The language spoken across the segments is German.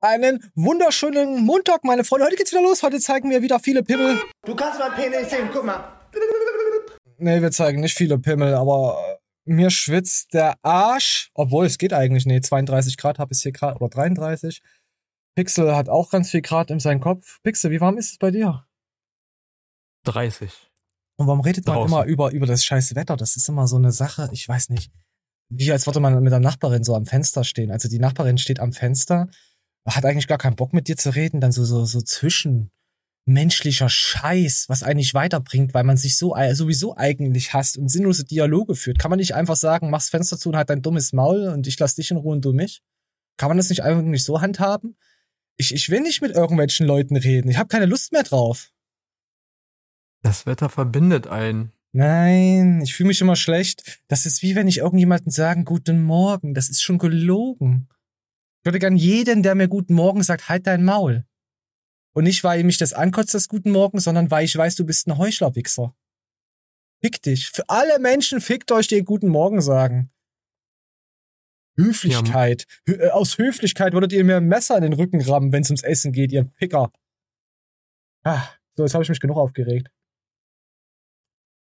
Einen wunderschönen Montag, meine Freunde. Heute geht's wieder los. Heute zeigen wir wieder viele Pimmel. Du kannst mein Penis sehen, guck mal. Nee, wir zeigen nicht viele Pimmel, aber äh, mir schwitzt der Arsch. Obwohl, es geht eigentlich. Nee, 32 Grad habe ich hier gerade. Oder 33. Pixel hat auch ganz viel Grad in seinem Kopf. Pixel, wie warm ist es bei dir? 30. Und warum redet man Draußen. immer über, über das scheiß Wetter? Das ist immer so eine Sache, ich weiß nicht. Wie als würde man mit der Nachbarin so am Fenster stehen. Also die Nachbarin steht am Fenster, hat eigentlich gar keinen Bock mit dir zu reden, dann so, so, so zwischenmenschlicher Scheiß, was eigentlich weiterbringt, weil man sich so sowieso eigentlich hasst und sinnlose Dialoge führt. Kann man nicht einfach sagen, mach's Fenster zu und halt dein dummes Maul und ich lass dich in Ruhe und du mich? Kann man das nicht einfach nicht so handhaben? Ich, ich will nicht mit irgendwelchen Leuten reden. Ich habe keine Lust mehr drauf. Das Wetter verbindet einen. Nein, ich fühle mich immer schlecht. Das ist wie wenn ich irgendjemanden sagen, guten Morgen. Das ist schon gelogen. Ich würde gern jeden, der mir guten Morgen sagt, halt dein Maul. Und nicht, weil mich das ankotzt, das guten Morgen, sondern weil ich weiß, du bist ein Heuchlerwichser. Fick dich. Für alle Menschen fickt euch, die guten Morgen sagen. Höflichkeit. Hö äh, aus Höflichkeit würdet ihr mir ein Messer in den Rücken rammen, wenn es ums Essen geht, ihr Ficker. Ah, so, jetzt habe ich mich genug aufgeregt.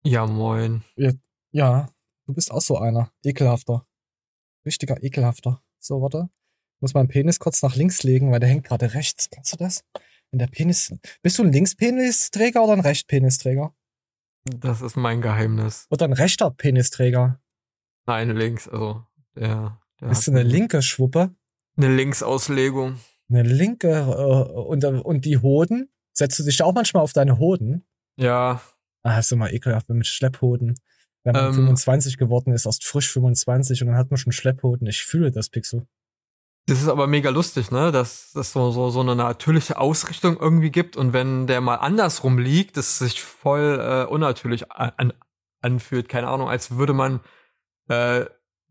Ja, moin. Ja, du bist auch so einer. Ekelhafter. Richtiger ekelhafter. So, warte. Muss meinen Penis kurz nach links legen, weil der hängt gerade rechts. Kennst du das? Wenn der Penis. Bist du ein Linkspenisträger oder ein Rechtpenisträger? Das ist mein Geheimnis. Oder ein rechter Penisträger? Nein, links, also der. der Bist du eine linke Schwuppe? Eine Linksauslegung. Eine linke äh, und, und die Hoden? Setzt du dich auch manchmal auf deine Hoden? Ja, Ah, ist immer ekelhaft mit Schlepphoden. Wenn man Ähm. 25 geworden ist, erst frisch 25 und dann hat man schon Schlepphoden. Ich fühle das, Pixel. Das ist aber mega lustig, ne? Dass das so, so, so eine natürliche Ausrichtung irgendwie gibt und wenn der mal andersrum liegt, das sich voll äh, unnatürlich an, anfühlt. Keine Ahnung, als würde man äh,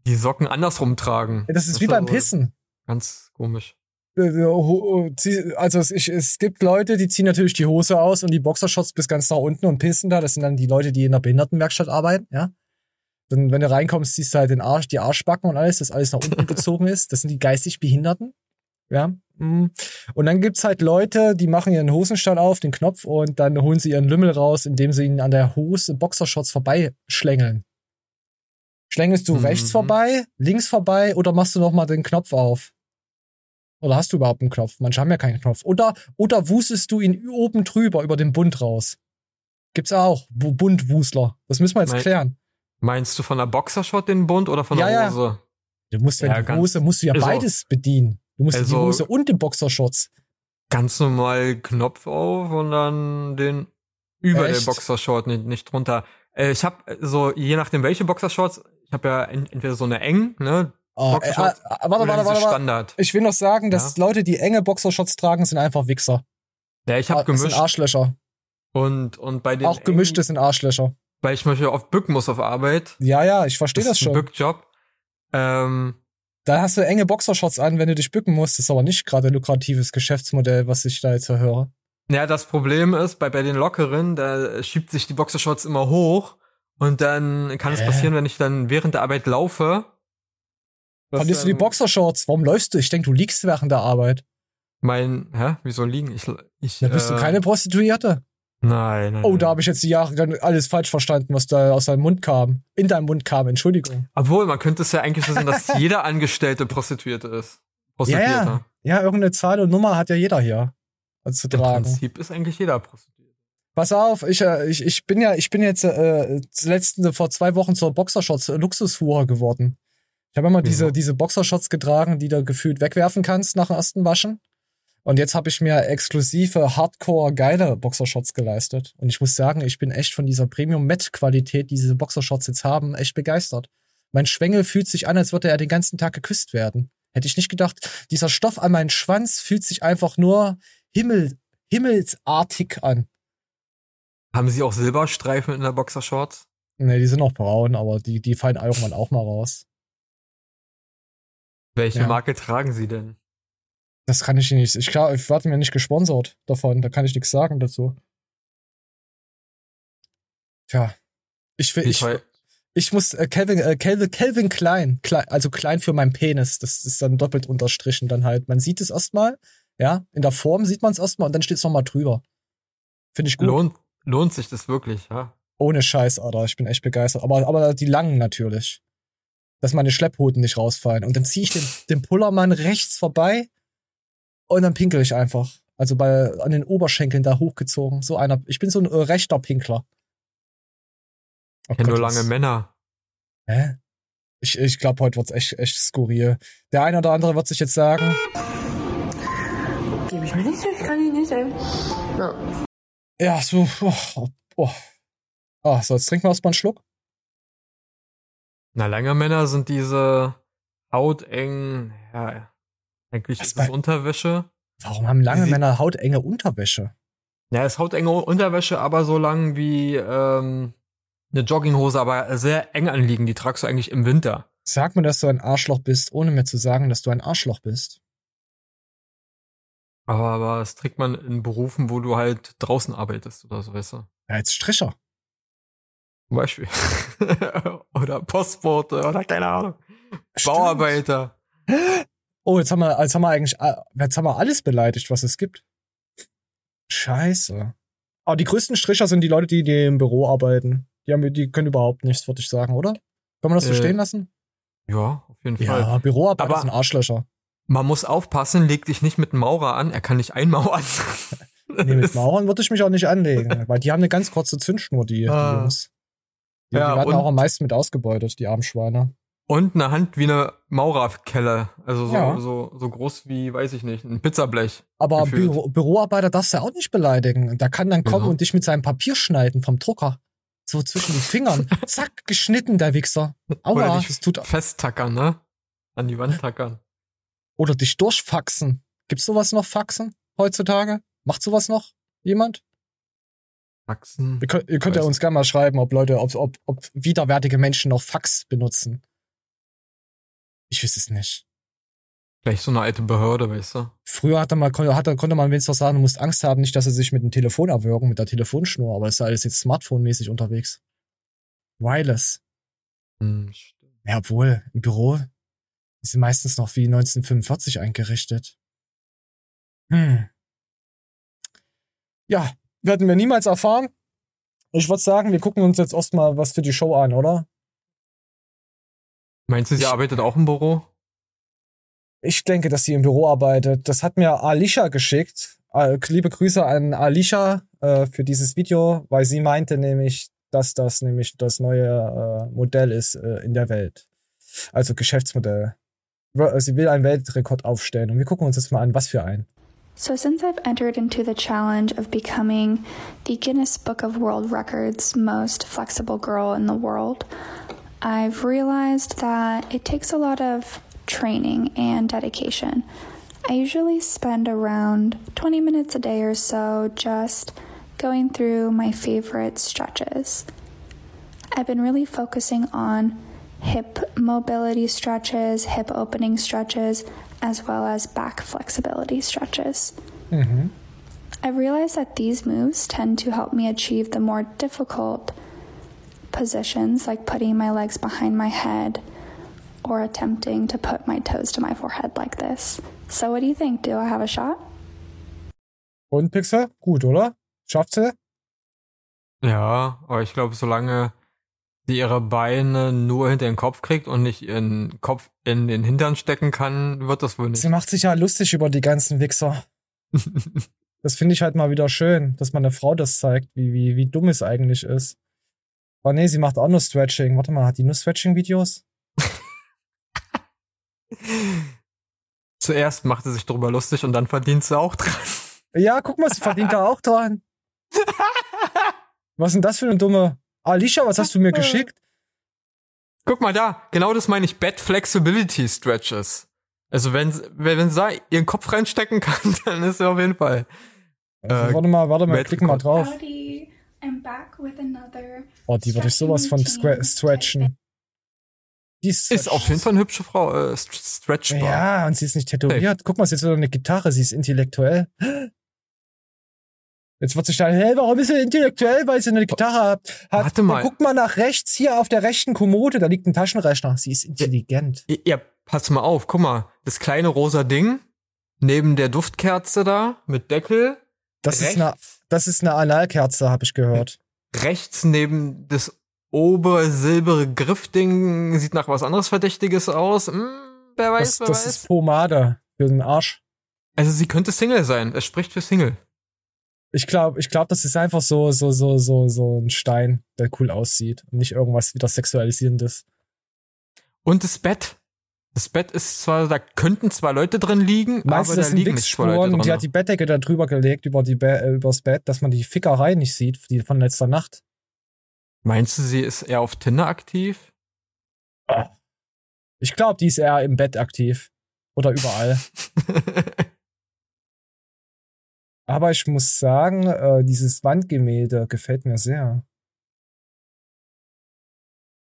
die Socken andersrum tragen. Das ist wie beim so Pissen. Ganz komisch. Äh, ho- zieh- Also es, ich, es gibt Leute, die ziehen natürlich die Hose aus und die Boxershorts bis ganz nach unten und pissen da. Das sind dann die Leute, die in der Behindertenwerkstatt arbeiten, ja. Dann, wenn du reinkommst, siehst du halt den Arsch, die Arschbacken und alles, dass alles nach unten gezogen ist. Das sind die geistig Behinderten. Ja. mm. Und dann gibt's halt Leute, die machen ihren Hosenstall auf, den Knopf, und dann holen sie ihren Lümmel raus, indem sie ihn an der Hose Boxershorts vorbeischlängeln. Schlängelst du Mhm. rechts vorbei, links vorbei oder machst du nochmal den Knopf auf? Oder hast du überhaupt einen Knopf? Manche haben ja keinen Knopf. Oder, oder wusstest du ihn oben drüber über den Bund raus? Gibt's auch. Bu- Bundwusler. Das müssen wir jetzt Mein- klären. Meinst du von der Boxershot den Bund oder von Ja, der ja. Hose? Du musst, wenn Ja, die Hose, musst du ja also- beides bedienen. Du musst die also- Hose und den Boxershorts. Ganz normal Knopf auf und dann den über Echt? der Boxershort, nicht, nicht drunter. Äh, ich habe so, je nachdem welche Boxershorts, ich habe ja en- entweder so eine eng, ne? Oh, äh, Boxershorts ah, ah, warte, oder warte, warte, warte. Standard. Ich will noch sagen, dass Leute, die enge Boxershorts tragen, sind einfach Wichser. Ja, ich Ah, habe das sind gemischt Arschlöcher. und und bei den Auch gemischte sind Arschlöcher. Weil ich manchmal oft bücken muss auf Arbeit. Ja, ja, ich verstehe das ein schon. Bückjob. Ähm, Da hast du enge Boxershorts an, wenn du dich bücken musst. Das ist aber nicht gerade ein lukratives Geschäftsmodell, was ich da jetzt höre. ja, das Problem ist, bei, bei den Lockeren, da schiebt sich die Boxershorts immer hoch und dann kann es Hä? passieren, wenn ich dann während der Arbeit laufe. Verlierst du die dann Boxershorts? Warum läufst du? Ich denke, du liegst während der Arbeit. Mein, hä? Wieso liegen? Ich, ich, Da bist äh, du keine Prostituierte. Nein, nein. Oh, da habe ich jetzt die Jahre lang alles falsch verstanden, was da aus deinem Mund kam. In deinem Mund kam, Entschuldigung. Obwohl, man könnte es ja eigentlich so sehen, dass jeder Angestellte Prostituierte ist. Prostituierter. Ja, ja, irgendeine Zahl und Nummer hat ja jeder hier. Also zu Im tragen. Prinzip ist eigentlich jeder Prostituiert. Pass auf, ich, äh, ich, ich bin ja, ich bin jetzt äh, zuletzt äh, vor zwei Wochen zur Boxershorts äh, Luxushure geworden. Ich habe immer diese, Wieso? diese Boxershorts getragen, die du gefühlt wegwerfen kannst nach dem ersten Waschen. Und jetzt habe ich mir exklusive, hardcore geile Boxershorts geleistet. Und ich muss sagen, ich bin echt von dieser Premium-Met-Qualität, die diese Boxershorts jetzt haben, echt begeistert. Mein Schwengel fühlt sich an, als würde er den ganzen Tag geküsst werden. Hätte ich nicht gedacht. Dieser Stoff an meinen Schwanz fühlt sich einfach nur himmel, himmelsartig an. Haben sie auch Silberstreifen in der Boxershorts? Ne, die sind noch braun, aber die, die fallen irgendwann auch mal raus. Welche Ja. Marke tragen sie denn? Das kann ich nicht. Ich, klar, ich werde mir nicht gesponsert davon. Da kann ich nichts sagen dazu. Tja. Ich, will- ich, Ich muss äh, Calvin, äh, Calvin, Calvin Klein, klein, also klein für meinen Penis. Das ist dann doppelt unterstrichen dann halt. Man sieht es erstmal, ja. In der Form sieht man es erstmal und dann steht es nochmal drüber. Finde ich gut. Lohnt, lohnt sich das wirklich, ja? Ohne Scheiß, Alter. Ich bin echt begeistert. Aber, aber die langen natürlich. Dass meine Schlepphoten nicht rausfallen. Und dann ziehe ich den, den Pullermann rechts vorbei und dann pinkel ich einfach. Also bei, an den Oberschenkeln da hochgezogen. So einer. Ich bin so ein äh, rechter Pinkler. Oh Kenn nur lange was- Männer. Hä? Ich, ich glaube, heute wird's echt, echt skurril. Der eine oder andere wird sich jetzt sagen, Gebe ich mir nicht, ich kann ihn nicht, ey. Ja. ja, so, oh, oh. Ah, so, jetzt trinken wir erstmal einen Schluck. Na, lange Männer sind diese hautengen, ja, eigentlich Was ist es Unterwäsche. Warum haben lange Sie- Männer hautenge Unterwäsche? Ja, es ist hautenge Unterwäsche, aber so lang wie ähm, eine Jogginghose, aber sehr eng anliegen. Die tragst du eigentlich im Winter. Sag mir, dass du ein Arschloch bist, ohne mir zu sagen, dass du ein Arschloch bist. Aber, aber das trägt man in Berufen, wo du halt draußen arbeitest oder so, weißt du? Ja, als Stricher. Zum Beispiel. oder Postbote oder keine Ahnung. Stimmt. Bauarbeiter. Oh, jetzt haben wir, jetzt haben wir eigentlich, ah, jetzt haben wir alles beleidigt, was es gibt. Scheiße. Aber die größten Stricher sind die Leute, die, die im Büro arbeiten. Die haben, die können überhaupt nichts, würde ich sagen, oder? Kann man das so Äh, stehen lassen? Ja, auf jeden Fall. Ja, Büroarbeiter sind Arschlöcher. Man muss aufpassen, leg dich nicht mit einem Maurer an, er kann nicht einmauern. Nee, mit Mauern würde ich mich auch nicht anlegen, weil die haben eine ganz kurze Zündschnur, die, die Ah. Jungs. Die, Ja, die werden auch am meisten mit ausgebeutet, die armen Schweine. Und eine Hand wie eine Maurerkelle. Also so, Ja. so, so groß wie, weiß ich nicht, ein Pizzablech. Aber. Büro, Büroarbeiter darfst du auch nicht beleidigen. Da kann dann kommen Wieso? und dich mit seinem Papier schneiden vom Drucker. So zwischen den Fingern. Zack, geschnitten, der Wichser. Oder Aua, dich das tut. festtackern, ne? An die Wand tackern. Oder dich durchfaxen. Gibt's sowas noch, Faxen, heutzutage? Macht sowas noch jemand? Wachsen. Ihr könnt, ihr könnt ja uns gerne mal schreiben, ob Leute, ob, ob, ob widerwärtige Menschen noch Fax benutzen. Ich wüsste es nicht. Vielleicht so eine alte Behörde, weißt du? Früher hatte man, konnte, hatte, konnte man wenigstens sagen, du musst Angst haben, nicht, dass sie sich mit dem Telefon erwürgen, mit der Telefonschnur, aber das ist ja alles jetzt smartphone-mäßig unterwegs. Wireless. Hm. Ja, obwohl, im Büro sind meistens noch wie 1945 eingerichtet. Hm. Ja, werden wir niemals erfahren. Ich würde sagen, wir gucken uns jetzt erstmal was für die Show an, oder? Meinst du, sie Ich- arbeitet auch im Büro? Ich denke, dass sie im Büro arbeitet. Das hat mir Alicia geschickt. Äh, Liebe Grüße an Alicia äh, für dieses Video, weil sie meinte nämlich, dass das nämlich das neue äh, Modell ist äh, in der Welt. Also Geschäftsmodell. Wir- Sie will einen Weltrekord aufstellen und wir gucken uns jetzt mal an, was für ein. So, since I've entered into the challenge of becoming the Guinness Book of World Records most flexible girl in the world, I've realized that it takes a lot of training and dedication. I usually spend around 20 minutes a day or so just going through my favorite stretches. I've been really focusing on hip mobility stretches, hip opening stretches, as well as back flexibility stretches. Mhm. I've realized that these moves tend to help me achieve the more difficult positions, like putting my legs behind my head or attempting to put my toes to my forehead like this. So, what do you think? Do I have a shot? Und Pixel? Gut, oder? Schafft sie? Ja, aber ich glaube, solange sie ihre Beine nur hinter den Kopf kriegt und nicht ihren Kopf in den Hintern stecken kann, wird das wohl nicht. Sie macht sich ja lustig über die ganzen Wichser. Das finde ich halt mal wieder schön, dass man eine Frau das zeigt, wie, wie, wie dumm es eigentlich ist. Oh nee, sie macht auch nur Stretching. Warte mal, hat die nur Stretching-Videos? Zuerst macht sie sich drüber lustig und dann verdient sie auch dran. Ja, guck mal, sie verdient da auch dran. Was ist denn das für eine dumme... Alicia, was hast du mir geschickt? Guck mal da, genau das meine ich, Bed Flexibility Stretches. Also wenn, sie- wenn, wenn sie da ihren Kopf reinstecken kann, dann ist sie auf jeden Fall. Also, Äh, warte mal, warte mal, klick mal drauf. Howdy, I'm back with another. Oh, die würde ich sowas von stre- stretchen. Die ist, Ist auf jeden Fall eine hübsche Frau, äh, st- stretchbar. Ja, und sie ist nicht tätowiert. Guck mal, sie hat so eine Gitarre, sie ist intellektuell. Jetzt wird sich dann, hey, warum ist er intellektuell, weil sie eine Gitarre hat? Warte mal. Guck mal nach rechts, hier auf der rechten Kommode, da liegt ein Taschenrechner. Sie ist intelligent. Ja, ja, pass mal auf, guck mal, das kleine rosa Ding neben der Duftkerze da mit Deckel. Das ist rechts, eine, das ist eine Analkerze, habe ich gehört. rechts neben das obersilbere Griffding sieht nach was anderes Verdächtiges aus. Hm, wer weiß, Das, wer das weiß. ist Pomade für den Arsch. Also sie könnte Single sein. Es spricht für Single. Ich glaube, ich glaub, das ist einfach so, so, so, so, so ein Stein, der cool aussieht und nicht irgendwas wieder Sexualisierendes. Und das Bett. Das Bett ist zwar, da könnten zwei Leute drin liegen, Meinst aber da liegen nicht zwei Leute und die drin. hat die Bettdecke da drüber gelegt über die Be äh, übers Bett, dass man die Fickerei nicht sieht, die von letzter Nacht? Meinst du, sie ist eher auf Tinder aktiv? Ich glaube, die ist eher im Bett aktiv. Oder überall. Aber ich muss sagen, äh, dieses Wandgemälde gefällt mir sehr.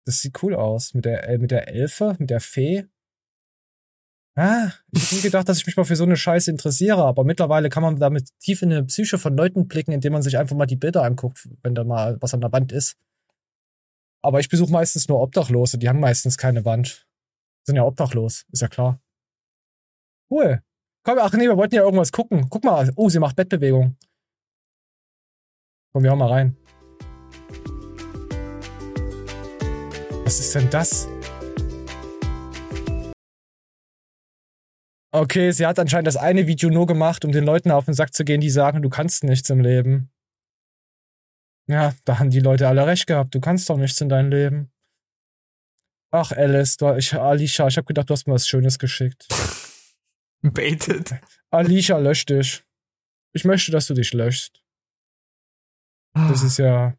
Das sieht cool aus. Mit der, äh, mit der Elfe, mit der Fee. Ah, ich hätte nie gedacht, dass ich mich mal für so eine Scheiße interessiere, aber mittlerweile kann man damit tief in eine Psyche von Leuten blicken, indem man sich einfach mal die Bilder anguckt, wenn da mal was an der Wand ist. Aber ich besuche meistens nur Obdachlose, die haben meistens keine Wand. Sind ja obdachlos, ist ja klar. Cool. Komm, ach nee, wir wollten ja irgendwas gucken. Guck mal. Oh, sie macht Bettbewegung. Komm, wir hauen mal rein. Was ist denn das? Okay, sie hat anscheinend das eine Video nur gemacht, um den Leuten auf den Sack zu gehen, die sagen, du kannst nichts im Leben. Ja, da haben die Leute alle recht gehabt. Du kannst doch nichts in deinem Leben. Ach, Alice, du, ich, Alicia, ich habe gedacht, du hast mir was Schönes geschickt. Baited. Alicia, lösch dich. Ich möchte, dass du dich löschst. Das ist ja.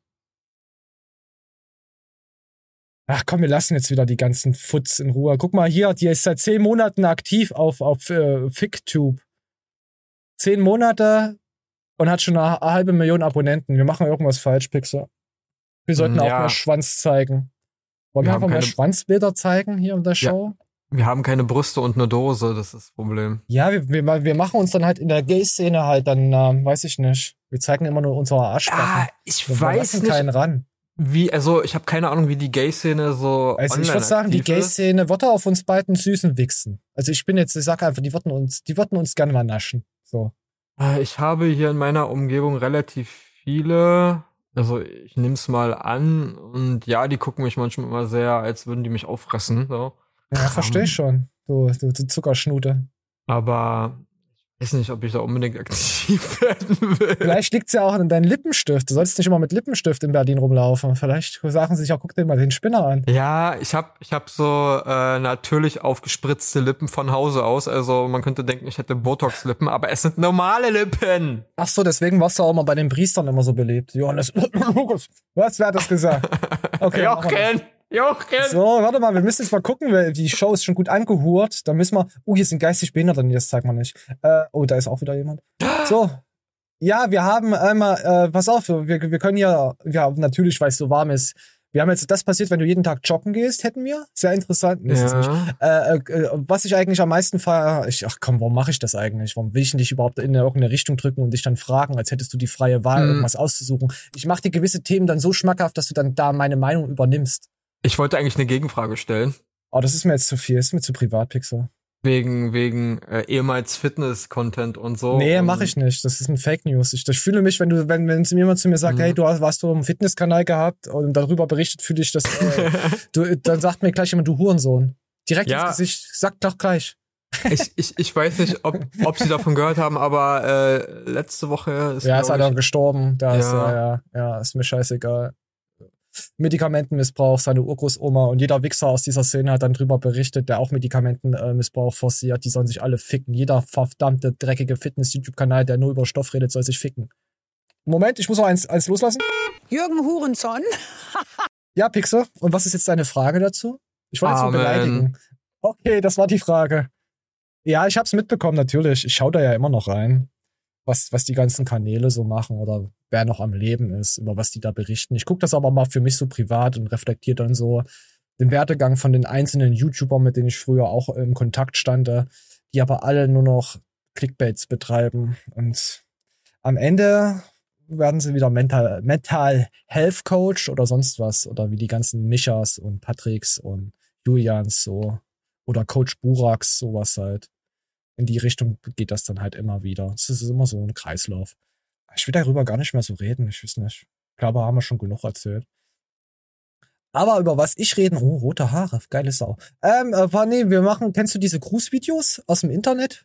Ach komm, wir lassen jetzt wieder die ganzen Futz in Ruhe. Guck mal hier, die ist seit zehn Monaten aktiv auf, auf äh, FigTube. Zehn Monate und hat schon eine, halbe Million Abonnenten. Wir machen irgendwas falsch, Pixel. Wir sollten auch Ja. mehr Schwanz zeigen. Wollen wir, Wir einfach haben mehr keine- Schwanzbilder zeigen hier in der Ja. Show? Wir haben keine Brüste und eine Dose, das ist das Problem. Ja, wir, wir, wir machen uns dann halt in der Gay-Szene halt dann, ähm, weiß ich nicht. Wir zeigen immer nur unsere Arschbacken. Ah, ich wir weiß nicht, keinen ran. Wie, also ich habe keine Ahnung, wie die Gay-Szene so Also ich würde sagen, die. Gay-Szene wird auf uns beiden süßen Wichsen. Also ich bin jetzt, ich sag einfach, die würden uns, die würden uns gerne mal naschen. So. Äh, Ich habe hier in meiner Umgebung relativ viele, also ich nehme es mal an und ja, die gucken mich manchmal immer sehr, als würden die mich auffressen. So. Ja, verstehe ich schon. Du, du, du Zuckerschnute. Aber weiß nicht, ob ich da unbedingt aktiv werden will. Vielleicht liegt's ja auch an deinem Lippenstift. Du sollst nicht immer mit Lippenstift in Berlin rumlaufen. Vielleicht sagen sie sich auch, guck dir mal den Spinner an. Ja, ich hab, ich hab so äh, natürlich aufgespritzte Lippen von Hause aus. Also man könnte denken, ich hätte Botox-Lippen, aber es sind normale Lippen. Ach so, deswegen warst du auch mal bei den Priestern immer so beliebt. Johannes, was, wer hat das gesagt? Okay. Jochen, Jochen. So, warte mal, wir müssen jetzt mal gucken, weil die Show ist schon gut angehurt. Da müssen wir. Oh, hier sind geistig Behinderte, nee, das zeigt man nicht. Äh, oh, da ist auch wieder jemand. So. Ja, wir haben einmal, äh, pass auf, wir, wir können ja, ja, natürlich, weil es so warm ist. Wir haben jetzt das passiert, wenn du jeden Tag joggen gehst, hätten wir. Sehr interessant. Nee, ist es nicht. Ja. Äh, äh, was ich eigentlich am meisten ich, ach komm, warum mache ich das eigentlich? Warum will ich dich überhaupt in irgendeine Richtung drücken und dich dann fragen, als hättest du die freie Wahl, Mhm. irgendwas auszusuchen? Ich mache dir gewisse Themen dann so schmackhaft, dass du dann da meine Meinung übernimmst. Ich wollte eigentlich eine Gegenfrage stellen. Oh, das ist mir jetzt zu viel, ist mir zu privat, Pixel. Wegen, wegen äh, ehemals Fitness-Content und so. nee, mache ich nicht. Das ist ein Fake News. Ich, ich fühle mich, wenn du, wenn, wenn jemand zu mir sagt, Mhm. hey, du hast, warst du einen Fitnesskanal gehabt und darüber berichtet, fühle ich das. Äh, du, dann sagt mir gleich jemand, du Hurensohn. Direkt Ja. ins Gesicht, sag doch gleich. ich, ich, ich weiß nicht, ob, ob sie davon gehört haben, aber äh, letzte Woche ist, Ja, ist einer ich, gestorben. Da ist, Ja. ja, ja, ja, ist mir scheißegal. Medikamentenmissbrauch, seine Urgroßoma und jeder Wichser aus dieser Szene hat dann drüber berichtet, der auch Medikamentenmissbrauch forciert. Die sollen sich alle ficken. Jeder verdammte, dreckige Fitness-YouTube-Kanal, der nur über Stoff redet, soll sich ficken. Moment, ich muss noch eins, eins loslassen. Jürgen Hurenson. Ja, Pixel. Und was ist jetzt deine Frage dazu? Ich wollte jetzt nur beleidigen. Okay, das war die Frage. Ja, ich hab's mitbekommen, natürlich. Ich schaue da ja immer noch rein, was, was die ganzen Kanäle so machen oder wer noch am Leben ist, über was die da berichten. Ich gucke das aber mal für mich so privat und reflektiere dann so den Werdegang von den einzelnen YouTubern, mit denen ich früher auch im Kontakt stande, die aber alle nur noch Clickbaits betreiben. Und am Ende werden sie wieder Mental, Mental Health Coach oder sonst was. Oder wie die ganzen Michas und Patricks und Julians so. Oder Coach Buraks, sowas halt. In die Richtung geht das dann halt immer wieder. Es ist immer so ein Kreislauf. Ich will darüber gar nicht mehr so reden. Ich weiß nicht. Ich glaube, haben wir schon genug erzählt. Aber über was ich reden, oh, rote Haare, geile Sau. Ähm, äh, nee, wir machen, kennst du diese Grußvideos aus dem Internet?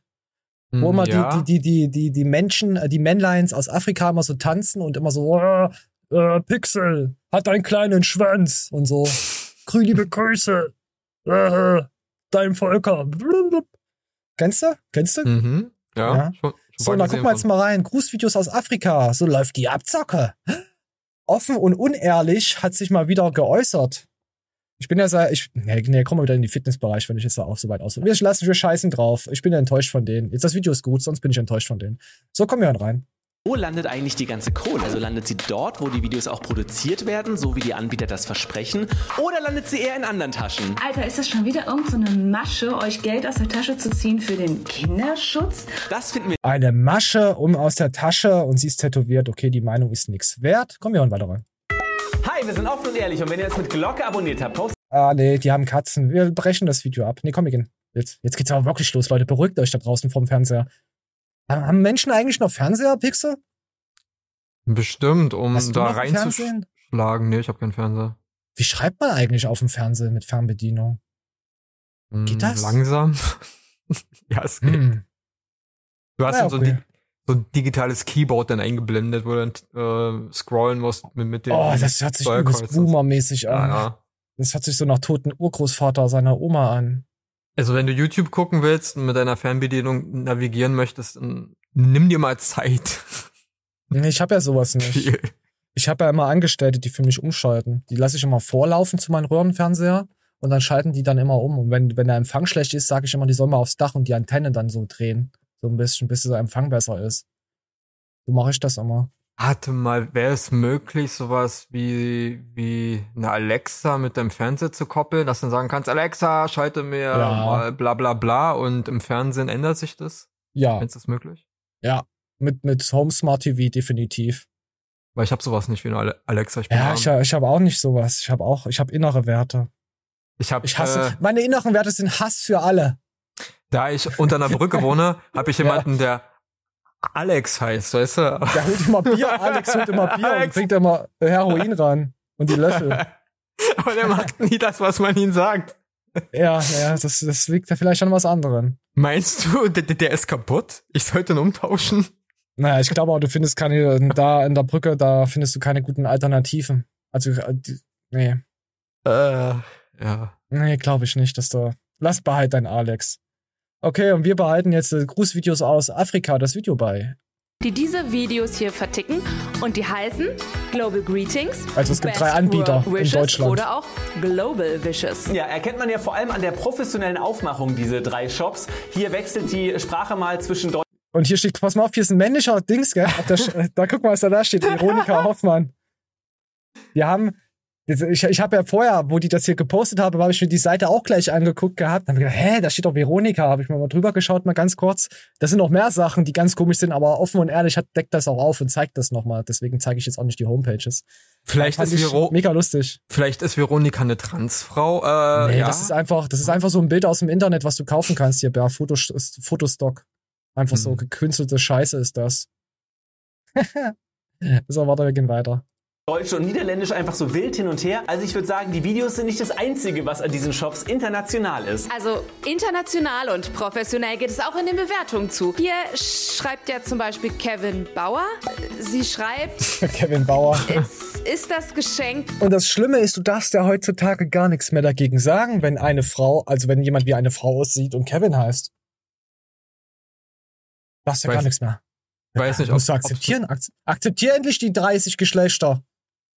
Wo immer ja. die, die, die, die, die Menschen, äh, die Männleins aus Afrika immer so tanzen und immer so, äh, äh, Pixel, hat einen kleinen Schwanz und so. Grün, liebe Grüße. Äh, dein Volker. Blub. Kennst du? Kennst du? Mhm. Ja. Ja. Schon, schon So, mal da gesehen gucken wir jetzt mal rein. Grußvideos aus Afrika. So läuft die Abzocke. Offen und unehrlich hat sich mal wieder geäußert. Ich bin ja sehr, ich, nee, nee, kommen wir wieder in den Fitnessbereich, wenn ich jetzt da auch so weit aus. Wir lassen, wir scheißen drauf. Ich bin ja enttäuscht von denen. Jetzt das Video ist gut, sonst bin ich enttäuscht von denen. So, kommen wir rein. Wo landet eigentlich die ganze Kohle? Also landet sie dort, wo die Videos auch produziert werden, so wie die Anbieter das versprechen? Oder landet sie eher in anderen Taschen? Alter, ist das schon wieder irgendeine so eine Masche, euch Geld aus der Tasche zu ziehen für den Kinderschutz? Das finden wir Eine Masche um aus der Tasche und sie ist tätowiert. Okay, die Meinung ist nix wert. Kommen wir hören weiter rein. Hi, wir sind offen und ehrlich und wenn ihr jetzt mit Glocke abonniert habt, postet Ah, nee, die haben Katzen. Wir brechen das Video ab. Nee, komm, wir gehen. Jetzt, jetzt geht's aber wirklich los, Leute. Beruhigt euch da draußen vorm Fernseher. Haben Menschen eigentlich noch Fernseher, Pixel? Bestimmt, um Hast da reinzuschlagen. Nee, ich habe keinen Fernseher. Wie schreibt man eigentlich auf dem Fernsehen mit Fernbedienung? Hm, Geht das? Langsam. ja, es geht. Hm. Du hast Ja, dann so, okay. ein, so ein digitales Keyboard dann eingeblendet, wo du dann äh, scrollen musst mit, mit dem Oh, das hört sich übelst boomermäßig Ja, an. ja. Das hört sich so nach toten Urgroßvater seiner Oma an. Also wenn du YouTube gucken willst und mit deiner Fernbedienung navigieren möchtest, dann nimm dir mal Zeit. Ich habe ja sowas nicht. Viel. Ich habe ja immer Angestellte, die für mich umschalten. Die lasse ich immer vorlaufen zu meinem Röhrenfernseher und dann schalten die dann immer um. Und wenn, wenn der Empfang schlecht ist, sage ich immer, die sollen mal aufs Dach und die Antenne dann so drehen. So ein bisschen, bis der Empfang besser ist. So mache ich das immer. Warte mal, wäre es möglich, sowas wie, wie eine Alexa mit deinem Fernseher zu koppeln, dass du dann sagen kannst, Alexa, schalte mir Ja. mal bla bla bla und im Fernsehen ändert sich das? Ja, Ist das möglich? ja. Mit, mit Home Smart TV definitiv. Weil ich habe sowas nicht wie eine Ale- Alexa. Ich bin Ja, arm. ich, ich habe auch nicht sowas. Ich habe auch, ich habe innere Werte. ich habe, Ich hasse, äh, meine inneren Werte sind Hass für alle. da ich unter einer Brücke wohne, habe ich jemanden, der Alex heißt, weißt du? Der holt immer Bier, Alex holt immer Bier und Alex. bringt immer Heroin ran. Und die Löffel. Aber der macht nie das, was man ihm sagt. Ja, ja, das, das liegt ja vielleicht an was anderem. Meinst du, der, der ist kaputt? Ich sollte ihn umtauschen? Naja, ich glaube auch, du findest keine, da in der Brücke, da findest du keine guten Alternativen. Also, äh, nee, Äh, ja. nee, glaube ich nicht, dass du, lass behalt dein Alex. Okay, und wir behalten jetzt Grußvideos aus Afrika, das Video bei. die diese Videos hier verticken und die heißen Global Greetings. Also es gibt Best drei Anbieter in Deutschland. Oder auch Global Wishes. Ja, erkennt man ja vor allem an der professionellen Aufmachung, diese drei Shops. Hier wechselt die Sprache mal zwischen Deutsch Und hier steht, pass mal auf, hier ist ein männlicher Dings, gell? Da guck mal, was da da steht. Veronika Hoffmann. Wir haben, ich, ich habe ja vorher, wo die das hier gepostet haben, habe ich mir die Seite auch gleich angeguckt gehabt. Dann hab ich gedacht, hä, da steht doch Veronika. Habe ich mir mal drüber geschaut, mal ganz kurz. Das sind noch mehr Sachen, die ganz komisch sind, aber offen und ehrlich hat, deckt das auch auf und zeigt das nochmal. Deswegen zeige ich jetzt auch nicht die Homepages. Vielleicht ist, Vero mega lustig. vielleicht ist Veronika eine Transfrau. Äh, Nee, ja. das ist einfach, das ist einfach so ein Bild aus dem Internet, was du kaufen kannst hier, bei Fotos, Fotostock. Einfach so Hm. gekünstelte Scheiße ist das. so, warte, wir gehen weiter. Deutsch und Niederländisch einfach so wild hin und her. Also ich würde sagen, die Videos sind nicht das Einzige, was an diesen Shops international ist. Also international und professionell geht es auch in den Bewertungen zu. Hier schreibt ja zum Beispiel Kevin Bauer. Sie schreibt, Kevin Bauer. es ist das Geschenk Und das Schlimme ist, du darfst ja heutzutage gar nichts mehr dagegen sagen, wenn eine Frau, also wenn jemand wie eine Frau aussieht und Kevin heißt. Darfst ja Weiß- gar nichts mehr. weiß nicht, Musst du ob- akzeptieren. Akz akzeptier endlich die 30 Geschlechter.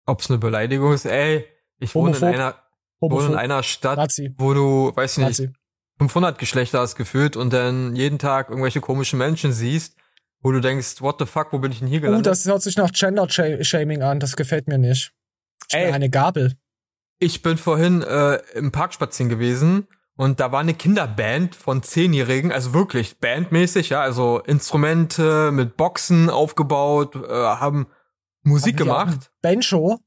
Ob es eine Beleidigung ist? Ey, ich wohne in Homophob. einer, wohne in einer Stadt, Nazi. wo du, weiß nicht, Nazi. 500 Geschlechter hast gefühlt und dann jeden Tag irgendwelche komischen Menschen siehst, wo du denkst, what the fuck, wo bin ich denn hier Uh, gelandet? das hört sich nach Gender-Shaming an. Das gefällt mir nicht. Ich Ey. eine Gabel. ich bin vorhin äh, im Park spazieren gewesen und da war eine Kinderband von Zehnjährigen, also wirklich bandmäßig, ja, also Instrumente mit Boxen aufgebaut, äh, haben Musik gemacht. Banjo.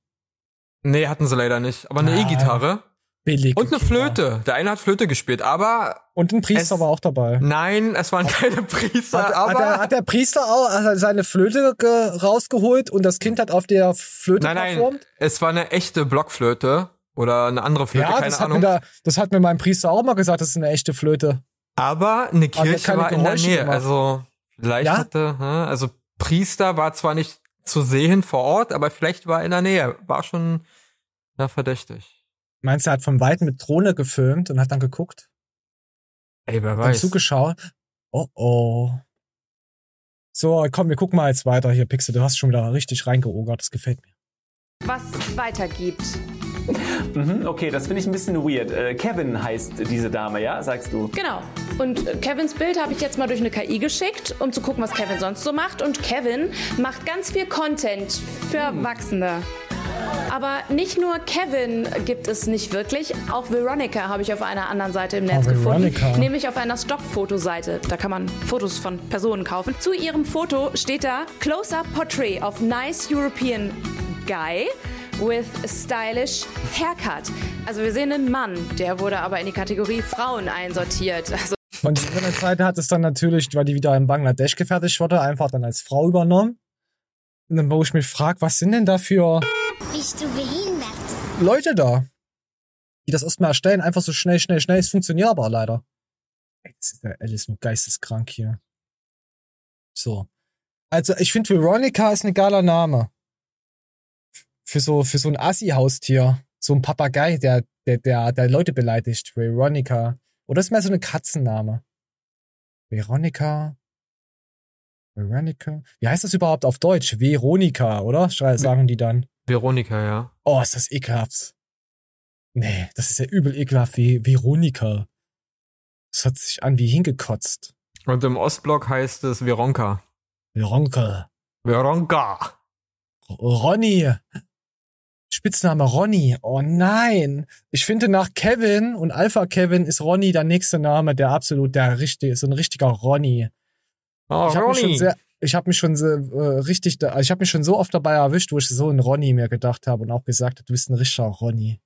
Nee, hatten sie leider nicht. Aber eine Ah. E-Gitarre. Billig. Und eine Flöte. Der eine hat Flöte gespielt, aber Und ein Priester Es- war auch dabei. nein, es waren keine Priester, Hat, aber hat, der, hat der Priester auch hat seine Flöte ge, rausgeholt und das Kind hat auf der Flöte nein, nein, performt? es war eine echte Blockflöte oder eine andere Flöte, Ja, keine das hat, mir Ahnung. da, das hat mir mein Priester auch mal gesagt, das ist eine echte Flöte. aber eine Kirche war in der Nähe, gemacht. also vielleicht Ja? hatte, hä, also Priester war zwar nicht zu sehen vor Ort, aber vielleicht war in der Nähe, war schon na, verdächtig. Meinst du, er hat von Weitem mit Drohne gefilmt und hat dann geguckt? Ey, wer Dann weiß. zugeschaut? Oh oh. So, komm, wir gucken mal jetzt weiter hier, Pixel. Du hast schon wieder richtig reingeogert, das gefällt mir. was weitergibt. Mhm, okay, das finde ich ein bisschen weird. Äh, Kevin heißt diese Dame, ja? Sagst du? Genau. Und äh, Kevins Bild habe ich jetzt mal durch eine KI geschickt, um zu gucken, was Kevin sonst so macht. Und Kevin macht ganz viel Content für Erwachsene. Aber nicht nur Kevin gibt es nicht wirklich, auch Veronica habe ich auf einer anderen Seite im Netz Oh, gefunden, Veronica. nämlich auf einer Stockfotoseite. Da kann man Fotos von Personen kaufen. Zu ihrem Foto steht da Close-up Portrait of nice European guy with a stylish haircut. Also wir sehen einen Mann, der wurde aber in die Kategorie Frauen einsortiert. Also Und die andere Seite hat es dann natürlich, weil die wieder in Bangladesch gefertigt wurde, einfach dann als Frau übernommen. Und dann, wo ich mich frage, was sind denn da für Bist du behindert? Leute da, die das erstmal erstellen, einfach so schnell, schnell, schnell. Es funktioniert aber leider. Ey, das ist ja alles nur geisteskrank hier. So. Also, ich finde, Veronica ist ein geiler Name. Für so, für so ein Assi-Haustier. So ein Papagei, der, der, der, der Leute beleidigt. Veronica. Oder ist mehr so eine Katzenname? Veronica. Veronica. Wie heißt das überhaupt auf Deutsch? Veronika, oder? Sagen die dann. Veronika, ja. Oh, ist das ekelhaft. Nee, das ist ja übel ekelhaft wie Veronika. Das hört sich an wie hingekotzt. Und im Ostblock heißt es Veronka. Veronika. Veronka. Ronny. Spitzname Ronny. Oh nein. Ich finde nach Kevin und Alpha Kevin ist Ronny der nächste Name, der absolut der richtige, so ein richtiger Ronny. Oh, ich habe mich schon Ronny. sehr, ich habe mich schon sehr, äh, richtig, da, ich habe mich schon so oft dabei erwischt, wo ich so ein Ronny mir gedacht habe und auch gesagt habe, du bist ein richtiger Ronny.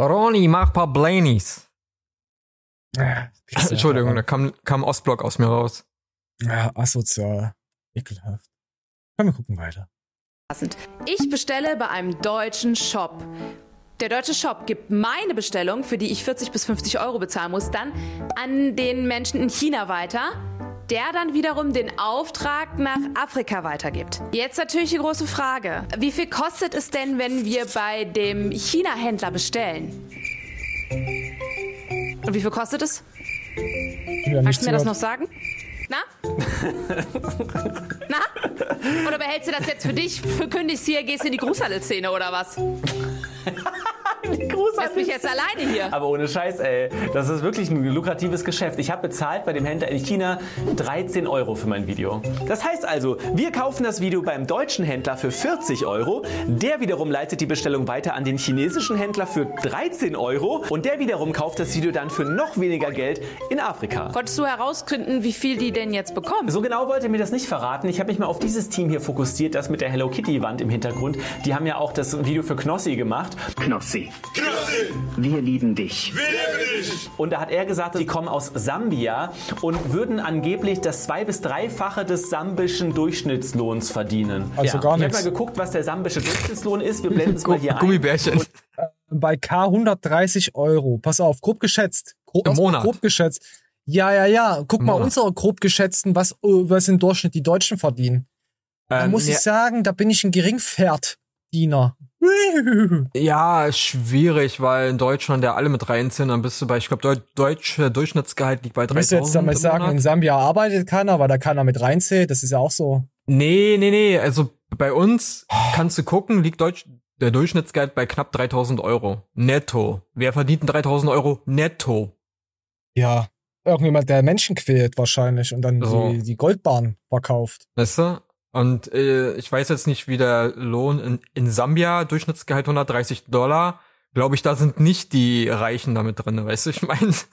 Ronny, mach paar Blainies. Ah, Pixel, Entschuldigung, da kam, kam Ostblock aus mir raus. Ja, asozial. Ekelhaft. Komm, wir gucken weiter. Ich bestelle bei einem deutschen Shop. Der deutsche Shop gibt meine Bestellung, für die ich 40 bis 50 Euro bezahlen muss, dann an den Menschen in China weiter, der dann wiederum den Auftrag nach Afrika weitergibt. Jetzt natürlich die große Frage. Wie viel kostet es denn, wenn wir bei dem China-Händler bestellen? Und wie viel kostet es? Ja, Kannst du mir das noch sagen? Na? Na? Oder behältst du das jetzt für dich, verkündigst hier, gehst in die Grußhalle-Szene oder was? Lass mich jetzt alleine hier. Aber ohne Scheiß, ey, das ist wirklich ein lukratives Geschäft. Ich habe bezahlt bei dem Händler in China 13 Euro für mein Video. Das heißt also, wir kaufen das Video beim deutschen Händler für 40 Euro, der wiederum leitet die Bestellung weiter an den chinesischen Händler für 13 Euro und der wiederum kauft das Video dann für noch weniger Geld in Afrika. Konntest du herausfinden, wie viel die denn jetzt bekommen? So genau wollte mir das nicht verraten. Ich habe mich mal auf dieses Team hier fokussiert, das mit der Hello Kitty Wand im Hintergrund. Die haben ja auch das Video für Knossi gemacht. Knossi. Wir lieben dich. Und da hat er gesagt, sie kommen aus Sambia und würden angeblich das zwei- bis dreifache des sambischen Durchschnittslohns verdienen. Also gar ich habe nichts. mal geguckt, was der sambische Durchschnittslohn ist. Wir blenden es mal hier ein. Gummibärchen. Bei K 130 Euro. Pass auf, grob geschätzt. Grob, Im Monat. Grob geschätzt. Ja, ja, ja. Guck mal, unsere grob geschätzten, was, äh, was im Durchschnitt die Deutschen verdienen. Da Ähm, muss ja, ich sagen, da bin ich ein Geringpferddiener. Ja, schwierig, weil in Deutschland ja alle mit reinziehen, dann bist du bei, ich glaube, Deu deutsche Durchschnittsgehalt liegt bei Du musst 3000 jetzt damit sagen, Monat. in Sambia arbeitet keiner, weil da keiner mit reinzählt. Das ist ja auch so. Nee, nee, nee, also bei uns kannst du gucken, liegt Deutsch, der Durchschnittsgehalt bei knapp 3000 Euro. Netto. Wer verdient denn 3000 Euro netto? Ja. Irgendjemand, der Menschen quält wahrscheinlich und dann So. die, die Goldbahn verkauft. Weißt du? Und äh, ich weiß jetzt nicht, wie der Lohn in, in Sambia, Durchschnittsgehalt 130 Dollar. Glaube ich, da sind nicht die Reichen damit drin, weißt du, ich meine.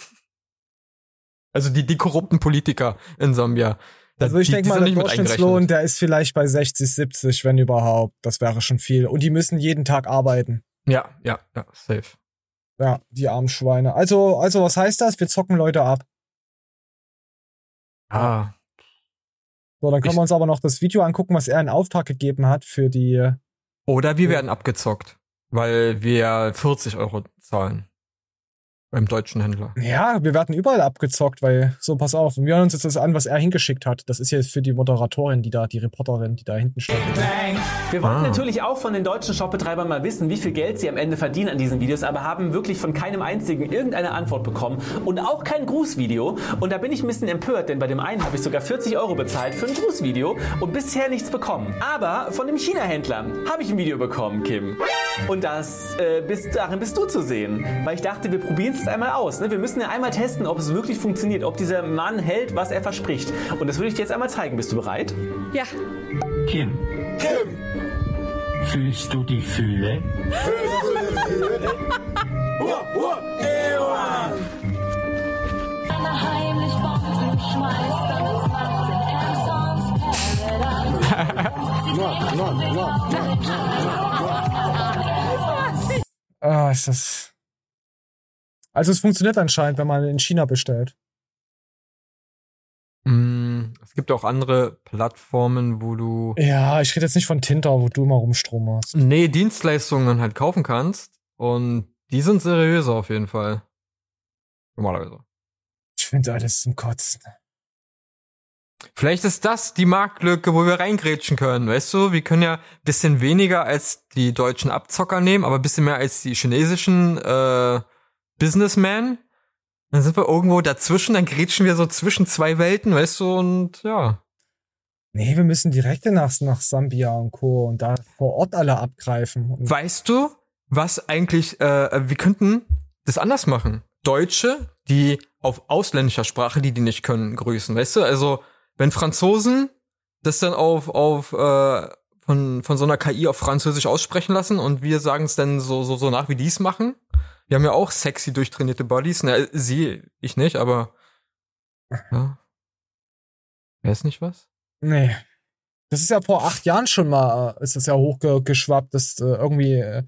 Also die, die korrupten Politiker in Sambia. Also ich denke mal, der Durchschnittslohn, der ist vielleicht bei 60, 70, wenn überhaupt. Das wäre schon viel. Und die müssen jeden Tag arbeiten. Ja, ja, ja, safe. Ja, die armen Schweine. Also, also was heißt das? Wir zocken Leute ab. Ah, So, dann können Ich- wir uns aber noch das Video angucken, was er in Auftrag gegeben hat für die. Oder wir werden abgezockt, weil wir 40 Euro zahlen. Beim deutschen Händler. Ja, wir werden überall abgezockt, weil, so, pass auf. Und wir hören uns jetzt das an, was er hingeschickt hat. Das ist jetzt für die Moderatorin, die da, die Reporterin, die da hinten steht. Wir wollten Ah. natürlich auch von den deutschen Shopbetreibern mal wissen, wie viel Geld sie am Ende verdienen an diesen Videos, aber haben wirklich von keinem einzigen irgendeine Antwort bekommen und auch kein Grußvideo. Und da bin ich ein bisschen empört, denn bei dem einen habe ich sogar 40 Euro bezahlt für ein Grußvideo und bisher nichts bekommen. Aber von dem China-Händler habe ich ein Video bekommen, Kim. Und das, äh, bist, darin bist du zu sehen. Weil ich dachte, wir probieren es jetzt einmal aus. Ne? Wir müssen ja einmal testen, ob es wirklich funktioniert, ob dieser Mann hält, was er verspricht. Und das würde ich dir jetzt einmal zeigen. Bist du bereit? Ja. Kim. Kim. Fühlst du die Fühle? Ah, ist das. Also es funktioniert anscheinend, wenn man in China bestellt. Mm, Es gibt auch andere Plattformen, wo du Ja, ich rede jetzt nicht von Tinder, wo du immer Rumstrom hast. nee, Dienstleistungen halt kaufen kannst. Und die sind seriöser auf jeden Fall. Normalerweise. Ich finde alles zum Kotzen. Vielleicht ist das die Marktlücke, wo wir reingrätschen können. Weißt du, wir können ja bisschen weniger als die deutschen Abzocker nehmen, aber bisschen mehr als die chinesischen äh, Businessmen. Dann sind wir irgendwo dazwischen, dann grätschen wir so zwischen zwei Welten, weißt du, und ja. Nee, wir müssen direkt nach, nach Sambia und Co. und da vor Ort alle abgreifen. Weißt du, was eigentlich, äh, wir könnten das anders machen. Deutsche, die auf ausländischer Sprache, die die nicht können, grüßen, weißt du? Also, wenn Franzosen das dann auf, auf äh, von, von so einer KI auf Französisch aussprechen lassen und wir sagen es dann so, so, so nach, wie die es machen. Wir haben ja auch sexy durchtrainierte Bodies. Na, sie, ich nicht, aber ja. Wäre es nicht was? Nee. Das ist ja vor acht Jahren schon mal, äh, ist das ja hochgeschwappt, dass äh, irgendwie äh,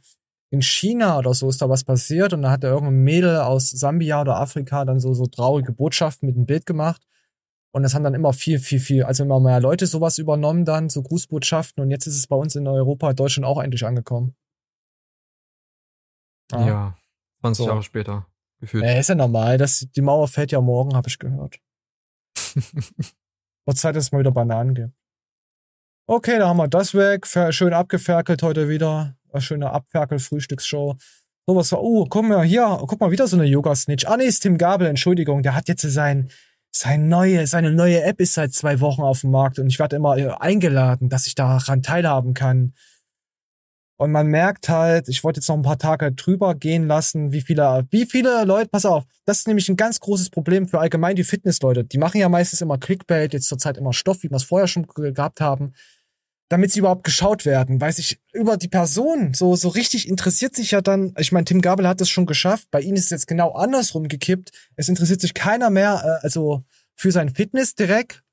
in China oder so ist da was passiert und da hat da irgendein Mädel aus Sambia oder Afrika dann so, so traurige Botschaften mit einem Bild gemacht. Und das haben dann immer viel, viel, viel, also immer mehr Leute sowas übernommen dann, so Grußbotschaften. Und jetzt ist es bei uns in Europa, Deutschland auch endlich angekommen. Ja. 20 So. Jahre später. Gefühlt. Ja, ist ja normal. Das, die Mauer fällt ja morgen, habe ich gehört. Wird Zeit, dass es mal wieder Bananen gibt. Okay, da haben wir das weg. Schön abgeferkelt heute wieder. Eine schöne Abferkel-Frühstücksshow. So was war, oh, guck mal hier, guck mal, wieder so eine Yoga-Snitch. Ah, nee, ist Tim Gabel, Entschuldigung. Der hat jetzt sein, sein neue, seine neue App ist seit zwei Wochen auf dem Markt und ich werde immer äh, eingeladen, dass ich daran teilhaben kann. Und man merkt halt, ich wollte jetzt noch ein paar Tage drüber gehen lassen, wie viele, wie viele Leute, pass auf, das ist nämlich ein ganz großes Problem für allgemein die Fitnessleute. Die machen ja meistens immer Clickbait, jetzt zurzeit immer Stoff, wie wir es vorher schon ge- gehabt haben, damit sie überhaupt geschaut werden, weil sich über die Person so, so richtig interessiert sich ja dann, ich meine, Tim Gabel hat das schon geschafft, bei ihm ist es jetzt genau andersrum gekippt. Es interessiert sich keiner mehr, äh, also für sein Fitness direkt.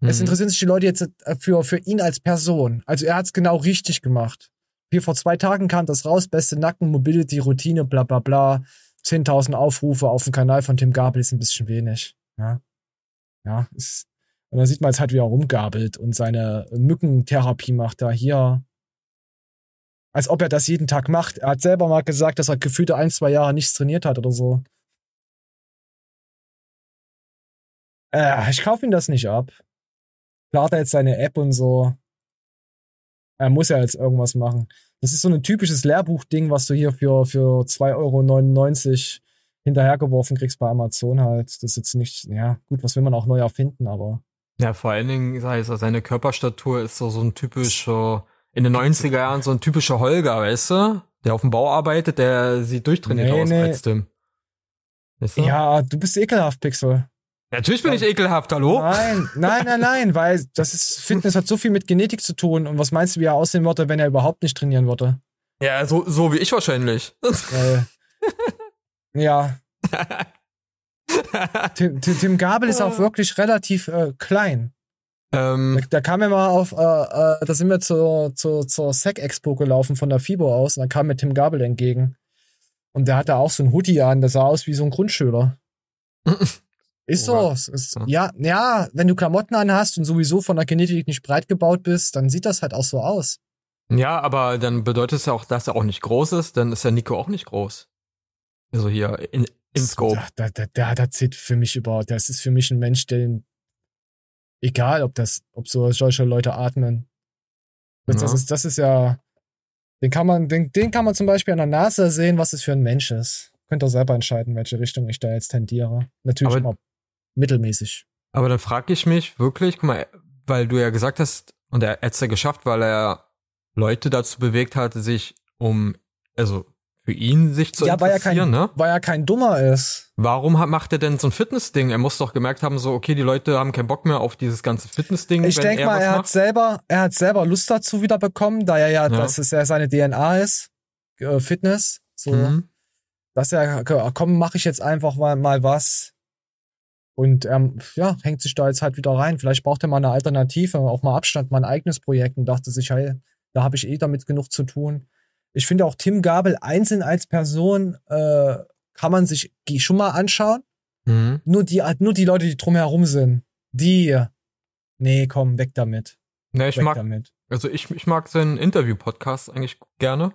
Es Mhm. interessieren sich die Leute jetzt äh, für, für ihn als Person. Also er hat es genau richtig gemacht. Hier vor zwei Tagen kam das raus, beste Nacken, Mobility, Routine, bla bla bla. 10.000 Aufrufe auf dem Kanal von Tim Gabel ist ein bisschen wenig. Ja, ja ist, und da sieht man jetzt halt, wie er rumgabelt und seine Mückentherapie macht da hier. Als ob er das jeden Tag macht. Er hat selber mal gesagt, dass er gefühlte ein, zwei Jahre nichts trainiert hat oder so. Äh, ich kaufe ihm das nicht ab. Klar hat er jetzt seine App und so. Er muss ja jetzt irgendwas machen. Das ist so ein typisches Lehrbuchding, was du hier für, für 2,99 Euro hinterhergeworfen kriegst bei Amazon halt. Das ist jetzt nicht, ja, gut, was will man auch neu erfinden, aber. Ja, vor allen Dingen, sag ich, so, seine Körperstatur ist so, so ein typischer, in den 90er Jahren so ein typischer Holger, weißt du? Der auf dem Bau arbeitet, der sieht durchtrainiert Nee, aus nee. Tim. Weißt du? Ja, du bist ekelhaft, Pixel. Natürlich bin ich ekelhaft, hallo? Nein, nein, nein, nein, weil das ist, Fitness hat so viel mit Genetik zu tun. Und was meinst du, wie er aussehen würde, wenn er überhaupt nicht trainieren würde? Ja, so, so wie ich wahrscheinlich. Weil, ja. Tim, Tim, Tim Gabel ist auch wirklich relativ äh, klein. Ähm, Da, da kam er mal auf, äh, äh, da sind wir zur, zur, zur Sec Expo gelaufen von der FIBO aus und dann kam mir Tim Gabel entgegen. Und der hatte auch so ein Hoodie an, der sah aus wie so ein Grundschüler. Ist so. Oha. Es Ist, ja, ja, wenn du Klamotten anhast und sowieso von der Genetik nicht breit gebaut bist, dann sieht das halt auch so aus. ja, aber dann bedeutet es ja auch, dass er auch nicht groß ist, dann ist ja Nico auch nicht groß. Also hier in, in Scope. Da, da, da, da zählt für mich überhaupt, das ist für mich ein Mensch, den, egal ob das, ob so solche Leute atmen. Das, das Ja. ist, das ist ja, den kann man, den, den kann man zum Beispiel an der Nase sehen, was es für ein Mensch ist. Könnt ihr selber entscheiden, welche Richtung ich da jetzt tendiere. Natürlich Aber- immer mittelmäßig. Aber dann frage ich mich wirklich, guck mal, weil du ja gesagt hast, und er hat es ja geschafft, weil er Leute dazu bewegt hat, sich um, also für ihn sich zu ja, weil er kein, interessieren, ne? weil er kein Dummer ist. Warum hat, macht er denn so ein Fitness-Ding? Er muss doch gemerkt haben, so, okay, die Leute haben keinen Bock mehr auf dieses ganze Fitness-Ding. Ich denke mal, er hat macht. selber, er hat selber Lust dazu wieder bekommen, da er ja, Ja. dass es ja seine DNA ist, äh, Fitness, so, Mhm. dass er, komm, mache ich jetzt einfach mal, mal was. Und ähm, ja, hängt sich da jetzt halt wieder rein. Vielleicht braucht er mal eine Alternative, auch mal Abstand, mal ein eigenes Projekt und dachte sich, hey, da habe ich eh damit genug zu tun. Ich finde auch Tim Gabel einzeln als Person äh, kann man sich schon mal anschauen. Mhm. Nur die, nur die Leute, die drumherum sind, die, nee, komm, weg damit. Ne, ich weg mag, damit. also ich, ich mag seinen Interview-Podcast eigentlich gerne.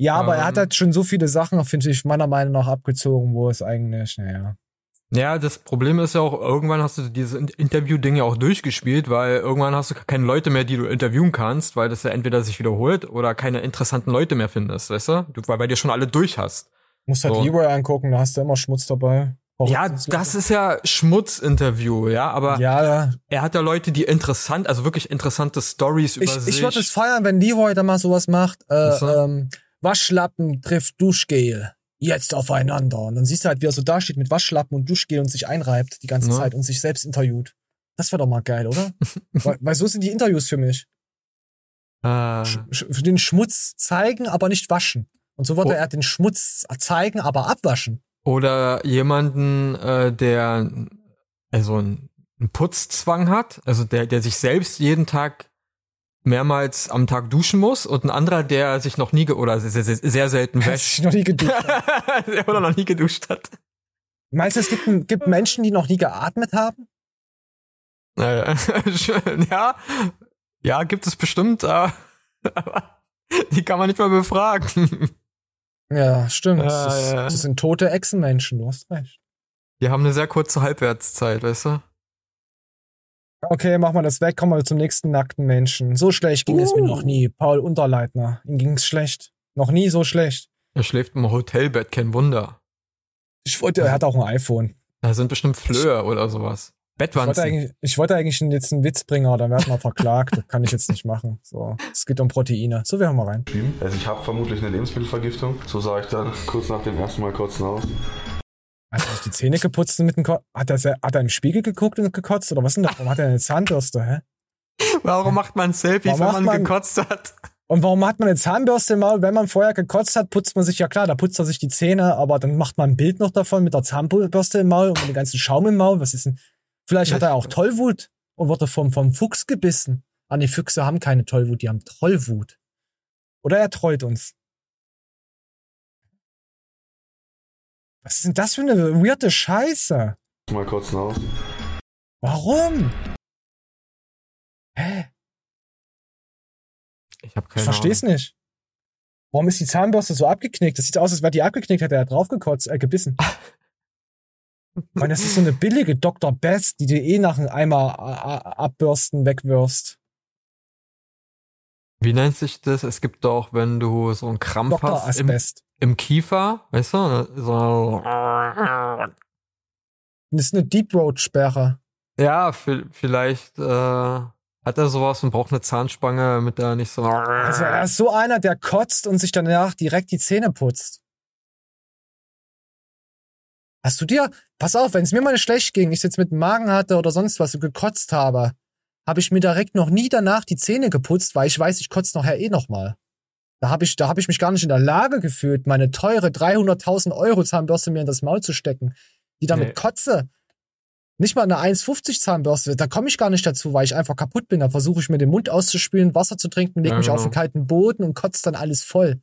Ja, aber er hat Ähm. halt schon so viele Sachen, finde ich, meiner Meinung nach abgezogen, wo es eigentlich, naja. Ja, das Problem ist ja auch, irgendwann hast du dieses In- Interview-Ding ja auch durchgespielt, weil irgendwann hast du keine Leute mehr, die du interviewen kannst, weil das ja entweder sich wiederholt oder keine interessanten Leute mehr findest, weißt du? du weil, weil du schon alle durch hast. Musst halt So. Leroy angucken, da hast du immer Schmutz dabei. Ja, das ist ja Schmutzinterview, ja, aber Ja, er hat ja Leute, die interessant, also wirklich interessante Stories über ich, sich. ich würde es feiern, wenn Leroy da mal sowas macht. Äh, ähm, Waschlappen trifft Duschgel. Jetzt aufeinander. Und dann siehst du halt, wie er so da steht mit Waschlappen und Duschgel und sich einreibt die ganze Ja. Zeit und sich selbst interviewt. Das wäre doch mal geil, oder? weil, weil so sind die Interviews für mich. äh, Sch sch den Schmutz zeigen, aber nicht waschen. Und so würde Oh. er den Schmutz zeigen, aber abwaschen. oder jemanden, äh, der also einen Putzzwang hat, also der, der sich selbst jeden Tag mehrmals am Tag duschen muss und ein anderer, der sich noch nie oder sehr, sehr, sehr selten wäscht. ich noch nie geduscht habe. oder noch nie geduscht hat. Meinst du, es gibt, gibt Menschen, die noch nie geatmet haben? Äh, ja, ja, gibt es bestimmt, äh, aber die kann man nicht mal befragen. Ja, stimmt. Ja, das, ist, ja. das sind tote Echsenmenschen, du hast recht. Die haben eine sehr kurze Halbwertszeit, weißt du? Okay, machen wir das weg, kommen wir zum nächsten nackten Menschen. So schlecht ging es mir Uh. noch nie. Paul Unterleitner. Ihm ging's schlecht. Noch nie so schlecht. Er schläft im Hotelbett, kein Wunder. Ich wollte, er hat auch ein iPhone. Da sind bestimmt Flöhe oder sowas. Ich wollte, Bettwanzen. eigentlich, ich wollte eigentlich jetzt einen Witz bringen, aber dann werden wir verklagt. Das kann ich jetzt nicht machen. So, es geht um Proteine. So, wir hören mal rein. Also ich habe vermutlich eine Lebensmittelvergiftung. So sah ich dann kurz nach dem ersten Mal kotzen aus. Hat er sich die Zähne geputzt und mit dem Ko hat, er, hat er im Spiegel geguckt und gekotzt? Oder was denn das? Warum hat er eine Zahnbürste, hä? Warum macht man Selfies, Warum wenn man, man- gekotzt hat? Und warum hat man eine Zahnbürste im Maul? Wenn man vorher gekotzt hat, putzt man sich, ja klar, da putzt er sich die Zähne, aber dann macht man ein Bild noch davon mit der Zahnbürste im Maul und mit dem ganzen Schaum im Maul. Was ist denn? Vielleicht hat er auch Tollwut und wurde vom, vom Fuchs gebissen. Ah, nee, Füchse haben keine Tollwut, die haben Tollwut. Oder er trollt uns. Was ist denn das für eine weirde Scheiße? Mal kotzen aus. Warum? Hä? Ich habe Ich keine versteh's Ahnung. nicht. Warum ist die Zahnbürste so abgeknickt? Das sieht aus, als wäre die abgeknickt, hätte er draufgekotzt, äh, gebissen. Mann, das ist so eine billige Dr. Best, die du eh nach einem Eimer a- a- abbürsten wegwirfst. Wie nennt sich das? Es gibt doch, wenn du so einen Krampf Dr. hast im, im Kiefer, weißt du? ne, So, Das ist eine Deep Road Sperre. ja, vi- vielleicht äh, hat er sowas und braucht eine Zahnspange, mit der nicht so. Also er ist so einer, der kotzt und sich danach direkt die Zähne putzt. Hast du dir, pass auf, wenn es mir mal schlecht ging, ich jetzt mit dem Magen hatte oder sonst was und gekotzt habe, habe ich mir direkt noch nie danach die Zähne geputzt, weil ich weiß, ich kotze nachher eh nochmal. Da habe ich, da habe ich mich gar nicht in der Lage gefühlt, meine teure 300.000 Euro Zahnbürste mir in das Maul zu stecken, die damit Nee. Kotze Nicht mal eine 1,50 Zahnbürste. Da komme ich gar nicht dazu, weil ich einfach kaputt bin. Da versuche ich mir den Mund auszuspülen, Wasser zu trinken, leg Ja, mich auf genau. den kalten Boden und kotze dann alles voll.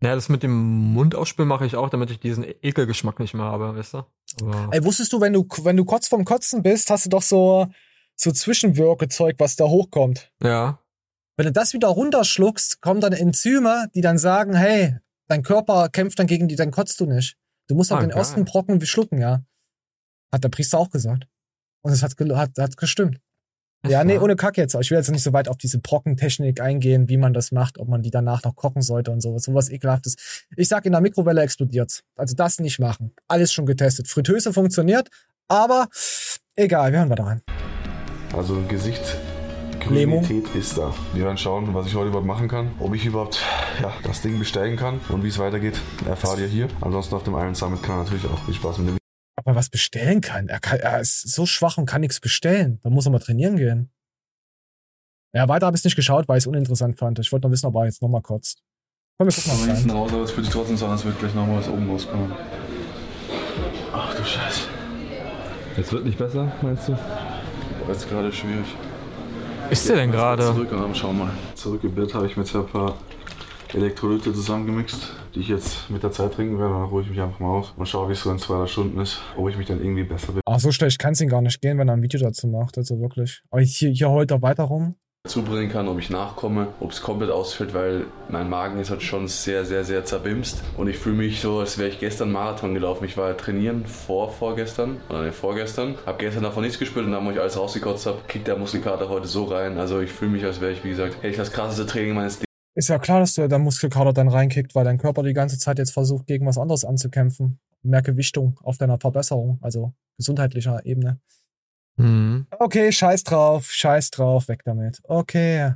Naja, das mit dem Mund ausspülen mache ich auch, damit ich diesen Ekelgeschmack nicht mehr habe, weißt du? Aber Ey, wusstest du, wenn du, wenn du kurz vorm Kotzen bist, hast du doch so, so Zwischenwirkezeug, was da hochkommt. ja. Wenn du das wieder runterschluckst, kommen dann Enzyme, die dann sagen, hey, dein Körper kämpft dann gegen die, dann kotzt du nicht. Du musst auch Ah, den geil. ersten Brocken schlucken, ja. Hat der Priester auch gesagt. Und es hat, hat, hat gestimmt. Ja, nee, ohne Kack jetzt. Ich will jetzt nicht so weit auf diese Brockentechnik eingehen, wie man das macht, ob man die danach noch kochen sollte und sowas. Sowas ekelhaftes. Ich sag, in der Mikrowelle explodiert's. Also das nicht machen. Alles schon getestet. Fritteuse funktioniert, aber egal, wir hören weiter rein. Also Gesicht. Lähmung. Grünität ist da. Wir werden schauen, was ich heute überhaupt machen kann. Ob ich überhaupt ja, das Ding besteigen kann und wie es weitergeht, erfahrt ihr hier. Ansonsten auf dem Iron Summit kann natürlich auch viel Spaß mit dem Ob er was bestellen kann. Er, kann, er ist so schwach und kann nichts bestellen. Da muss er mal trainieren gehen. Ja, weiter habe ich nicht geschaut, weil ich es uninteressant fand. Ich wollte noch wissen, ob er jetzt noch mal kotzt. Komm, wir gucken mal hinten rein. raus, aber es fühlt sich trotzdem so an, als würde gleich nochmal was oben rauskommen. Ach du Scheiße. Es wird nicht besser, meinst du? Das ist gerade schwierig. Ist der denn gerade? Zurück schauen wir mal. Zurück im Bett habe ich mir jetzt ein paar Elektrolyte zusammengemixt, die ich jetzt mit der Zeit trinken werde. Dann ruhe ich mich einfach mal aus und schaue, wie es so in zwei drei Stunden ist, ob ich mich dann irgendwie besser bin. Ach, so schlecht kann es ihn gar nicht gehen, wenn er ein Video dazu macht. Also wirklich. Aber hier, hier heult er weiter rum. Zubringen kann, ob ich nachkomme, ob es komplett ausfällt, weil mein Magen ist halt schon sehr, sehr, sehr zerbimst. Und ich fühle mich so, als wäre ich gestern Marathon gelaufen. Ich war trainieren vor vorgestern oder ne, vorgestern. Hab gestern davon nichts gespürt und dann, wo ich alles rausgekotzt habe, kickt der Muskelkater heute so rein. Also ich fühle mich, als wäre ich, wie gesagt, hätte ich das krasseste Training meines Lebens. Ist ja klar, dass der, der Muskelkater dann reinkickt, weil dein Körper die ganze Zeit jetzt versucht, gegen was anderes anzukämpfen. Mehr Gewichtung auf deiner Verbesserung, also gesundheitlicher Ebene. Mhm. Okay, scheiß drauf, scheiß drauf, weg damit. Okay.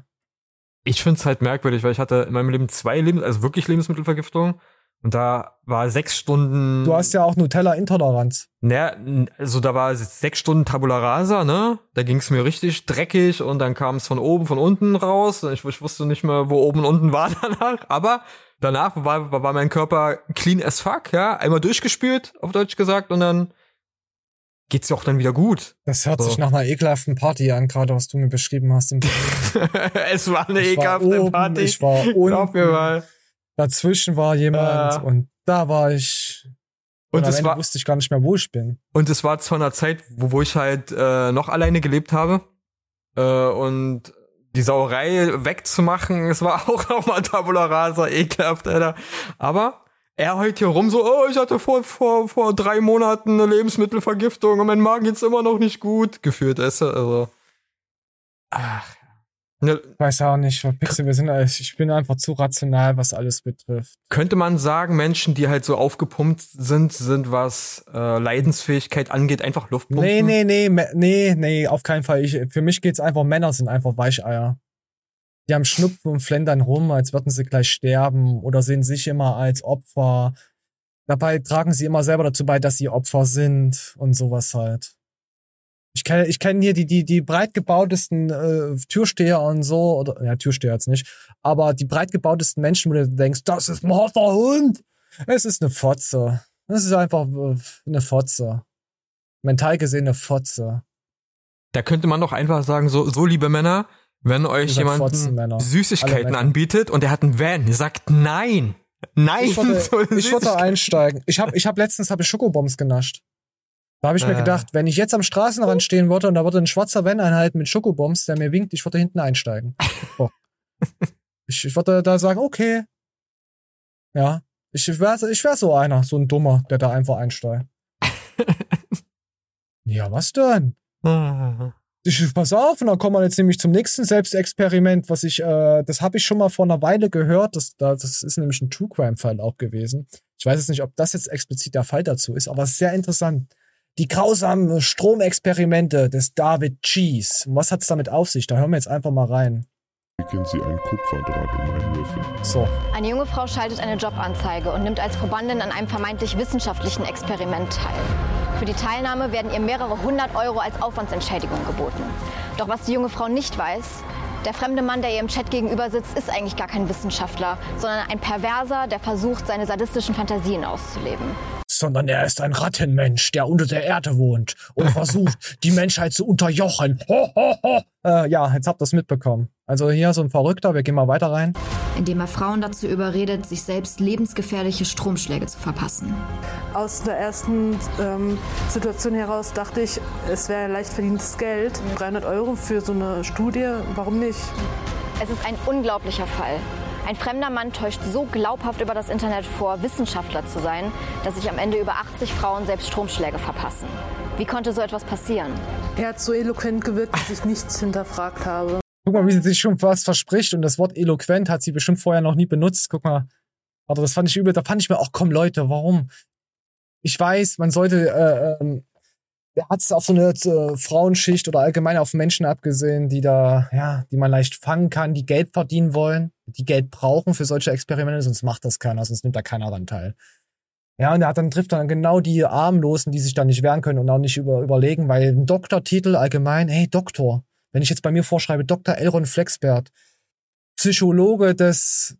Ich find's halt merkwürdig, weil ich hatte in meinem Leben zwei Lebens also wirklich Lebensmittelvergiftung. Und da war sechs Stunden. Du hast ja auch Nutella-Intoleranz. Naja, also da war sechs Stunden Tabula Rasa, ne? Da ging's mir richtig dreckig und dann kam es von oben, von unten raus. Ich, ich wusste nicht mehr, wo oben und unten war danach. Aber danach war, war mein Körper clean as fuck, ja? Einmal durchgespült, auf Deutsch gesagt, und dann geht's ja auch dann wieder gut. Das hört So. sich nach einer ekelhaften Party an, gerade was du mir beschrieben hast. Im es war eine Ich war ekelhafte oben, Party. Ich war Glaub mir unten. mal. Dazwischen war jemand Ja. und da war ich. Und, Und am es Ende war- wusste ich gar nicht mehr, wo ich bin. Und es war zu einer Zeit, wo, wo ich halt äh, noch alleine gelebt habe. Äh, und die Sauerei wegzumachen, es war auch nochmal Tabula Rasa, ekelhaft, Alter. Aber er heult hier rum so, oh, ich hatte vor, vor, vor drei Monaten eine Lebensmittelvergiftung und mein Magen geht's immer noch nicht gut gefühlt, du, also. Ach. Ne, Ich weiß auch nicht, Pixel, wir sind, ich bin einfach zu rational, was alles betrifft. könnte man sagen, Menschen, die halt so aufgepumpt sind, sind, was äh, Leidensfähigkeit angeht, einfach Luftpumpen? Nee, nee, nee, nee, nee, auf keinen Fall. Ich, für mich geht's einfach, Männer sind einfach Weicheier. Die haben Schnupfen und flendern rum, als würden sie gleich sterben oder sehen sich immer als Opfer. Dabei tragen sie immer selber dazu bei, dass sie Opfer sind und sowas halt. Ich kenne ich kenn hier die, die, die breit gebautesten äh, Türsteher und so, oder ja, Türsteher jetzt nicht, aber die breit gebautesten Menschen, wo du denkst, das ist ein harter Hund. Es ist eine Fotze. Es ist einfach äh, eine Fotze. Mental gesehen eine Fotze. Da könnte man doch einfach sagen, so, so liebe Männer, wenn euch jemand Süßigkeiten anbietet und er hat einen Van, ihr sagt nein. Nein. Ich wollte, zu ich wollte einsteigen. Ich habe ich hab letztens hab ich Schokobombs genascht. Da habe ich mir Ah. gedacht, wenn ich jetzt am Straßenrand stehen würde und da würde ein schwarzer Van einhalten mit Schokobombs, der mir winkt, ich würde hinten einsteigen. Ich, ich würde da sagen, okay. Ja. Ich wäre ich wär so einer, so ein Dummer, der da einfach einsteigt. ja, was denn? Ich, pass auf, und dann kommen wir jetzt nämlich zum nächsten Selbstexperiment, was ich, äh, das habe ich schon mal vor einer Weile gehört. Das, da- das ist nämlich ein True Crime-Fall auch gewesen. Ich weiß jetzt nicht, ob das jetzt explizit der Fall dazu ist, aber es ist sehr interessant. Die grausamen Stromexperimente des David Cheese. Und was hat's damit auf sich? Da hören wir jetzt einfach mal rein. Wickeln Sie einen Kupferdraht um einen Würfel. So. Eine junge Frau schaltet eine Jobanzeige und nimmt als Probandin an einem vermeintlich wissenschaftlichen Experiment teil. Für die Teilnahme werden ihr mehrere hundert Euro als Aufwandsentschädigung geboten. Doch was die junge Frau nicht weiß, der fremde Mann, der ihr im Chat gegenüber sitzt, ist eigentlich gar kein Wissenschaftler, sondern ein Perverser, der versucht, seine sadistischen Fantasien auszuleben. Sondern er ist ein Rattenmensch, der unter der Erde wohnt und versucht, die Menschheit zu unterjochen. Ho, ho, ho. Äh, ja, jetzt habt ihr es mitbekommen. Also hier so ein Verrückter, wir gehen mal weiter rein. indem er Frauen dazu überredet, sich selbst lebensgefährliche Stromschläge zu verpassen. Aus der ersten ähm, Situation heraus dachte ich, es wäre leicht verdientes Geld. 300 Euro für so eine Studie, warum nicht? Es ist ein unglaublicher Fall. Ein fremder Mann täuscht so glaubhaft über das Internet vor, Wissenschaftler zu sein, dass sich am Ende über 80 Frauen selbst Stromschläge verpassen. Wie konnte so etwas passieren? Er hat so eloquent gewirkt, dass ich nichts hinterfragt habe. Guck mal, wie sie sich schon was verspricht und das Wort eloquent hat sie bestimmt vorher noch nie benutzt. Guck mal. Aber das fand ich übel. Da fand ich mir auch, komm Leute, warum? Ich weiß, man sollte, äh, ähm, er hat es auf so eine äh, Frauenschicht oder allgemein auf Menschen abgesehen, die da, ja, die man leicht fangen kann, die Geld verdienen wollen, die Geld brauchen für solche Experimente, sonst macht das keiner, sonst nimmt da keiner daran teil. Ja, und er hat dann trifft dann genau die Armlosen, die sich da nicht wehren können und auch nicht über, überlegen, weil ein Doktortitel allgemein, hey Doktor, wenn ich jetzt bei mir vorschreibe, Dr. Elron Flexbert, Psychologe des,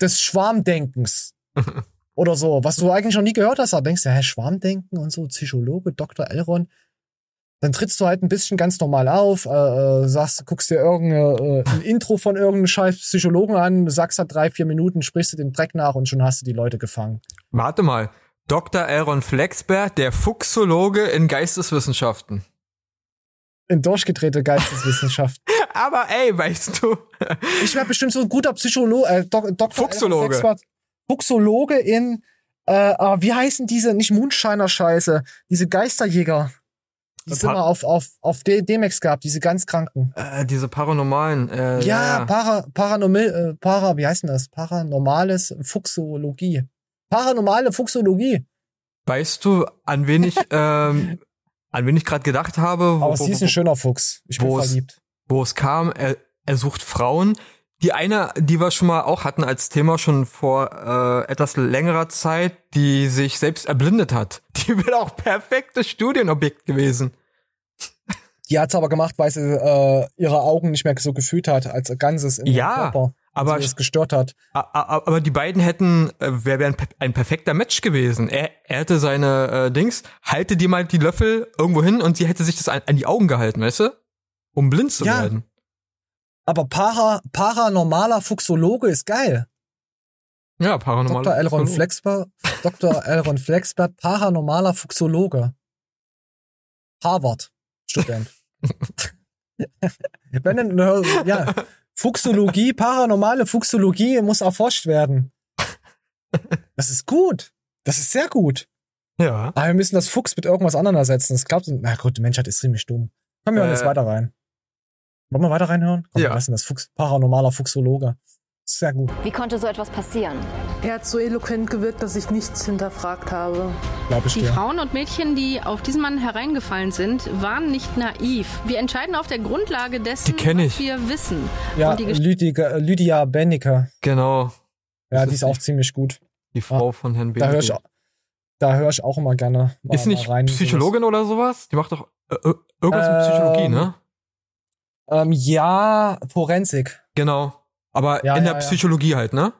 des Schwarmdenkens oder so, was du eigentlich noch nie gehört hast, da denkst du, hä, Schwarmdenken und so, Psychologe, Dr. Elron, dann trittst du halt ein bisschen ganz normal auf, äh, äh, sagst, guckst dir irgendein äh, Intro von irgendeinem scheiß Psychologen an, sagst halt drei, vier Minuten, sprichst du den Dreck nach und schon hast du die Leute gefangen. Warte mal. Dr. Aaron Flexbert, der Fuchsologe in Geisteswissenschaften. In durchgedrehte Geisteswissenschaft. Aber ey, weißt du. ich wäre bestimmt so ein guter Psychologe, äh, Dok Dr. Fuchsologe. Flexbert. Fuchsologe in, äh, ah, wie heißen diese, nicht Moonshiner-Scheiße, diese Geisterjäger. Die es immer auf, auf, auf D-Max gab, diese ganz kranken. Äh, diese paranormalen. Äh, Ja, Para, Paranormal, äh, Para, wie heißt denn das? Paranormales Fuchsologie. Paranormale Fuchsologie. Weißt du, an wen ich, ähm, an wen ich gerade gedacht habe? Wo, Aber sie ist ein schöner Fuchs. Ich bin wo es, verliebt. wo es kam, er, er sucht Frauen. Die eine, die wir schon mal auch hatten als Thema schon vor äh, etwas längerer Zeit, die sich selbst erblindet hat. Die wäre auch perfektes Studienobjekt gewesen. Die hat's aber gemacht, weil sie äh, ihre Augen nicht mehr so gefühlt hat als Ganzes ihrem Ja, Körper. aber sie es gestört hat. Aber die beiden hätten, äh, wäre wär ein, per- ein perfekter Match gewesen. Er, er hätte seine äh, Dings, halte dir mal die Löffel irgendwo hin und sie hätte sich das an, an die Augen gehalten, weißt du? Um blind zu Ja. werden. Aber para, paranormaler Fuchsologe ist geil. Ja, paranormal. Dr. Elron Flexbert, Dr. Elron Flexbert, paranormaler Fuchsologe. Harvard Student. Wenn denn, ja, Fuchsologie, paranormale Fuchsologie muss erforscht werden. Das ist gut. Das ist sehr gut. Ja. Aber wir müssen das Fuchs mit irgendwas anderem ersetzen. Das klappt. Na gut, die Menschheit ist ziemlich dumm. Kommen wir Äh. jetzt weiter rein. Wollen wir weiter reinhören? Komm, Ja. wir lassen das Fuchs, paranormaler Fuchsologe. Sehr gut. Wie konnte so etwas passieren? Er hat so eloquent gewirkt, dass ich nichts hinterfragt habe. Glaube ich Die dir. Frauen und Mädchen, die auf diesen Mann hereingefallen sind, waren nicht naiv. Wir entscheiden auf der Grundlage dessen, was wir wissen. Ja, und die Gesch- Lydia, Lydia Benneker. Genau. Ja, Das die ist ist auch ziemlich gut. Die Frau von Herrn Da höre ich, Benedikt. da hör ich auch immer gerne mal, Ist nicht mal rein. in Psychologin oder sowas? Die macht doch äh, äh, irgendwas mit Ähm, Psychologie, ne? Ähm, ja, Forensik. Genau. Aber Ja, in ja, der ja. Psychologie halt, ne?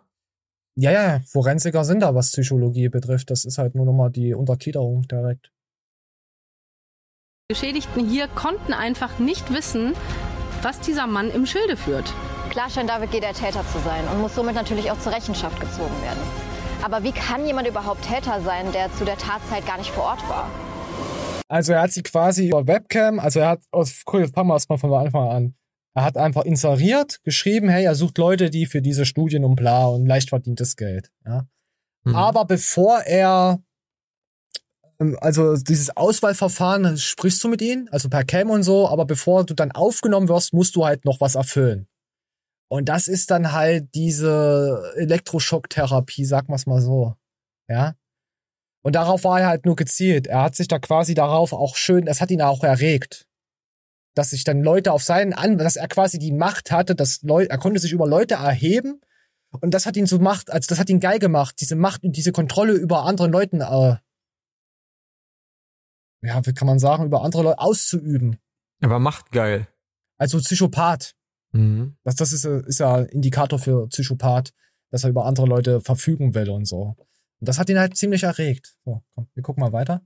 Ja, ja, Forensiker sind da, was Psychologie betrifft. Das ist halt nur nochmal die Untergliederung direkt. Geschädigten hier konnten einfach nicht wissen, was dieser Mann im Schilde führt. Klar scheint David G. der Täter zu sein und muss somit natürlich auch zur Rechenschaft gezogen werden. Aber wie kann jemand überhaupt Täter sein, der zu der Tatzeit gar nicht vor Ort war? Also er hat sie quasi über Webcam, also er hat, aus, cool, jetzt fangen wir erstmal von Anfang an. Er hat einfach inseriert, geschrieben, hey, er sucht Leute, die für diese Studien und bla und leicht verdientes Geld. Ja. Mhm. Aber bevor er, ähm, also dieses Auswahlverfahren, sprichst du mit ihnen, also per Cam und so, aber bevor du dann aufgenommen wirst, musst du halt noch was erfüllen. Und das ist dann halt diese Elektroschocktherapie, sagen wir es mal so. Ja. Und darauf war er halt nur gezielt. Er hat sich da quasi darauf auch schön, das hat ihn auch erregt. Dass sich dann Leute auf seinen An, dass er quasi die Macht hatte, dass Leute, er konnte sich über Leute erheben. Und das hat ihn so Macht, also das hat ihn geil gemacht, diese Macht und diese Kontrolle über andere Leuten, äh, ja, wie kann man sagen, über andere Leute auszuüben. Aber macht geil. Also Psychopath. Mhm. Das, das ist, äh, ist ja ein Indikator für Psychopath, dass er über andere Leute verfügen will und so. Und das hat ihn halt ziemlich erregt. So, komm, wir gucken mal weiter.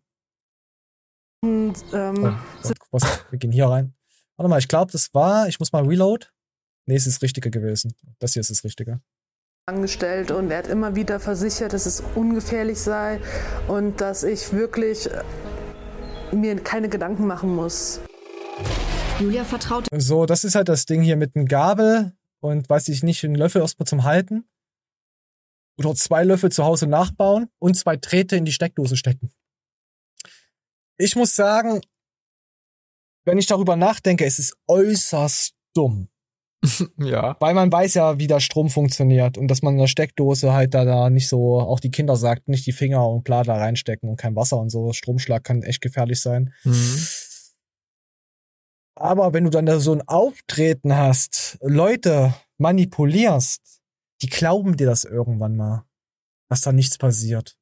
Und, ähm, So, so, was, wir gehen hier rein. Warte mal, ich glaube, das war, ich muss mal reload. Nee, es ist das Richtige gewesen. Das hier ist das Richtige. angestellt und er hat immer wieder versichert, dass es ungefährlich sei und dass ich wirklich äh, mir keine Gedanken machen muss. Julia vertraut So, das ist halt das Ding hier mit einem Gabel und weiß ich nicht, einen Löffel erstmal zum Halten. Oder zwei Löffel zu Hause nachbauen und zwei Drähte in die Steckdose stecken. Ich muss sagen, wenn ich darüber nachdenke, es ist äußerst dumm. ja. Weil man weiß ja, wie der Strom funktioniert und dass man in der Steckdose halt da, da nicht so, auch die Kinder sagt, nicht die Finger und bla da reinstecken und kein Wasser und so. Stromschlag kann echt gefährlich sein. Mhm. Aber wenn du dann da so ein Auftreten hast, Leute manipulierst, die glauben dir das irgendwann mal, dass da nichts passiert.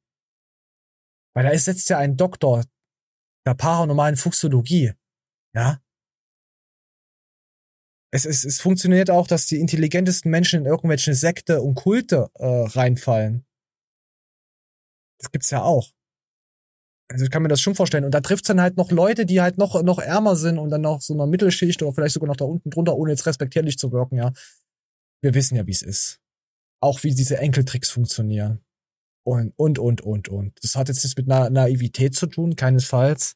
Weil da ist jetzt ja ein Doktor der paranormalen Fuchsologie. Ja. Es, es, es funktioniert auch, dass die intelligentesten Menschen in irgendwelche Sekte und Kulte äh, reinfallen. Das gibt's ja auch. Also ich kann mir das schon vorstellen. Und da trifft's dann halt noch Leute, die halt noch, noch ärmer sind und dann noch so einer Mittelschicht oder vielleicht sogar noch da unten drunter, ohne jetzt respektierlich zu wirken, ja. Wir wissen ja, wie es ist. Auch wie diese Enkeltricks funktionieren. Und, und, und, und, und. Das hat jetzt nichts mit Na Naivität zu tun, keinesfalls.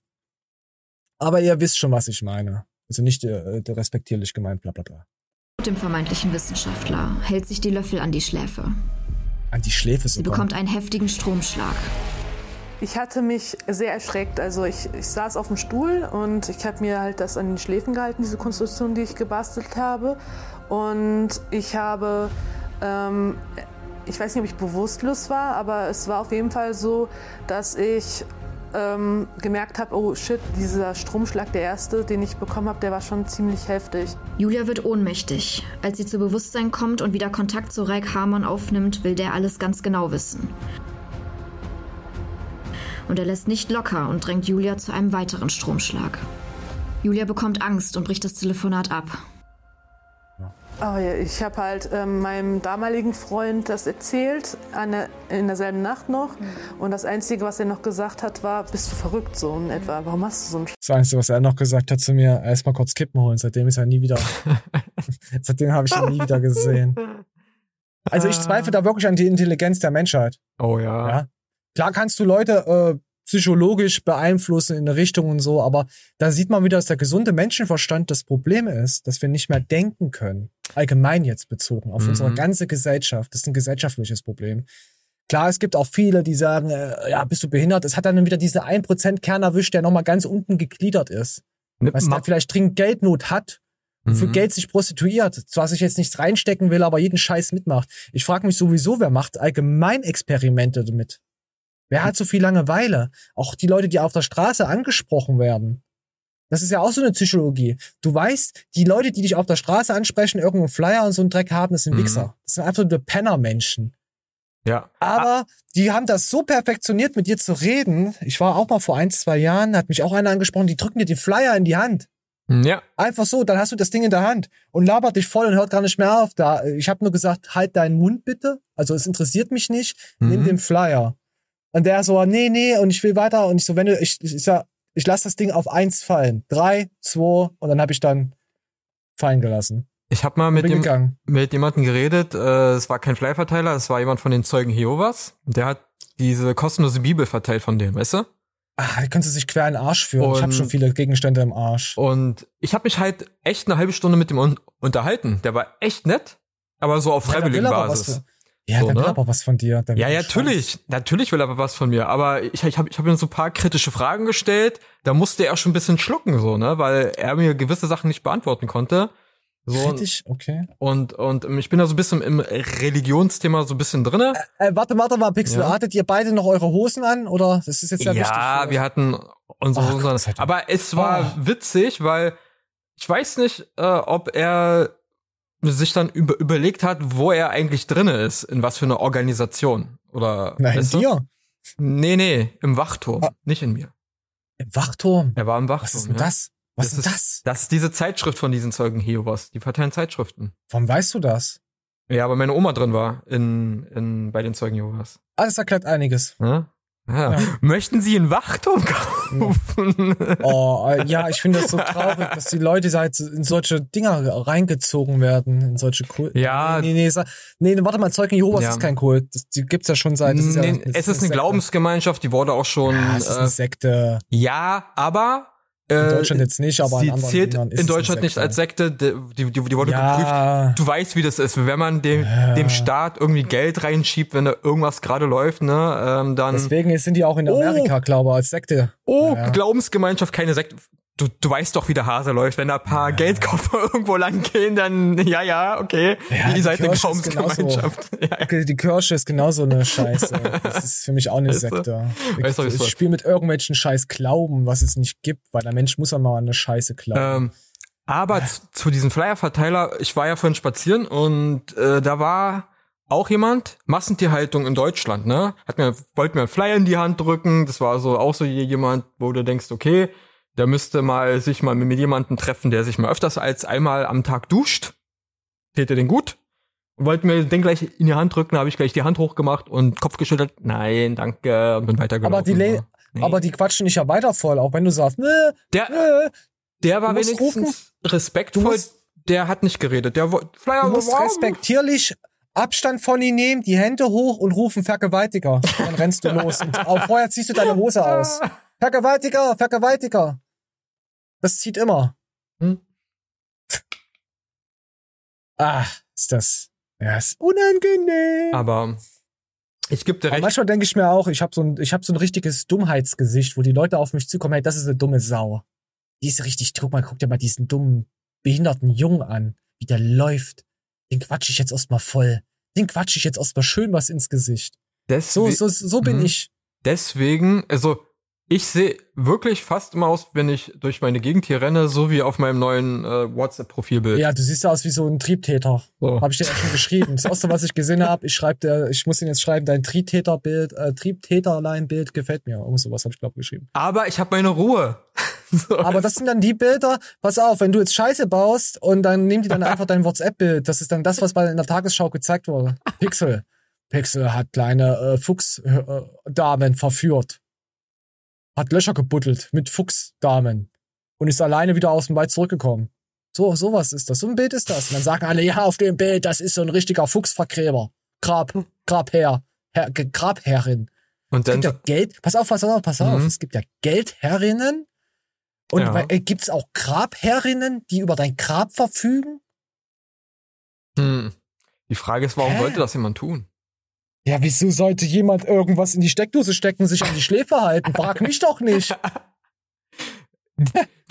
Aber ihr wisst schon, was ich meine. Also nicht äh, der respektierlich gemeint, bla bla bla. dem vermeintlichen Wissenschaftler, hält sich die Löffel an die Schläfe. An die Schläfe Sie sogar. bekommt einen heftigen Stromschlag. Ich hatte mich sehr erschreckt. Also ich, ich saß auf dem Stuhl und ich habe mir halt das an den Schläfen gehalten, diese Konstruktion, die ich gebastelt habe. Und ich habe, ähm, ich weiß nicht, ob ich bewusstlos war, aber es war auf jeden Fall so, dass ich ähm, gemerkt habe, oh shit, dieser Stromschlag, der erste, den ich bekommen habe, der war schon ziemlich heftig. Julia wird ohnmächtig. Als sie zu Bewusstsein kommt und wieder Kontakt zu Reik Harmon aufnimmt, will der alles ganz genau wissen. Und er lässt nicht locker und drängt Julia zu einem weiteren Stromschlag. Julia bekommt Angst und bricht das Telefonat ab. Oh ja, ich habe halt ähm, meinem damaligen Freund das erzählt, der, in derselben Nacht noch. Und das Einzige, was er noch gesagt hat, war, bist du verrückt so in etwa? Warum hast du so einen Das Einzige, was er noch gesagt hat zu mir, erstmal kurz Kippen holen. Seitdem ist er nie wieder. seitdem habe ich ihn nie wieder gesehen. Also ich zweifle da wirklich an die Intelligenz der Menschheit. Oh ja. Ja. Klar kannst du Leute äh, psychologisch beeinflussen in eine Richtung und so, aber da sieht man wieder, dass der gesunde Menschenverstand das Problem ist, dass wir nicht mehr denken können. Allgemein jetzt bezogen auf Mhm. unsere ganze Gesellschaft. Das ist ein gesellschaftliches Problem. Klar, es gibt auch viele, die sagen, äh, ja, bist du behindert? Es hat dann wieder diese 1% Kern erwischt, der nochmal ganz unten gegliedert ist. Weißt du, vielleicht dringend Geldnot hat, für Mhm. Geld sich prostituiert. Zwar sich jetzt nichts reinstecken will, aber jeden Scheiß mitmacht. Ich frage mich sowieso, wer macht allgemein Experimente damit? Wer hat so viel Langeweile? Auch die Leute, die auf der Straße angesprochen werden. Das ist ja auch so eine Psychologie. Du weißt, die Leute, die dich auf der Straße ansprechen, irgendeinen Flyer und so einen Dreck haben, das sind Mhm. Wichser. Das sind absolute Pennermenschen. Ja. Aber die haben das so perfektioniert, mit dir zu reden. Ich war auch mal vor ein, zwei Jahren, hat mich auch einer angesprochen, die drücken dir den Flyer in die Hand. Ja. Einfach so, dann hast du das Ding in der Hand und labert dich voll und hört gar nicht mehr auf. Da, ich habe nur gesagt, halt deinen Mund bitte. Also es interessiert mich nicht. Nimm Mhm. den Flyer. Und der so, nee, nee, und ich will weiter. Und ich so, wenn du, ich, ich, ich, sag, ich lasse das Ding auf eins fallen. Drei, zwei, und dann habe ich dann fallen gelassen. Ich habe mal mit, dem, mit jemandem geredet, äh, es war kein Flyverteiler, es war jemand von den Zeugen Jehovas. Der hat diese kostenlose Bibel verteilt von denen, weißt du? Ah, die kannst du sich quer in den Arsch führen. ich habe Und- schon viele Gegenstände im Arsch. Und ich habe mich halt echt eine halbe Stunde mit dem un unterhalten. Der war echt nett, aber so auf Ja, freiwilligen was Basis. Ja, So, der will ne? aber was von dir. Ja, ja, natürlich. Natürlich will er aber was von mir. Aber ich, ich habe ich hab ihm so ein paar kritische Fragen gestellt. Da musste er schon ein bisschen schlucken, so, ne? Weil er mir gewisse Sachen nicht beantworten konnte. So, Kritisch, okay. und, und ich bin da so ein bisschen im Religionsthema so ein bisschen drinne. Äh, warte, warte mal, Pixel. Ja. Hattet ihr beide noch eure Hosen an? Oder das ist jetzt ja, wichtig. Ja, wir hatten unsere Hosen an. Aber es war Oh. witzig, weil ich weiß nicht, äh, ob er sich dann über, überlegt hat, wo er eigentlich drinne ist, in was für eine Organisation. Oder Na, in weißt du? dir. Nee, nee, im Wachturm, Ah. nicht in mir. Im Wachturm. Er war im Wachturm. Was ist denn ja. das? Was ist denn das? Das ist diese Zeitschrift von diesen Zeugen Jehovas. Die verteilen Zeitschriften. Warum weißt du das? Ja, aber meine Oma drin war in, in, bei den Zeugen Jehovas. Alles erklärt einiges. Ja? Ja. Ja. Möchten Sie einen Wachturm kaufen? Oh, äh, ja, ich finde das so traurig, dass die Leute halt in solche Dinger reingezogen werden, in solche Kult. Ja. Nee, nee, nee, nee, warte mal, Zeugen Jehovas Ja. ist kein Kult. Das, die gibt's ja schon seit. Ja, Nee, das es ist eine Sekte. Glaubensgemeinschaft, die wurde auch schon. Ja, es ist eine äh, Sekte. ja, aber. Äh, In Deutschland jetzt nicht, aber in sie anderen zählt Ländern ist in Deutschland nicht als Sekte. Die, die, die, wurde Ja. geprüft. Du weißt, wie das ist. Wenn man dem, dem Staat irgendwie Geld reinschiebt, wenn da irgendwas gerade läuft, ne, ähm, dann. Deswegen sind die auch in Oh. Amerika, glaube ich, als Sekte. Oh, Ja. Glaubensgemeinschaft, keine Sekte. Du, du weißt doch, wie der Hase läuft. Wenn da ein paar Geldkoffer irgendwo lang gehen, dann, ja, ja, okay, Ja, ihr die seid eine Glaubensgemeinschaft. Okay, Die Kirche ist genauso eine Scheiße. Das ist für mich auch eine Weißt? Sekte. Weißt Ich läuft? spiele mit irgendwelchen Scheiß Glauben, was es nicht gibt, weil der Mensch muss ja mal an eine Scheiße glauben. Ähm, aber zu, zu diesem Flyer-Verteiler, ich war ja vorhin spazieren und äh, da war auch jemand, Massentierhaltung in Deutschland, ne? Hat mir, wollte mir einen Flyer in die Hand drücken. Das war so auch so jemand, wo du denkst, okay, der müsste mal sich mal mit jemandem treffen, der sich mal öfters als einmal am Tag duscht. Täte den gut. Wollte mir den gleich in die Hand drücken, habe ich gleich die Hand hochgemacht und Kopf geschüttelt. Nein, danke, und bin weitergelaufen. aber die, Le aber die quatschen dich ja weiter voll, auch wenn du sagst, ne, Der, ne, der war wenigstens respektvoll. Du musst- der hat nicht geredet. Der Flyer du musst respektierlich Abstand von ihm nehmen, die Hände hoch und rufen Vergewaltiger. Dann rennst du los. Und auch vorher ziehst du deine Hose aus. Vergewaltiger, Vergewaltiger. Das zieht immer. Hm? Ah, ist das. Ja, ist unangenehm. Aber ich gebe dir Aber recht. manchmal denke ich mir auch, ich habe so ein, ich habe so ein richtiges Dummheitsgesicht, wo die Leute auf mich zukommen, hey, das ist eine dumme Sau. Die ist richtig, guck mal, guck dir mal diesen dummen, behinderten Jungen an, wie der läuft. Den quatsch ich jetzt erstmal voll. Den quatsch ich jetzt erstmal schön was ins Gesicht. So, Deswe- so, so bin Mhm. ich. Deswegen, also ich sehe wirklich fast immer aus, wenn ich durch meine Gegend hier renne, so wie auf meinem neuen äh, WhatsApp-Profilbild. Ja, du siehst ja aus wie so ein Triebtäter. So. Habe ich dir ja schon geschrieben. Das erste, was ich gesehen habe, ich schreibe dir, ich muss ihn jetzt schreiben, dein Triebtäterbild, äh, Triebtäterlein-Bild gefällt mir. Irgend sowas habe ich glaube geschrieben. Aber ich habe meine Ruhe. So, Aber das sind dann die Bilder, pass auf, wenn du jetzt Scheiße baust und dann nehmen die dann einfach dein WhatsApp-Bild. Das ist dann das, was bei in der Tagesschau gezeigt wurde. Pixel. Pixel hat kleine äh, Fuchsdamen verführt. Hat Löcher gebuddelt mit Fuchsdamen. Und ist alleine wieder aus dem Wald zurückgekommen. So, sowas ist das. So ein Bild ist das. Und dann sagen alle, ja, auf dem Bild, das ist so ein richtiger Fuchsvergräber. Grab, Grabherr, Herr, Grabherrin. Und Es dann gibt ja Geld, pass auf, pass auf, pass auf. Mhm. Es gibt ja Geldherrinnen und Ja. äh, gibt's auch Grabherrinnen, die über dein Grab verfügen? hm. Die Frage ist, warum Hä? sollte das jemand tun? Ja, wieso sollte jemand irgendwas in die Steckdose stecken, sich an die Schläfe halten? Frag mich doch nicht.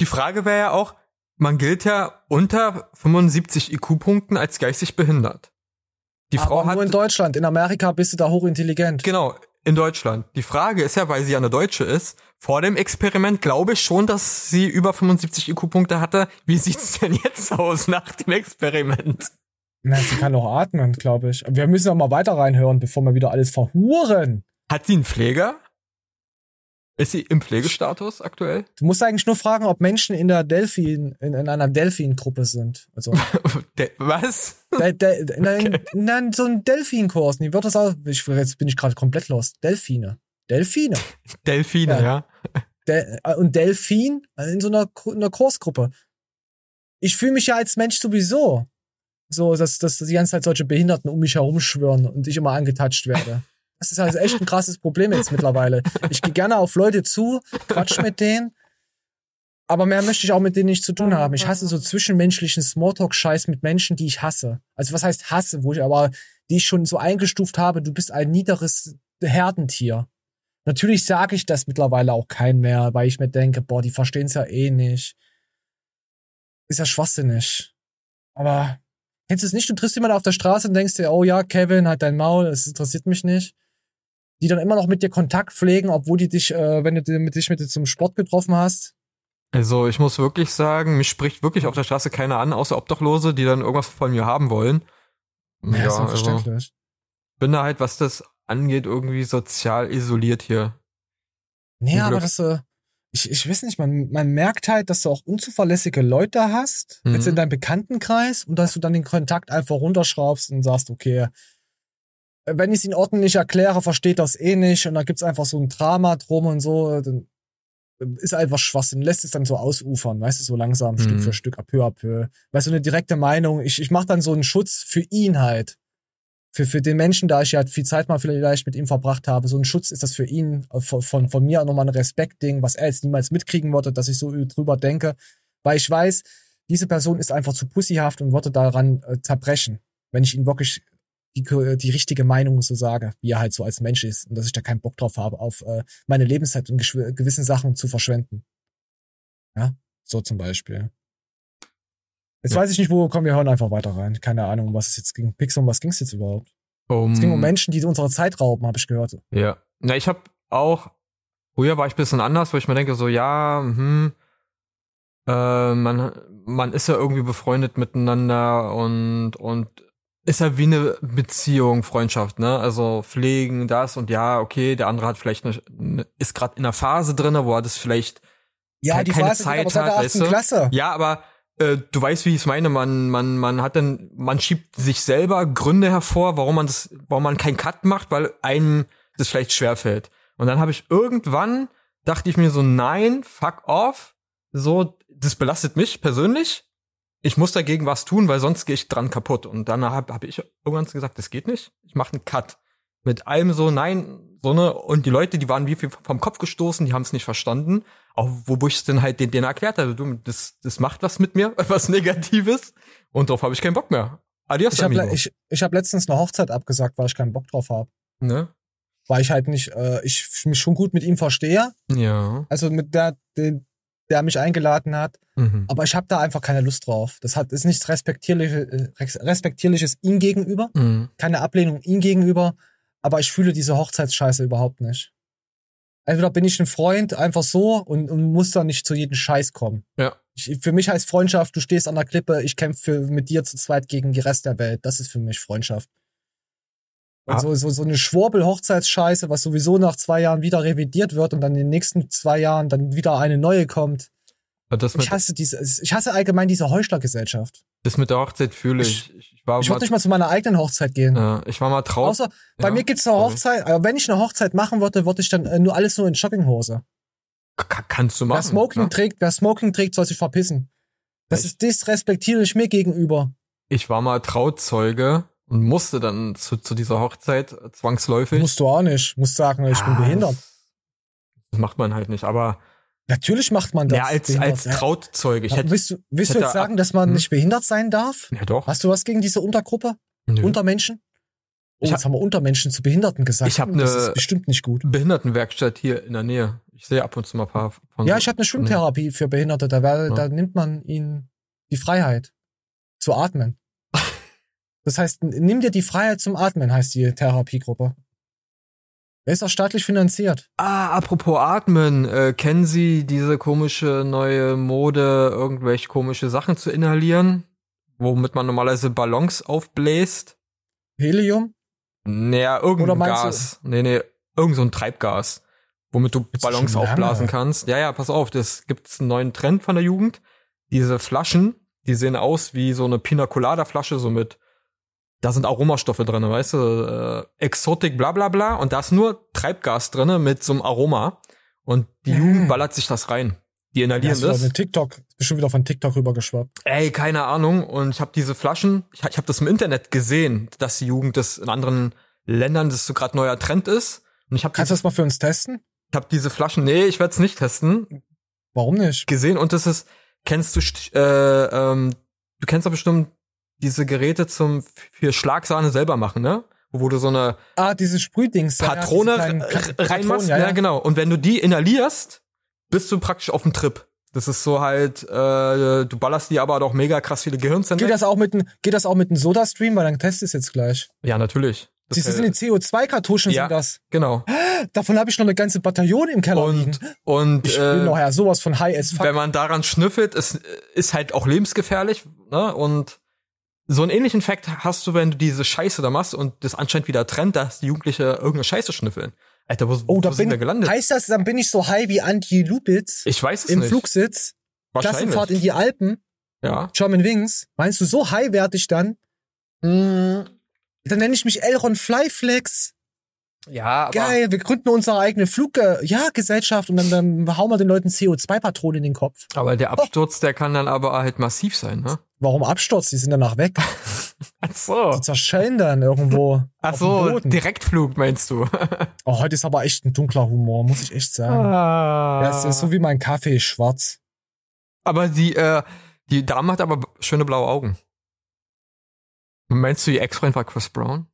Die Frage wäre ja auch, man gilt ja unter 75 IQ-Punkten als geistig behindert. Die Frau Aber hat nur in Deutschland. In Amerika bist du da hochintelligent. Genau, in Deutschland. Die Frage ist ja, weil sie ja eine Deutsche ist, vor dem Experiment glaube ich schon, dass sie über 75 IQ-Punkte hatte. Wie sieht's denn jetzt aus nach dem Experiment? Na, sie kann auch atmen, glaube ich. Wir müssen noch mal weiter reinhören, bevor wir wieder alles verhuren. Hat sie einen Pfleger? Ist sie im Pflegestatus aktuell? Du musst eigentlich nur fragen, ob Menschen in der Delphin, in, in einer Delphin-Gruppe sind. Also, De was? de, de, in, in, in, in so einem Delphin-Kurs. Wie wird das auch? Ich, jetzt bin ich gerade komplett lost. Delfine. Delfine. Delfine, Ja. ja. Äh, und Delphin in so einer, Ku- einer Kursgruppe. Ich fühle mich ja als Mensch sowieso so, dass, dass die ganze Zeit solche Behinderten um mich herumschwören und ich immer angetatscht werde. Das ist halt echt ein krasses Problem jetzt mittlerweile. Ich gehe gerne auf Leute zu, quatsch mit denen, aber mehr möchte ich auch mit denen nicht zu tun haben. Ich hasse so zwischenmenschlichen Smalltalk-Scheiß mit Menschen, die ich hasse. Also was heißt hasse, wo ich aber, die ich schon so eingestuft habe, du bist ein niederes Herdentier. Natürlich sage ich das mittlerweile auch kein mehr, weil ich mir denke, boah, die verstehen es ja eh nicht. Ist ja schwachsinnig. Aber kennst du es nicht? Du triffst jemanden auf der Straße und denkst dir, oh ja, Kevin, halt dein Maul, es interessiert mich nicht. Die dann immer noch mit dir Kontakt pflegen, obwohl die dich, äh, wenn du mit dich mit dir zum Sport getroffen hast. Also ich muss wirklich sagen, mich spricht wirklich auf der Straße keiner an, außer Obdachlose, die dann irgendwas von mir haben wollen. Ja, ist also, verständlich. bin da halt, was das angeht, irgendwie sozial isoliert hier. Nee, aber das, äh, ich, ich weiß nicht, man, man merkt halt, dass du auch unzuverlässige Leute hast, Mhm. jetzt in deinem Bekanntenkreis, und dass du dann den Kontakt einfach runterschraubst und sagst, okay, äh, wenn ich es in Ordnung nicht erkläre, versteht das eh nicht, und da gibt's einfach so ein Drama drum und so, dann ist einfach Schwachsinn, lässt es dann so ausufern, weißt du, so langsam, Stück Mhm. für Stück, peu à peu. Weißt du, eine direkte Meinung, ich, ich mache dann so einen Schutz für ihn halt. Für, für den Menschen, da ich ja viel Zeit mal vielleicht mit ihm verbracht habe, so ein Schutz ist das für ihn, äh, von, von, von mir nochmal ein Respektding, was er jetzt niemals mitkriegen würde, dass ich so drüber denke, weil ich weiß, diese Person ist einfach zu pussyhaft und würde daran äh, zerbrechen, wenn ich ihm wirklich die, die richtige Meinung so sage, wie er halt so als Mensch ist und dass ich da keinen Bock drauf habe, auf äh, meine Lebenszeit und gewissen Sachen zu verschwenden. Ja, so zum Beispiel. Jetzt Ja. weiß ich nicht, wo kommen wir hören einfach weiter rein. Keine Ahnung, was es jetzt ging. Pixel, um was ging es jetzt überhaupt? Um, Es ging um Menschen, die unsere Zeit rauben, habe ich gehört. Ja. Na, ich habe auch, früher war ich ein bisschen anders, wo ich mir denke, so, ja, hm, äh, man, man ist ja irgendwie befreundet miteinander und, und ist ja wie eine Beziehung, Freundschaft, ne? Also pflegen das und ja, okay, der andere hat vielleicht eine, ist gerade in einer Phase drinne, wo er das vielleicht Ja, ke- die keine Phase aber Zeit hat, weißt du? Klasse. Ja, aber äh, du weißt, wie ich es meine. Man, man, man hat dann, man schiebt sich selber Gründe hervor, warum man das, warum man keinen Cut macht, weil einem das vielleicht schwerfällt. Und dann habe ich irgendwann dachte ich mir so, nein, fuck off. So, das belastet mich persönlich. Ich muss dagegen was tun, weil sonst gehe ich dran kaputt. Und dann habe hab ich irgendwann gesagt, das geht nicht. Ich mache einen Cut. Mit allem so, nein, so ne. Und die Leute, die waren wie viel vom Kopf gestoßen, die haben es nicht verstanden. Auch wo ich es dann halt den, denen erklärt habe, du, das, das macht was mit mir, was Negatives. Und darauf habe ich keinen Bock mehr. Adios, Ich habe ich, ich hab letztens eine Hochzeit abgesagt, weil ich keinen Bock drauf habe. ne? Weil ich halt nicht, äh, ich mich schon gut mit ihm verstehe. Ja. Also mit der, den, der mich eingeladen hat. Mhm. Aber ich habe da einfach keine Lust drauf. Das hat ist nichts respektierliches, äh, respektierliches ihm gegenüber. Mhm. Keine Ablehnung ihm gegenüber. Aber ich fühle diese Hochzeitsscheiße überhaupt nicht. Entweder bin ich ein Freund einfach so und, und muss da nicht zu jedem Scheiß kommen. Ja. Ich, für mich heißt Freundschaft, du stehst an der Klippe, ich kämpfe mit dir zu zweit gegen den Rest der Welt. Das ist für mich Freundschaft. Und Ah. so, so, so eine Schwurbel-Hochzeitsscheiße, was sowieso nach zwei Jahren wieder revidiert wird und dann in den nächsten zwei Jahren dann wieder eine neue kommt. Das Ich hasse diese, ich hasse allgemein diese Heuchlergesellschaft. das mit der Hochzeit fühle ich. Ich, ich war Ich würde nicht mal zu meiner eigenen Hochzeit gehen. Ja, ich war mal traurig. Außer, bei Ja, mir gibt's eine. Hochzeit, aber wenn ich eine Hochzeit machen würde, würde ich dann äh, nur alles nur in Jogginghose. Ka- kannst du machen. Wer Smoking ne? trägt, wer Smoking trägt, soll sich verpissen. Das ist disrespektierlich mir gegenüber. Ich war mal Trauzeuge und musste dann zu, zu dieser Hochzeit zwangsläufig. Musst du auch nicht. Musst sagen, ich bin Ah, behindert. Das macht man halt nicht, aber Natürlich macht man das. ja, als, als. Trauzeuge. Ich hätte, willst du, willst ich du hätte jetzt sagen, dass man Hm? nicht behindert sein darf? Ja, doch. Hast du was gegen diese Untergruppe? Nö. Untermenschen? Oh, Ich jetzt haben wir Untermenschen zu Behinderten gesagt. Ich hab das ne- ist bestimmt nicht gut. Behindertenwerkstatt hier in der Nähe. Ich sehe ab und zu mal ein paar von Ja, ich habe eine Schwimmtherapie für Behinderte. Da, wär, Ja. da nimmt man ihnen die Freiheit zu atmen. Das heißt, nimm dir die Freiheit zum Atmen, heißt die Therapiegruppe. Wer ist auch staatlich finanziert? Ah, apropos Atmen, äh, kennen Sie diese komische neue Mode, irgendwelche komische Sachen zu inhalieren, womit man normalerweise Ballons aufbläst? Helium? Naja, irgendein meinst du- Gas. Nee, nee, irgend so ein Treibgas, womit du Gibt's Ballons aufblasen kannst. Ja, ja, pass auf, das gibt's einen neuen Trend von der Jugend. Diese Flaschen, die sehen aus wie so eine Pina Colada Flasche, so mit da sind Aromastoffe drin, weißt du, äh, Exotik, bla bla bla. Und da ist nur Treibgas drin mit so einem Aroma. Und die Jugend ballert sich das rein. Die inhalieren du das. eine TikTok, schon wieder von TikTok rübergeschwappt. Ey, keine Ahnung. Und ich habe diese Flaschen, ich, ich habe das im Internet gesehen, dass die Jugend das in anderen Ländern, das so gerade neuer Trend ist. Und ich habe Kannst du das mal für uns testen? ich hab diese Flaschen, nee, ich werde es nicht testen, Warum nicht? gesehen. Und das ist, kennst du, äh, ähm, du kennst doch bestimmt diese Geräte zum für Schlagsahne selber machen, ne? Wo, du so eine Ah, diese Sprühdings. ja, ja, Patrone diese reinmachst, ja, ja, ja. genau. Und wenn du die inhalierst, bist du praktisch auf dem Trip. Das ist so halt, äh, du ballerst die aber doch mega krass viele Gehirnzellen. Geht das auch mit einem, geht das auch mit einem Soda-Stream? Weil dann test es jetzt gleich. Ja, natürlich. Das wär- sind die CO2-Kartuschen, Ja. sind das. Genau. Davon habe ich noch eine ganze Bataillon im Keller liegen. Und, und Ich äh, bin noch ja sowas von high as fuck. wenn man daran schnüffelt, ist, ist halt auch lebensgefährlich. Ne? Und so einen ähnlichen Effekt hast du, wenn du diese Scheiße da machst und das anscheinend wieder trennt, dass die Jugendliche irgendeine Scheiße schnüffeln. Alter, wo, Oh, da wo sind bin, wir gelandet? heißt das, dann bin ich so high wie Andy Lubitz Ich weiß es im nicht. Flugsitz, Wahrscheinlich. Klassenfahrt in die Alpen, Ja. German Wings. Meinst du, so high werde ich dann? Mm, Dann nenne ich mich Elron Flyflex. Ja, aber Geil, wir gründen unsere eigene Flug äh, ja, Gesellschaft und dann, dann hauen wir den Leuten CO2-Patronen in den Kopf. Aber der Absturz, der kann dann aber halt massiv sein, ne? Warum Absturz? Die sind danach weg. Ach so. Die zerschellen dann irgendwo. Ach so. Direktflug meinst du? Oh, heute ist aber echt ein dunkler Humor, muss ich echt sagen. Ah. Ja, es ist so wie mein Kaffee, schwarz. Aber die, äh, die Dame hat aber schöne blaue Augen. Meinst du, ihr Ex-Freund war Chris Brown?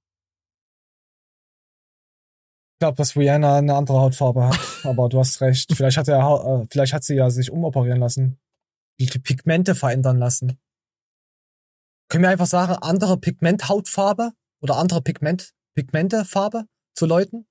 Ich glaube, dass Rihanna eine andere Hautfarbe hat, aber du hast recht. Vielleicht hat, er, äh, vielleicht hat sie ja sich umoperieren lassen. Die Pigmente verändern lassen. Können wir einfach sagen, andere Pigmenthautfarbe oder andere Pigment, Pigmentefarbe zu Leuten?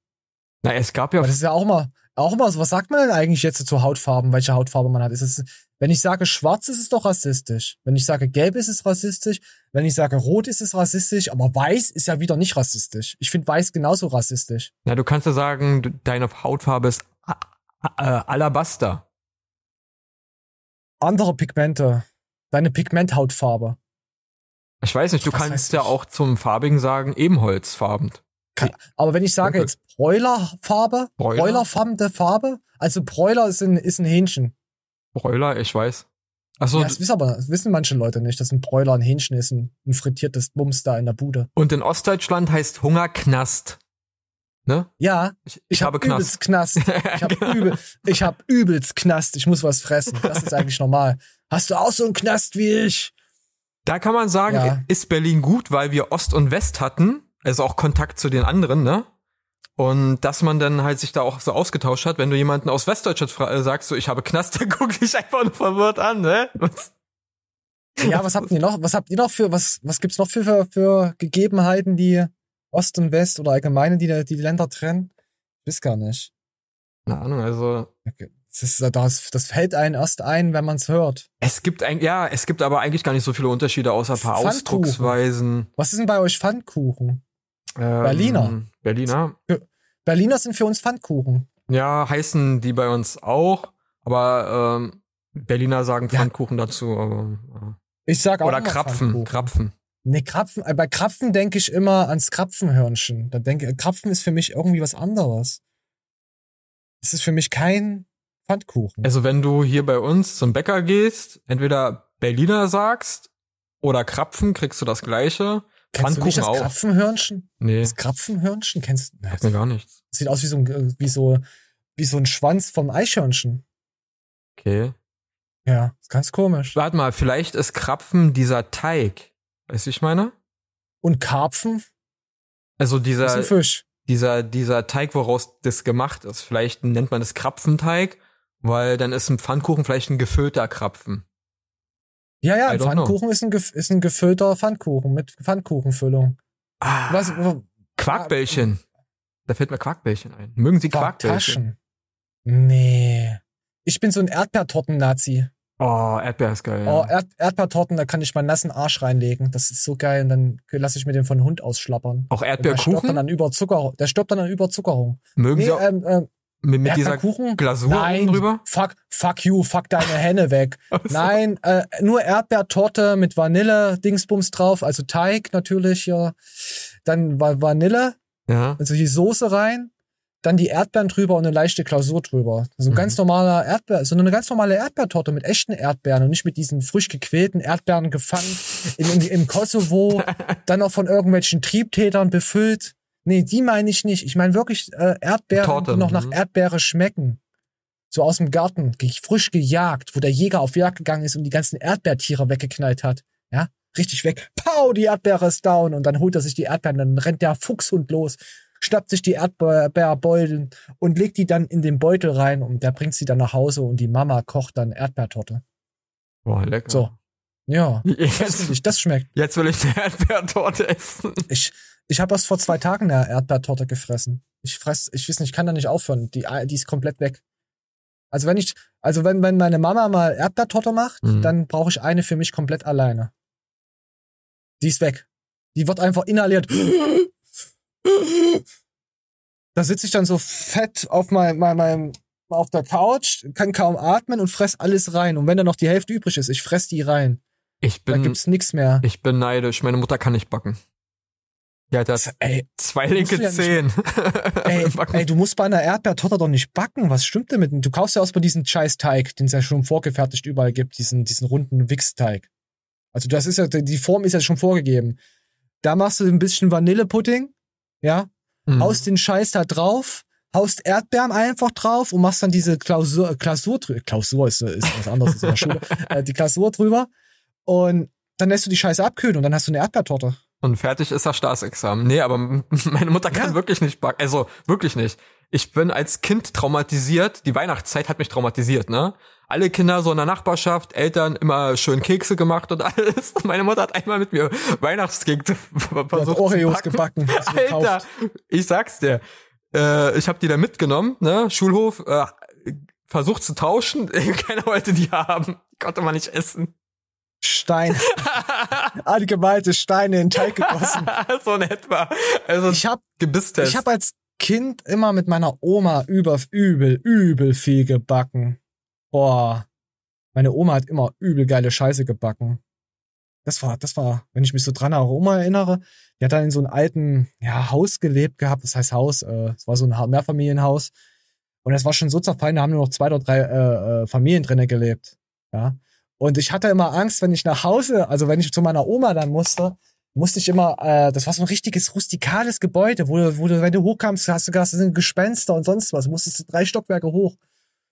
Na, es gab ja. Aber das ist ja auch mal, auch mal so, was sagt man denn eigentlich jetzt zu Hautfarben, welche Hautfarbe man hat? Ist es, wenn ich sage schwarz, ist es doch rassistisch. Wenn ich sage gelb, ist es rassistisch. Wenn ich sage rot, ist es rassistisch. Aber weiß ist ja wieder nicht rassistisch. Ich finde weiß genauso rassistisch. Na, du kannst ja sagen, deine Hautfarbe ist äh, Alabaster. Andere Pigmente. Deine Pigmenthautfarbe. Ich weiß nicht, du Was kannst ja auch zum Farbigen sagen, ebenholzfarben. Aber wenn ich sage jetzt Bräulerfarbe, Bräuler? Bräulerfarbene Farbe, also Bräuler ist ein, ist ein Hähnchen. Bräuler, ich weiß. Achso, ja, das wissen aber, das wissen manche Leute nicht, dass ein Bräuler ein Hähnchen ist, ein, ein frittiertes Bums da in der Bude. und in Ostdeutschland heißt Hunger Knast. Ne? Ja, Ich, ich, habe hab übelst Knast. Knast. Ich hab, übel, ich hab übelst Knast. Ich muss was fressen. Das ist eigentlich normal. Hast du auch so einen Knast wie ich? Da kann man sagen, Ja. ist Berlin gut, weil wir Ost und West hatten, also auch Kontakt zu den anderen, ne? Und dass man dann halt sich da auch so ausgetauscht hat, wenn du jemanden aus Westdeutschland äh, sagst, so ich habe Knast, der guckt dich einfach nur verwirrt an, ne? Was? Ja, was habt ihr noch? Was habt ihr noch für, was, was gibt's noch für, für, für Gegebenheiten, die Ost und West oder allgemeine, die die Länder trennen? Ich weiß gar nicht. Keine Ahnung, also Das, das, das fällt einen erst ein, wenn man es hört. es gibt ein, ja, es gibt aber eigentlich gar nicht so viele Unterschiede außer ein paar. Ausdrucksweisen. Was ist denn bei euch Pfannkuchen? Ähm, Berliner. Berliner. Berliner sind für uns Pfannkuchen. Ja, heißen die bei uns auch, aber ähm, Berliner sagen Pfannkuchen dazu, aber äh. Ich sag auch Oder Krapfen. Krapfen. Nee, Krapfen, äh, bei Krapfen denke ich immer ans Krapfenhörnchen. Da denke Krapfen ist für mich irgendwie was anderes. Es ist für mich kein Pfannkuchen. Also wenn du hier bei uns zum Bäcker gehst, entweder Berliner sagst oder Krapfen, kriegst du das gleiche. Kennst du nicht das auch. Krapfenhörnchen? Nee, Das Krapfenhörnchen kennst du? sagt mir gar nichts. Sieht aus wie so ein, wie so, wie so ein Schwanz vom Eichhörnchen. Okay. Ja, ist ganz komisch. Warte mal, vielleicht ist Krapfen dieser Teig. Weißt du, wie ich meine? Und Karpfen Also ist dieser, ein Fisch. dieser, dieser Teig, woraus das gemacht ist. Vielleicht nennt man das Krapfenteig, weil dann ist ein Pfannkuchen vielleicht ein gefüllter Krapfen. Ja, ja, ein. Pfannkuchen ist ein, ist ein gefüllter Pfannkuchen mit Pfannkuchenfüllung. Ah, Was, Quarkbällchen. Da fällt mir Quarkbällchen ein. Mögen Sie Quarkbällchen? Nee. Ich bin so ein Erdbeertorten-Nazi. Oh, Erdbeer ist geil. Oh. Erd Erdbeertorten, da kann ich meinen nassen Arsch reinlegen. Das ist so geil. Und dann lasse ich mir den von Hund ausschlappern. Auch Und Der stirbt Erdbeerkuchen? dann an Überzuckerung. Der stirbt dann an Überzuckerung. Mögen Nee, Sie auch ähm, ähm, mit, mit dieser Erdbeerkuchen? Glasur Nein, drüber? Fuck, fuck you, fuck deine Hände weg. Nein, äh, nur Erdbeertorte mit Vanille-Dingsbums drauf, also Teig natürlich, ja. Dann Va- Vanille, Ja. also die Soße rein, dann die Erdbeeren drüber und eine leichte Klausur drüber. So ein ganz normaler Erdbeer, so eine ganz normale Erdbeertorte mit echten Erdbeeren und nicht mit diesen frisch gequälten Erdbeeren gefangen in, in, im Kosovo, dann auch von irgendwelchen Triebtätern befüllt. Nee, die meine ich nicht. Ich meine wirklich äh, Erdbeeren, Torte, die noch nach mhm. Erdbeere schmecken. So aus dem Garten, frisch gejagt, wo der Jäger auf Jagd gegangen ist und die ganzen Erdbeertiere weggeknallt hat. Ja, richtig weg. Pau, die Erdbeere ist down und dann holt er sich die Erdbeeren, dann rennt der Fuchshund los, schnappt sich die Erdbeerbeutel und legt die dann in den Beutel rein und der bringt sie dann nach Hause und die Mama kocht dann Erdbeertorte. Boah, lecker. So. Ja, das, Jetzt, ich, das schmeckt. jetzt will ich eine Erdbeertorte essen. Ich, ich habe erst vor zwei Tagen eine Erdbeertorte gefressen. Ich fress, ich weiß nicht, ich kann da nicht aufhören. Die, die ist komplett weg. Also wenn ich, also wenn, wenn meine Mama mal Erdbeertorte macht, Mhm. dann brauche ich eine für mich komplett alleine. Die ist weg. Die wird einfach inhaliert. Da sitze ich dann so fett auf meinem, meinem, meinem auf der Couch, kann kaum atmen und fress alles rein. Und wenn da noch die Hälfte übrig ist, ich fress die rein. Ich bin, da gibt's nix mehr. Ich bin neidisch. Meine Mutter kann nicht backen. Hat das ey, zwei linke ja Zehen. nicht- Ey, ey, du musst bei einer Erdbeertorte doch nicht backen. Was stimmt denn mit? Du kaufst ja erstmal diesen scheiß Teig, den es ja schon vorgefertigt überall gibt, diesen, diesen runden Wichsteig. Also das ist ja, die Form ist ja schon vorgegeben. Da machst du ein bisschen Vanillepudding, ja, Mhm. haust den Scheiß da drauf, haust Erdbeeren einfach drauf und machst dann diese Klausur, Klausur drüber. Klausur ist, ist was anderes in der Schule. Äh, die Klausur drüber. Und dann lässt du die Scheiße abkühlen und dann hast du eine Erdbeertorte. Und fertig ist das Staatsexamen. Nee, aber meine Mutter kann wirklich nicht backen. Also, wirklich nicht. Ich bin als Kind traumatisiert. Die Weihnachtszeit hat mich traumatisiert, ne? Alle Kinder so in der Nachbarschaft, Eltern immer schön Kekse gemacht und alles. Und meine Mutter hat einmal mit mir Weihnachtskekse versucht Oreos zu gebacken. hast du Alter, ich sag's dir. Äh, ich habe die da mitgenommen, ne? Schulhof, äh, versucht zu tauschen. Keiner wollte die haben. Konnte man nicht essen. Stein. Allgemalte Steine in den Teig gegossen. so in etwa. Also ich hab, Gebisstest. ich hab als Kind immer mit meiner Oma über, übel, übel viel gebacken. Boah. Meine Oma hat immer übel geile Scheiße gebacken. Das war, das war, wenn ich mich so dran an Oma erinnere, die hat dann in so einem alten, ja, Haus gelebt gehabt. Das heißt Haus, äh, es war so ein Ha- Mehrfamilienhaus. Und es war schon so zerfallen, da haben nur noch zwei oder drei äh, äh, Familien drinnen gelebt. Ja. Und ich hatte immer Angst, wenn ich nach Hause, also wenn ich zu meiner Oma dann musste, musste ich immer, äh, das war so ein richtiges rustikales Gebäude, wo du, wo du, wenn du hochkamst, hast du gesagt, das sind Gespenster und sonst was, musstest du drei Stockwerke hoch.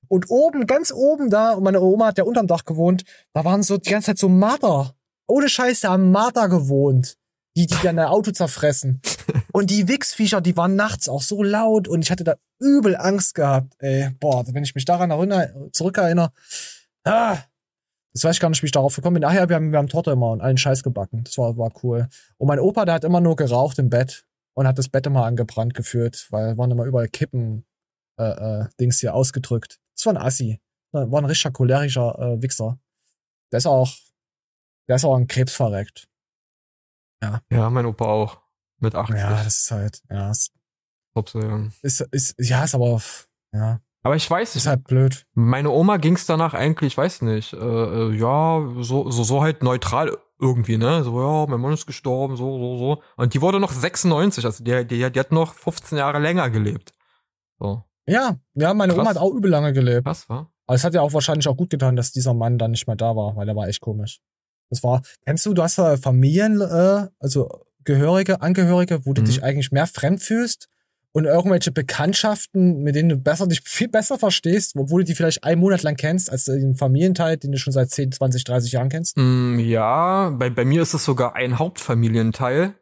Und oben, ganz oben da, und meine Oma hat ja unterm Dach gewohnt, da waren so die ganze Zeit so Marder. Ohne Scheiß, da haben Marder gewohnt. Die, die dann ein Auto zerfressen. Und die Wichsviecher, die waren nachts auch so laut und ich hatte da übel Angst gehabt, ey. Boah, wenn ich mich daran erinnere, zurückerinnere, ah, das weiß ich gar nicht, wie ich darauf gekommen bin. Ach ja, wir haben, wir haben Torte immer und allen Scheiß gebacken. Das war, war cool. Und mein Opa, der hat immer nur geraucht im Bett und hat das Bett immer angebrannt geführt, weil waren immer überall Kippen, äh, äh, Dings hier ausgedrückt. Das war ein Assi. War ein richtiger cholerischer äh, Wichser. Der ist auch, der ist auch an Krebs verreckt. Ja. Ja, mein Opa auch. Mit 80. Ja, das ist halt, ja, ist, Sozusagen. ist, ist ja, ist aber, ja. Aber ich weiß nicht. Ist halt blöd. Meine Oma ging's danach eigentlich, ich weiß nicht, äh, äh, ja, so, so, so halt neutral irgendwie, ne? So, ja, mein Mann ist gestorben, so, so, so. Und die wurde noch 96, also die, die, die hat noch 15 Jahre länger gelebt. So. Ja, ja, meine Krass. Oma hat auch übel lange gelebt. Krass, war? Aber es hat ja auch wahrscheinlich auch gut getan, dass dieser Mann dann nicht mehr da war, weil er war echt komisch. Das war, kennst du, du hast ja Familien, äh, also Gehörige, Angehörige, wo du Mhm. dich eigentlich mehr fremd fühlst und irgendwelche Bekanntschaften, mit denen du besser dich viel besser verstehst, obwohl du die vielleicht einen Monat lang kennst, als den Familienteil, den du schon seit 10, 20, 30 Jahren kennst. Mm, ja, bei, bei mir ist es sogar ein Hauptfamilienteil.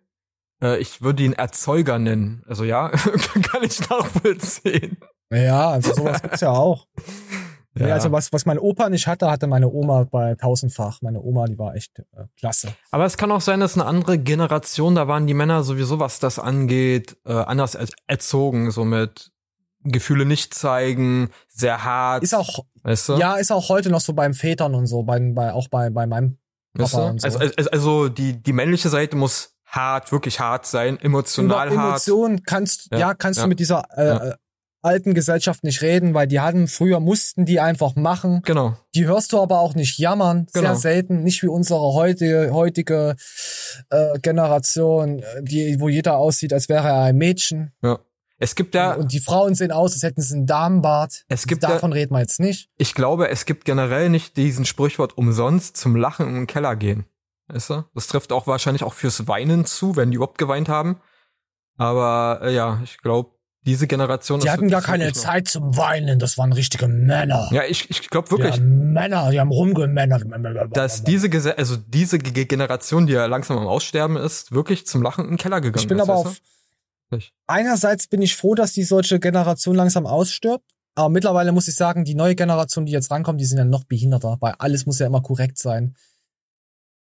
Äh, ich würde ihn Erzeuger nennen. Also ja, kann ich nachvollziehen. Ja, also sowas gibt's ja auch. Ja. Also was, was mein Opa nicht hatte, hatte meine Oma bei tausendfach. Meine Oma, die war echt äh, klasse. Aber es kann auch sein, dass eine andere Generation, da waren die Männer sowieso, was das angeht, äh, anders er erzogen, so mit Gefühle nicht zeigen, sehr hart. Ist auch, weißt du? ja, ist auch heute noch so beim Vätern und so, bei, bei, auch bei, bei meinem Papa Weißt du? und so. also, also, also die, die männliche Seite muss hart, wirklich hart sein, emotional Über hart. Emotionen kannst, ja, Ja, kannst ja. du mit dieser äh, Ja. Alten Gesellschaft nicht reden, weil die hatten, früher mussten die einfach machen. Genau. Die hörst du aber auch nicht jammern, Genau. sehr selten, nicht wie unsere heutige, heutige äh, Generation, die, wo jeder aussieht, als wäre er ein Mädchen. Ja. Es gibt ja, Und die Frauen sehen aus, als hätten sie einen Damenbart. Es gibt Davon ja- reden wir jetzt nicht. ich glaube, es gibt generell nicht diesen Sprichwort umsonst zum Lachen in den Keller gehen. Weißt du? Das trifft auch wahrscheinlich auch fürs Weinen zu, wenn die überhaupt geweint haben. Aber äh, ja, ich glaube, diese Generation Die ist hatten gar ist keine Zeit zum Weinen, das waren richtige Männer. Ja, ich, ich glaube wirklich, Ja, Männer, die haben rumgemännert. dass diese Gese also diese Ge- Generation, die ja langsam am Aussterben ist, wirklich zum Lachen in den Keller gegangen Ich bin ist. aber auf. Ich- Einerseits bin ich froh, dass die solche Generation langsam ausstirbt. Aber mittlerweile muss ich sagen, die neue Generation, die jetzt rankommt, die sind ja noch behinderter, weil alles muss ja immer korrekt sein.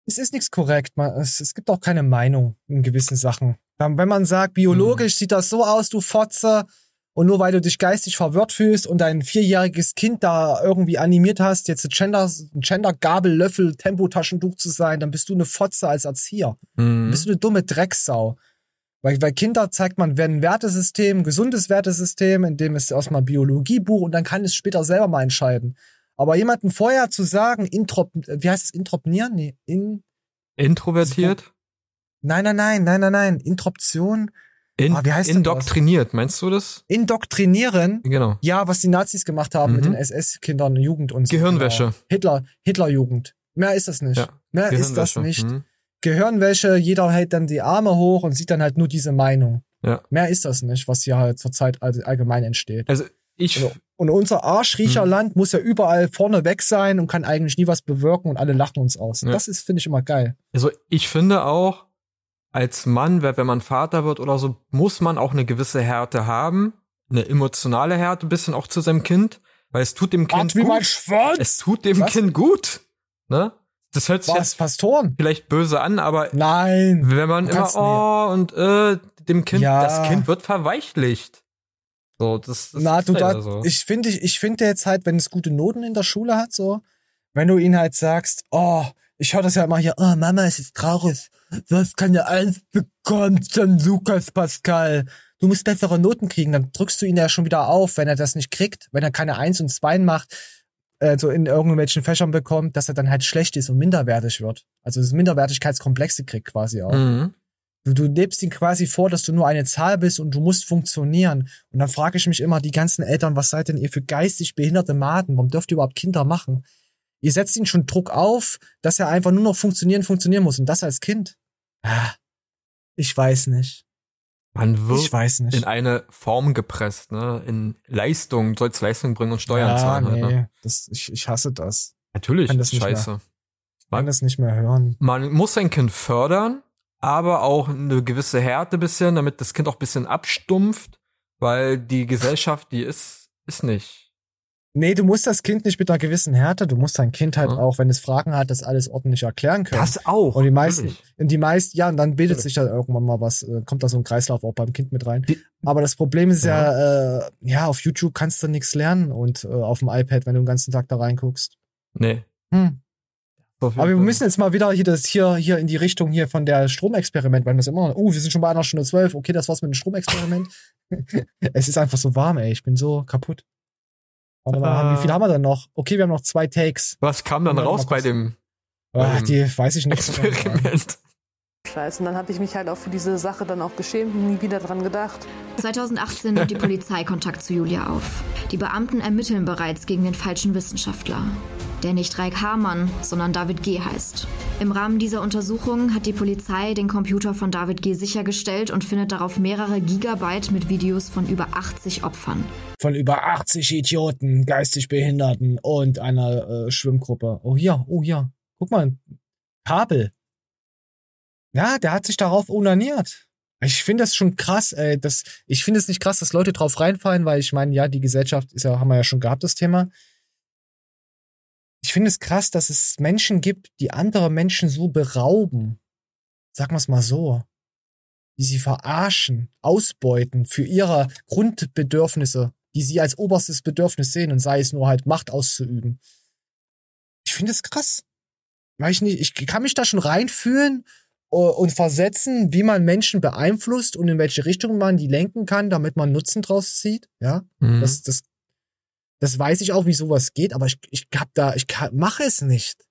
Es ist nichts korrekt. Man, es, es gibt auch keine Meinung in gewissen Sachen. Dann, Wenn man sagt, biologisch sieht das so aus, du Fotze, und nur weil du dich geistig verwirrt fühlst und dein vierjähriges Kind da irgendwie animiert hast, jetzt ein Gender, ein Gender Gabel, Löffel, Tempotaschentuch zu sein, dann bist du eine Fotze als Erzieher. Mhm. Dann bist du eine dumme Drecksau. Weil, weil Kinder zeigt man, wenn ein Wertesystem, ein gesundes Wertesystem, in dem es erstmal ein Biologiebuch und dann kann es später selber mal entscheiden. Aber jemanden vorher zu sagen, introp, wie heißt es, intropnieren? Nee, in, Introvertiert? nein, nein, nein, nein, nein, nein, Introption. In, Ah, wie heißt denn das? indoktriniert, meinst du das? Indoktrinieren. Genau. Ja, was die Nazis gemacht haben mit Mhm. den SS-Kindern, Jugend und so. Gehirnwäsche. Genau. Hitler, Hitlerjugend. Mehr ist das nicht. Ja, Mehr ist das nicht. Mhm. Gehirnwäsche, jeder hält dann die Arme hoch und sieht dann halt nur diese Meinung. Ja. Mehr ist das nicht, was hier halt zurzeit all- allgemein entsteht. Also ich, Und, und unser Arschriecherland muss ja überall vorne weg sein und kann eigentlich nie was bewirken und alle lachen uns aus. Ja. Das ist, finde ich, immer geil. also ich finde auch, als Mann, wenn wenn man Vater wird oder so, muss man auch eine gewisse Härte haben. Eine emotionale Härte, ein bisschen auch zu seinem Kind. Weil es tut dem Kind wie gut. Es tut dem Was? Kind gut. Ne? Das hört sich Was, jetzt Pastoren? vielleicht böse an, aber Nein. wenn man immer, oh, und äh, dem Kind, Ja. das Kind wird verweichlicht. So, das, das Na, ist du da, so. ich finde, ich, ich finde jetzt halt, wenn es gute Noten in der Schule hat, so, wenn du ihn halt sagst, oh, ich höre das ja immer hier, oh, Mama, es ist traurig, du hast keine Eins bekommen, dann Lukas Pascal. Du musst bessere Noten kriegen, dann drückst du ihn ja schon wieder auf, wenn er das nicht kriegt, wenn er keine Eins und Zwei macht, äh, so in irgendwelchen Fächern bekommt, dass er dann halt schlecht ist und minderwertig wird. Also das Minderwertigkeitskomplexe kriegt quasi auch. Mhm. Du, du lebst ihn quasi vor, dass du nur eine Zahl bist und du musst funktionieren. Und dann frage ich mich immer, die ganzen Eltern, was seid denn ihr für geistig behinderte Maden? Warum dürft ihr überhaupt Kinder machen? Ihr setzt ihn schon Druck auf, dass er einfach nur noch funktionieren, funktionieren muss. Und das als Kind. Ah, ich weiß nicht. Man wird Ich weiß nicht. in eine Form gepresst, ne? In Leistung, sollst Leistung bringen und Steuern ja, zahlen. nee, Halt, ne? das, ich, ich hasse das. Natürlich, kann das scheiße. Ich kann das nicht mehr hören. Man muss sein Kind fördern, aber auch eine gewisse Härte bisschen, damit das Kind auch ein bisschen abstumpft, weil die Gesellschaft, die ist, ist nicht. Nee, du musst das Kind nicht mit einer gewissen Härte, du musst dein Kind halt auch, wenn es Fragen hat, das alles ordentlich erklären können. Das auch. Und die meisten, und die meisten, ja, und dann bildet sich da irgendwann mal was, äh, kommt da so ein Kreislauf auch beim Kind mit rein. Aber das Problem ist ja, äh, ja, auf YouTube kannst du nichts lernen und äh, auf dem iPad, wenn du den ganzen Tag da reinguckst. Nee. Hm. Aber wir müssen jetzt mal wieder hier das hier, hier in die Richtung hier von der Stromexperiment, weil wir immer noch, uh, wir sind schon bei einer Stunde zwölf, okay, das war's mit dem Stromexperiment. es ist einfach so warm, ey, ich bin so kaputt. Warte mal, Äh. wie viel haben wir denn noch? Okay, wir haben noch zwei Takes. Was kam dann raus bei dem, bei dem die weiß ich nicht. Experiment? Scheiße. Und dann habe ich mich halt auch für diese Sache dann auch geschämt und nie wieder dran gedacht. 2018 nimmt die Polizei Kontakt zu Julia auf. Die Beamten ermitteln bereits gegen den falschen Wissenschaftler, der nicht Raik Hamann, sondern David G. heißt. Im Rahmen dieser Untersuchung hat die Polizei den Computer von David G. sichergestellt und findet darauf mehrere Gigabyte mit Videos von über 80 Opfern. Von über 80 Idioten, geistig Behinderten und einer äh, Schwimmgruppe. Oh hier, oh hier. Guck mal, Kabel. Ja, der hat sich darauf unaniert. Ich finde das schon krass, ey. Das, ich finde es nicht krass, dass Leute drauf reinfallen, weil ich meine, ja, die Gesellschaft ist ja, haben wir ja schon gehabt, das Thema. Ich finde es krass, dass es Menschen gibt, die andere Menschen so berauben. Sagen wir es mal so. Die sie verarschen, ausbeuten für ihre Grundbedürfnisse, die sie als oberstes Bedürfnis sehen und sei es nur halt Macht auszuüben. Ich finde es krass. Weil ich nicht, ich kann mich da schon reinfühlen äh, und versetzen, wie man Menschen beeinflusst und in welche Richtung man die lenken kann, damit man Nutzen draus zieht. Ja, Mhm. das, das, das weiß ich auch, wie sowas geht, aber ich, ich hab da, ich mache es nicht.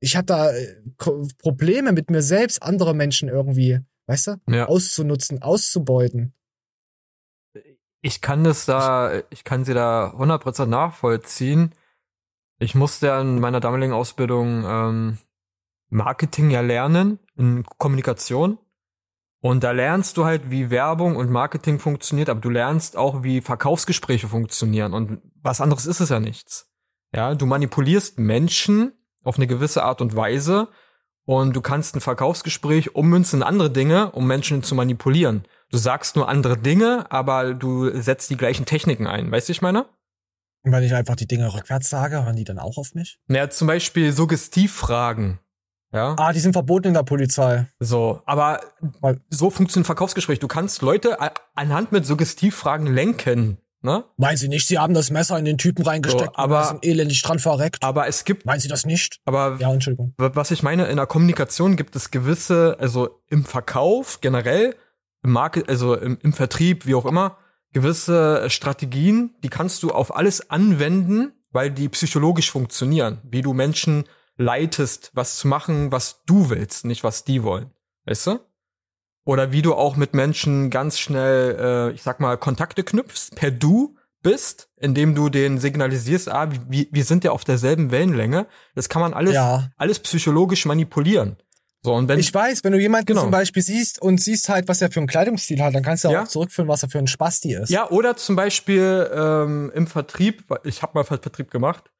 Ich habe da äh, Probleme mit mir selbst, andere Menschen irgendwie, weißt du, Ja. auszunutzen, auszubeuten. Ich kann das da, ich kann sie da 100% nachvollziehen. Ich musste ja in meiner damaligen Ausbildung ähm, Marketing ja lernen, in Kommunikation. Und da lernst du halt, wie Werbung und Marketing funktioniert, aber du lernst auch, wie Verkaufsgespräche funktionieren. Und was anderes ist es ja nichts. Ja, du manipulierst Menschen auf eine gewisse Art und Weise und du kannst ein Verkaufsgespräch ummünzen in andere Dinge, um Menschen zu manipulieren. Du sagst nur andere Dinge, aber du setzt die gleichen Techniken ein. Weißt du, ich meine? Und wenn ich einfach die Dinge rückwärts sage, hören die dann auch auf mich? Naja, zum Beispiel Suggestivfragen. Ja. Ah, die sind verboten in der Polizei. So, aber so funktioniert ein Verkaufsgespräch. Du kannst Leute anhand mit Suggestivfragen lenken. Ne? Meinen Sie nicht, Sie haben das Messer in den Typen reingesteckt, So, aber- und sind elendig dran verreckt? Aber es gibt. Meinen Sie das nicht? Aber Ja, Entschuldigung. was ich meine, in der Kommunikation gibt es gewisse, also im Verkauf generell, im Market, also im, im Vertrieb, wie auch immer, gewisse Strategien, die kannst du auf alles anwenden, weil die psychologisch funktionieren, wie du Menschen leitest, was zu machen, was du willst, nicht was die wollen. Weißt du? Oder wie du auch mit Menschen ganz schnell, äh, ich sag mal, Kontakte knüpfst, per Du bist, indem du den signalisierst, ah, wir, wir sind ja auf derselben Wellenlänge. Das kann man alles, Ja. alles psychologisch manipulieren. So, und wenn, Ich weiß, wenn du jemanden Genau. zum Beispiel siehst und siehst halt, was er für einen Kleidungsstil hat, dann kannst du Ja. auch zurückführen, was er für ein Spasti ist. Ja, oder zum Beispiel ähm, im Vertrieb, ich habe mal Ver- Vertrieb gemacht,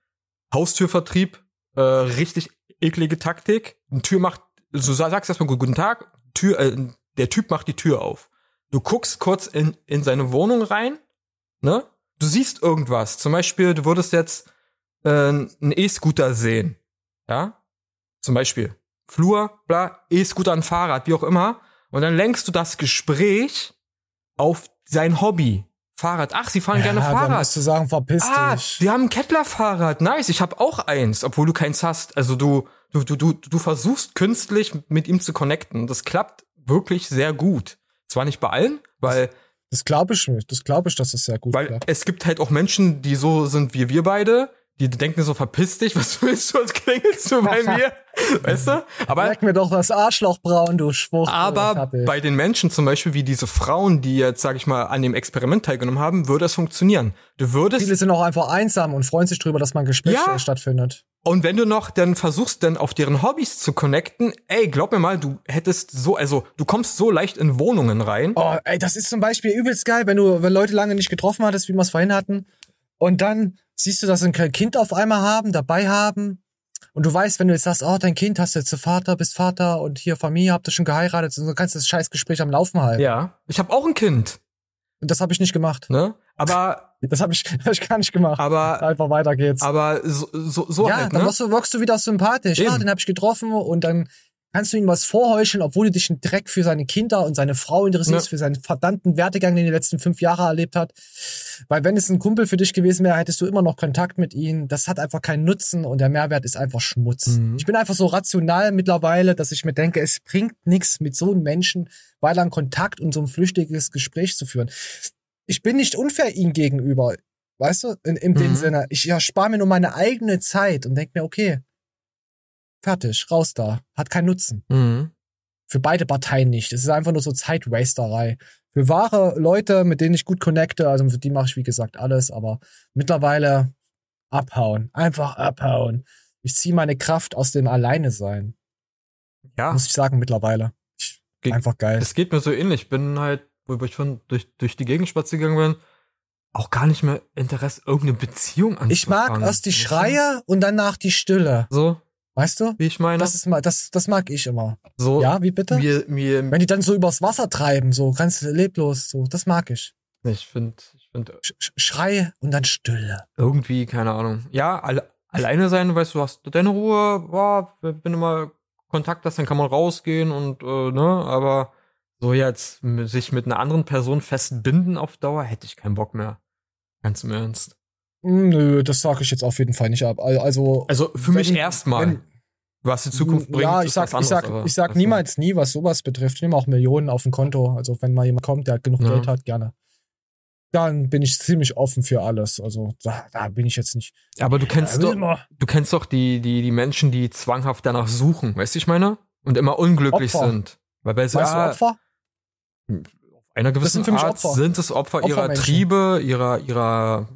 Haustürvertrieb, äh, richtig eklige Taktik. Eine Tür macht, du sa- sagst erstmal guten Tag, Tür, äh, der Typ macht die Tür auf. Du guckst kurz in, in seine Wohnung rein, ne? Du siehst irgendwas. Zum Beispiel, du würdest jetzt äh, einen E-Scooter sehen, ja? Zum Beispiel Flur, bla, E-Scooter, ein Fahrrad, wie auch immer. Und dann lenkst du das Gespräch auf sein Hobby. Fahrrad. Ach, sie fahren gerne Dann Fahrrad. musst du sagen, verpiss Ah, dich. die haben ein Kettler-Fahrrad. Nice, ich habe auch eins, obwohl du keins hast. Also du, du, du, du, du versuchst künstlich mit ihm zu connecten. Das klappt wirklich sehr gut. Zwar nicht bei allen, weil, Das glaube ich nicht. Das glaube ich, dass es sehr gut weil klappt. es gibt halt auch Menschen, die so sind wie wir beide. Die denken so, verpiss dich, was willst du, was klingelst du bei mir? Weißt du? Aber Leck mir doch das Arschloch braun, du Schwucht. Aber bei den Menschen zum Beispiel wie diese Frauen, die jetzt, sag ich mal, an dem Experiment teilgenommen haben, würde es funktionieren. Du würdest Viele sind auch einfach einsam und freuen sich drüber, dass mal ein Gespräch Ja. stattfindet. Und wenn du noch dann versuchst, dann auf deren Hobbys zu connecten, ey, glaub mir mal, du hättest so, also du kommst so leicht in Wohnungen rein. Oh, ey, das ist zum Beispiel übelst geil, wenn du wenn Leute lange nicht getroffen hattest, wie wir es vorhin hatten. Und dann siehst du, dass sie ein Kind auf einmal haben, dabei haben. Und du weißt, wenn du jetzt sagst, oh, dein Kind hast du jetzt Vater, bist Vater und hier Familie, habt ihr schon geheiratet, und so kannst du das Scheißgespräch am Laufen halten. Ja. Ich habe auch ein Kind, Und das habe ich nicht gemacht. ne? Aber, Das habe ich, hab ich gar nicht gemacht. aber, Einfach weiter geht's. aber so, so, so ja, halt, dann ne? wirkst du, wirkst du wieder sympathisch. Ja, Eben. den habe ich getroffen und dann kannst du ihm was vorheucheln, obwohl du dich einen Dreck für seine Kinder und seine Frau interessierst, Ja. für seinen verdammten Werdegang, den er die letzten fünf Jahre erlebt hat. Weil wenn es ein Kumpel für dich gewesen wäre, hättest du immer noch Kontakt mit ihm. Das hat einfach keinen Nutzen und der Mehrwert ist einfach Schmutz. Mhm. Ich bin einfach so rational mittlerweile, dass ich mir denke, es bringt nichts, mit so einem Menschen weiter in Kontakt und so ein flüchtiges Gespräch zu führen. Ich bin nicht unfair ihm gegenüber. Weißt du, in, in dem Mhm. Sinne, ich erspare mir nur meine eigene Zeit und denke mir, okay, fertig, raus da. Hat keinen Nutzen. Mhm. Für beide Parteien nicht. Es ist einfach nur so Zeitwasterei. Für wahre Leute, mit denen ich gut connecte, also für die mache ich wie gesagt alles, aber mittlerweile abhauen. Einfach abhauen. Ich ziehe meine Kraft aus dem Alleine sein. Ja. Muss ich sagen, mittlerweile. Ich, Ge- einfach geil. Es geht mir so ähnlich. Ich bin halt, wo ich schon durch, durch die Gegend spazieren gegangen bin, auch gar nicht mehr Interesse, irgendeine Beziehung anzufangen. Ich mag erst die? Schreie und danach die Stille. So, Weißt du? wie ich meine. Das ist mal, das, das mag ich immer. so, Ja, wie bitte? mir, mir, Wenn die dann so übers Wasser treiben, so ganz leblos, so, das mag ich. ich finde, ich finde Sch Sch- Schrei und dann Stille. irgendwie, keine Ahnung. Ja, alle, alleine sein, weißt du, hast deine Ruhe, ja, wenn du mal Kontakt hast, dann kann man rausgehen und, äh, ne, aber so jetzt sich mit einer anderen Person festbinden auf Dauer, hätte ich keinen Bock mehr. Ganz im Ernst. Hm, Nö, das sage ich jetzt auf jeden Fall nicht ab. Al- Also, Also für mich erstmal. Was die Zukunft bringt, ja, ich sag, anderes, ich sag, ich sag niemals nie, was sowas betrifft. Ich nehme auch Millionen auf dem Konto. Also, wenn mal jemand kommt, der halt genug Ja. Geld hat, gerne. Dann bin ich ziemlich offen für alles. Also, da, da bin ich jetzt nicht. Aber du kennst doch, du kennst doch die, die, die Menschen, die zwanghaft danach suchen, weißt du, ich meine? Und immer unglücklich Opfer. sind. Weil bei so, Weißt ah, du, Opfer? auf einer gewissen sind für mich Art Opfer. sind es Opfer ihrer. Triebe, ihrer, ihrer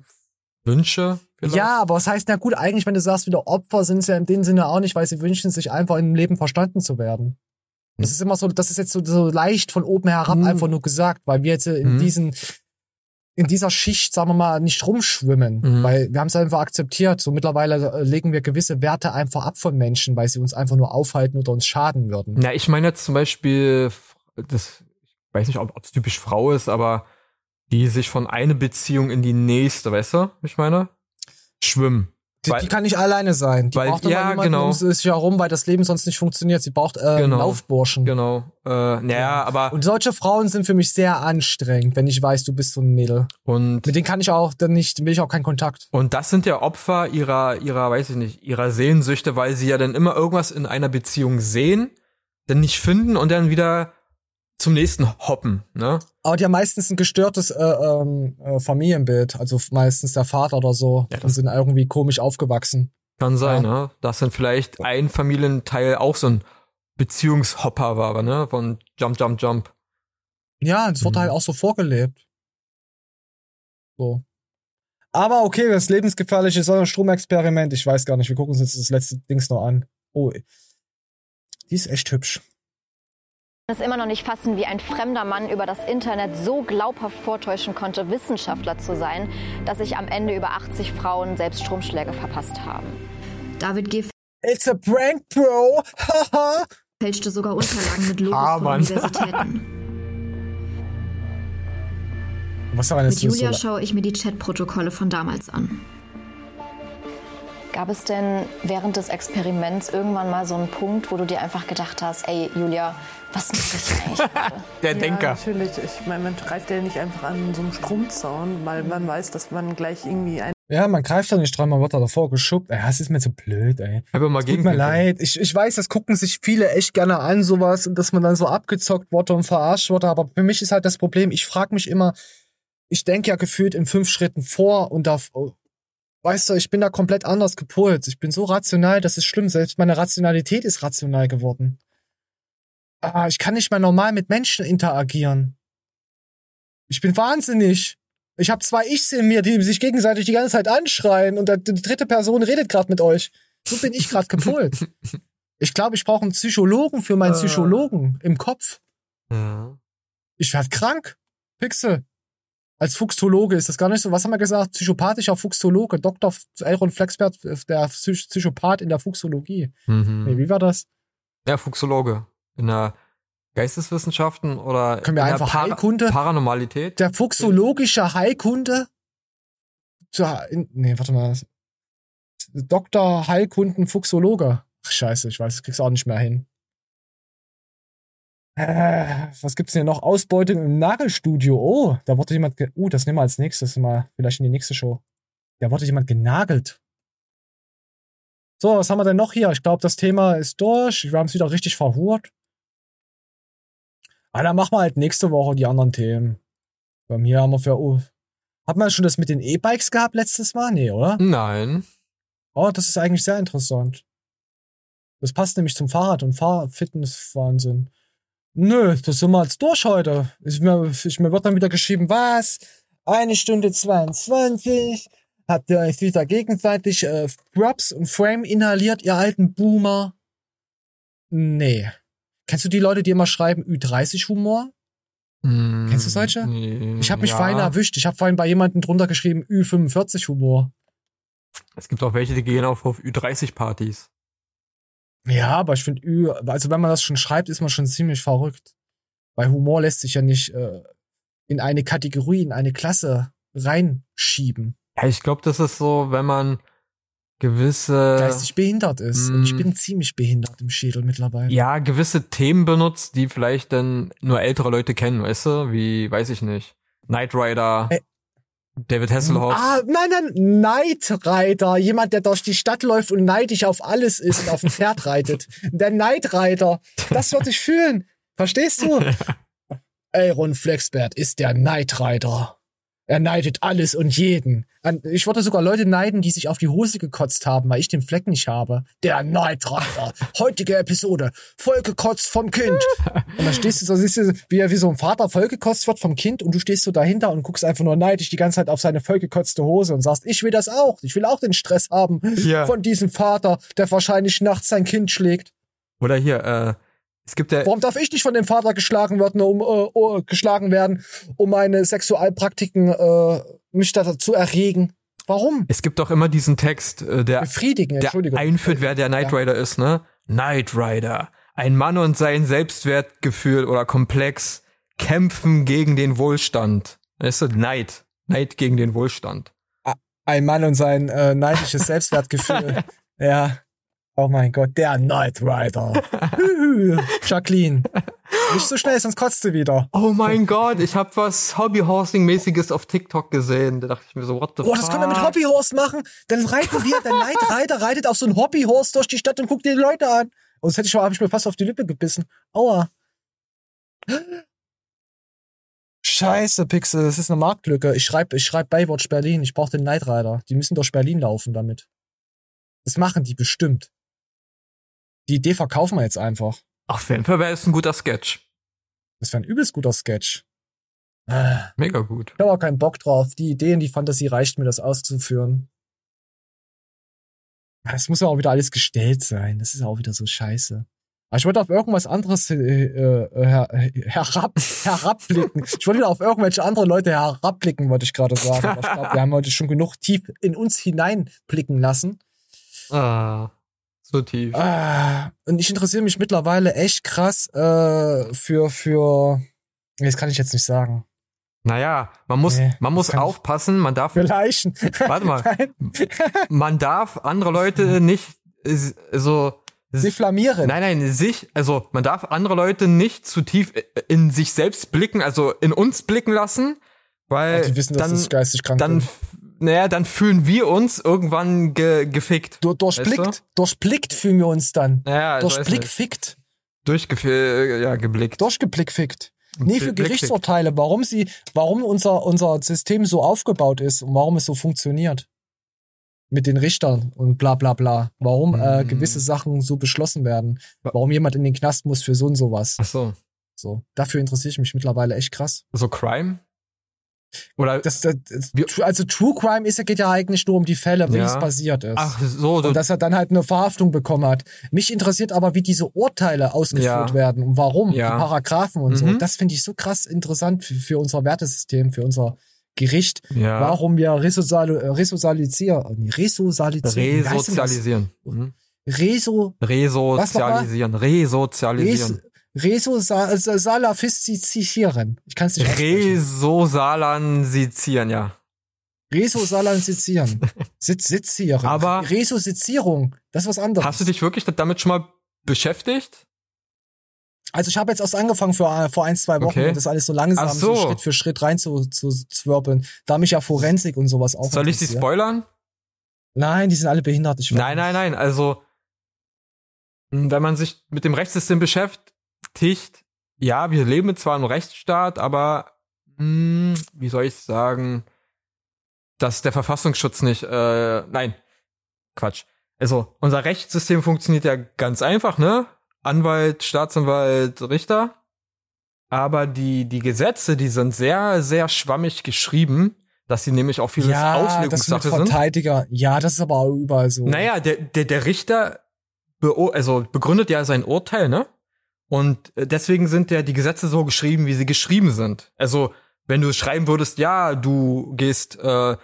Wünsche. vielleicht? Ja, aber was heißt, na gut, eigentlich, wenn du sagst, wieder Opfer sind es ja in dem Sinne auch nicht, weil sie wünschen sich einfach im Leben verstanden zu werden. Das ist immer so, das ist jetzt so, so leicht von oben herab Hm. einfach nur gesagt, weil wir jetzt in Hm. diesen, in dieser Schicht, sagen wir mal, nicht rumschwimmen, Mhm. weil wir haben es einfach akzeptiert. So mittlerweile äh, legen wir gewisse Werte einfach ab von Menschen, weil sie uns einfach nur aufhalten oder uns schaden würden. Na, ich meine jetzt zum Beispiel, das, ich weiß nicht, ob es typisch Frau ist, aber die sich von einer Beziehung in die nächste, weißt du, ich meine? Schwimmen. Die, Weil- die kann nicht alleine sein. Die weil- braucht immer ja, jemanden genau. um sich herum, weil das Leben sonst nicht funktioniert. Sie braucht äh, Genau. Laufburschen. Genau. Äh, naja, aber Und solche Frauen sind für mich sehr anstrengend, wenn ich weiß, du bist so ein Mädel. und Mit denen kann ich auch dann nicht, will ich auch keinen Kontakt. Und das sind ja Opfer ihrer, ihrer, weiß ich nicht, ihrer Sehnsüchte, weil sie ja dann immer irgendwas in einer Beziehung sehen, dann nicht finden und dann wieder zum nächsten hoppen, ne? Aber die haben meistens ein gestörtes äh, ähm, äh, Familienbild. Also meistens der Vater oder so. Ja, die sind irgendwie komisch aufgewachsen. Kann sein, ja. ne? Dass dann vielleicht ein Familienteil auch so ein Beziehungshopper war, ne? Von Jump, Jump, Jump. Ja, das wurde mhm. halt auch so vorgelebt. So. Aber okay, das lebensgefährliche Stromexperiment, ich weiß gar nicht, wir gucken uns jetzt das letzte Dings noch an. Oh, die ist echt hübsch. Es immer noch nicht fassen, wie ein fremder Mann über das Internet so glaubhaft vortäuschen konnte, Wissenschaftler zu sein, dass sich am Ende über 80 Frauen selbst Stromschläge verpasst haben. David G. It's a prank, bro! fälschte sogar Unterlagen mit Logos ah, von Universitäten. Was mit Julia so schaue ich mir die Chatprotokolle von damals an. Gab es denn während des Experiments irgendwann mal so einen Punkt, wo du dir einfach gedacht hast, ey Julia, was mache ich eigentlich? Der ja, Denker. Natürlich, ich meine, man greift ja nicht einfach an so einem Stromzaun, weil man weiß, dass man gleich irgendwie ein ja, man greift da nicht dran, man wird da davor geschubbt. Ja, es ist mir zu blöd, ey. Aber mal Tut mir leid. Ich, ich weiß, das gucken sich viele echt gerne an, sowas, und dass man dann so abgezockt wurde und verarscht wurde. Aber für mich ist halt das Problem, ich frage mich immer, ich denke ja gefühlt in fünf Schritten vor und da, weißt du, ich bin da komplett anders gepolt. Ich bin so rational, das ist schlimm. Selbst meine Rationalität ist rational geworden. Ah, ich kann nicht mehr normal mit Menschen interagieren. Ich bin wahnsinnig. Ich habe zwei Ichs in mir, die sich gegenseitig die ganze Zeit anschreien und die dritte Person redet gerade mit euch. So bin ich gerade gepolt. ich glaube, ich brauche einen Psychologen für meinen äh. Psychologen im Kopf. Ja. Ich werd krank. Pixel. Als Fuchstologe ist das gar nicht so. Was haben wir gesagt? Psychopathischer Fuchstologe. Dr. Elron Flexbert, der Psychopath in der Fuchsologie. Mhm. Nee, wie war das? Ja, Fuchsologe. In der Geisteswissenschaften oder Können wir einfach Par Heilkunde? Paranormalität? Der fuchsologische Heilkunde? Nee, warte mal. Dr. Heilkunden Fuchsologe. Ach, scheiße, ich weiß, das kriegst du auch nicht mehr hin. Äh, was gibt's denn hier noch? Ausbeutung im Nagelstudio. Oh, da wurde jemand. Uh, das nehmen wir als nächstes mal. Vielleicht in die nächste Show. Da wurde jemand genagelt. So, was haben wir denn noch hier? Ich glaube, das Thema ist durch. Wir haben es wieder richtig verhurt. Ah, dann machen wir halt nächste Woche die anderen Themen. Bei mir haben wir für. Oh, hat man schon das mit den E-Bikes gehabt letztes Mal? Nee, oder? Nein. Oh, das ist eigentlich sehr interessant. Das passt nämlich zum Fahrrad und Fahrfitness-Wahnsinn. Nö, das sind wir jetzt durch heute. Ich, mir, ich, mir wird dann wieder geschrieben, was? Eine Stunde 22. Habt ihr euch wieder gegenseitig äh, Props und Frame inhaliert, ihr alten Boomer? Nee. Kennst du die Leute, die immer schreiben Ü30-Humor? Mm, Kennst du solche? Nee, ich habe mich ja. vorhin erwischt. Ich habe vorhin bei jemandem drunter geschrieben Ü45-Humor. Es gibt auch welche, die gehen auf, auf Ü30-Partys. Ja, aber ich finde Ü, also wenn man das schon schreibt, ist man schon ziemlich verrückt. Weil Humor lässt sich ja nicht äh, in eine Kategorie, in eine Klasse reinschieben. Ja, ich glaube, das ist so, wenn man gewisse geistig behindert ist. Mh, und ich hm. bin ziemlich behindert im Schädel mittlerweile. Ja, gewisse Themen benutzt, die vielleicht dann nur ältere Leute kennen, weißt du? Wie, weiß ich nicht. Knight Rider. Ä David Hasselhoff. Ah, nein, nein, Neidreiter. Jemand, der durch die Stadt läuft und neidisch auf alles ist und auf dem Pferd reitet. Der Neidreiter. Das würde ich fühlen. Verstehst du? Aaron Flexbert ist der Neidreiter. Er neidet alles und jeden. Ich wollte sogar Leute neiden, die sich auf die Hose gekotzt haben, weil ich den Fleck nicht habe. Der Neidreiter. Heutige Episode. Vollgekotzt vom Kind. Und dann stehst du so, siehst du, wie er wie so ein Vater vollgekotzt wird vom Kind und du stehst so dahinter und guckst einfach nur neidisch die ganze Zeit auf seine vollgekotzte Hose und sagst, ich will das auch. Ich will auch den Stress haben ja. von diesem Vater, der wahrscheinlich nachts sein Kind schlägt. Oder hier, äh, es gibt ja Warum darf ich nicht von dem Vater geschlagen werden, um äh, uh, geschlagen werden, um meine Sexualpraktiken äh, mich dazu erregen? Warum? Es gibt doch immer diesen Text, äh, der, Befriedigen, der einführt, wer der Knight Rider ja. ist, ne? Knight Rider. Ein Mann und sein Selbstwertgefühl oder Komplex kämpfen gegen den Wohlstand. Weißt du, Neid. Neid gegen den Wohlstand. Ein Mann und sein äh, neidisches Selbstwertgefühl. ja. Oh mein Gott, der Knight Rider. Jacqueline. Nicht so schnell, sonst kotzt du wieder. Oh mein Gott, ich habe was Hobbyhorsing-mäßiges auf TikTok gesehen. Da dachte ich mir so, what the fuck? Oh, das können wir mit Hobbyhorse machen. Dann reiten wir, der Knight Rider reitet auf so ein Hobbyhorse durch die Stadt und guckt die Leute an. Und das hätte ich schon, habe ich mir fast auf die Lippe gebissen. Aua. Scheiße, Pixel, das ist eine Marktlücke. Ich schreibe ich schreib Baywatch Berlin. Ich brauche den Knight Rider. Die müssen durch Berlin laufen damit. Das machen die bestimmt. Die Idee verkaufen wir jetzt einfach. Auf jeden Fall wäre es ein guter Sketch. Das wäre ein übelst guter Sketch. Äh, Mega gut. Ich habe auch keinen Bock drauf. Die Idee und die Fantasie reicht mir, das auszuführen. Es muss ja auch wieder alles gestellt sein. Das ist auch wieder so scheiße. Aber ich wollte auf irgendwas anderes äh, äh, her, herab, herabblicken. Ich wollte wieder auf irgendwelche andere Leute herabblicken, wollte ich gerade sagen. Aber ich glaube, wir haben heute schon genug tief in uns hineinblicken lassen. Ah, so tief. Ah, und ich interessiere mich mittlerweile echt krass äh, für, für. Das kann ich jetzt nicht sagen. Naja, man muss, Nee, man muss aufpassen, man darf, Für Leichen. warte mal, man darf andere Leute nicht so Sie flamieren. Nein, nein, sich, also man darf andere Leute nicht zu tief in sich selbst blicken, also in uns blicken lassen, weil Ach, die wissen, dass dann, ich geistig krank dann, bin. Naja, dann fühlen wir uns irgendwann ge gefickt. Du, durchblickt, Weißt durchblickt fühlen wir uns dann. Naja, Durchblick fickt. Durchgefühl, ja, geblickt. Durchgeblick fickt. Nee, für Blick- Gerichtsurteile, warum sie, warum unser, unser System so aufgebaut ist und warum es so funktioniert. Mit den Richtern und bla bla bla. Warum äh, Mm. gewisse Sachen so beschlossen werden. Warum jemand in den Knast muss für so und sowas. Ach so. So. Dafür interessiere ich mich mittlerweile echt krass. So Crime? Oder Das, das, das, also True Crime ist ja, geht ja eigentlich nur um die Fälle, wie Ja. es passiert ist. Ach so, du, und dass er dann halt eine Verhaftung bekommen hat. Mich interessiert aber, wie diese Urteile ausgeführt Ja. werden und warum, Ja. die Paragraphen und so. Mhm. Das finde ich so krass interessant für, für unser Wertesystem, für unser Gericht. Ja. Warum wir resozial, äh, resozialisieren, nee, resozialisieren. Das? resozialisieren. Mhm. Reso, Resozialisieren. Resozialisieren. Resosalafistisieren. Ich kann es nicht. Resosalansizieren, ja. Resosalansizieren. Sitz, Sitzieren. Aber- Resosizierung, das ist was anderes. Hast du dich wirklich damit schon mal beschäftigt? Also ich habe jetzt erst angefangen vor, vor ein, zwei Wochen, Okay. das alles so langsam, so. so Schritt für Schritt rein zu, zu zwirbeln. Da mich ja Forensik und sowas auch Soll ich sie spoilern? Nein, die sind alle behindert. Ich Nein, nein, nein. Also, wenn man sich mit dem Rechtssystem beschäftigt, ja, wir leben zwar im Rechtsstaat, aber mh, wie soll ich sagen, dass der Verfassungsschutz nicht, äh, nein, Quatsch. Also, unser Rechtssystem funktioniert ja ganz einfach, ne? Anwalt, Staatsanwalt, Richter. Aber die, die Gesetze, die sind sehr, sehr schwammig geschrieben, dass sie nämlich auch vieles Ja, Auslegungssache sind. Verteidiger. Ja, das ist aber auch überall so. Naja, der, der, der Richter also begründet ja sein Urteil, ne? Und äh, deswegen sind ja die Gesetze so geschrieben, wie sie geschrieben sind. Also, wenn du schreiben würdest, ja, du gehst äh,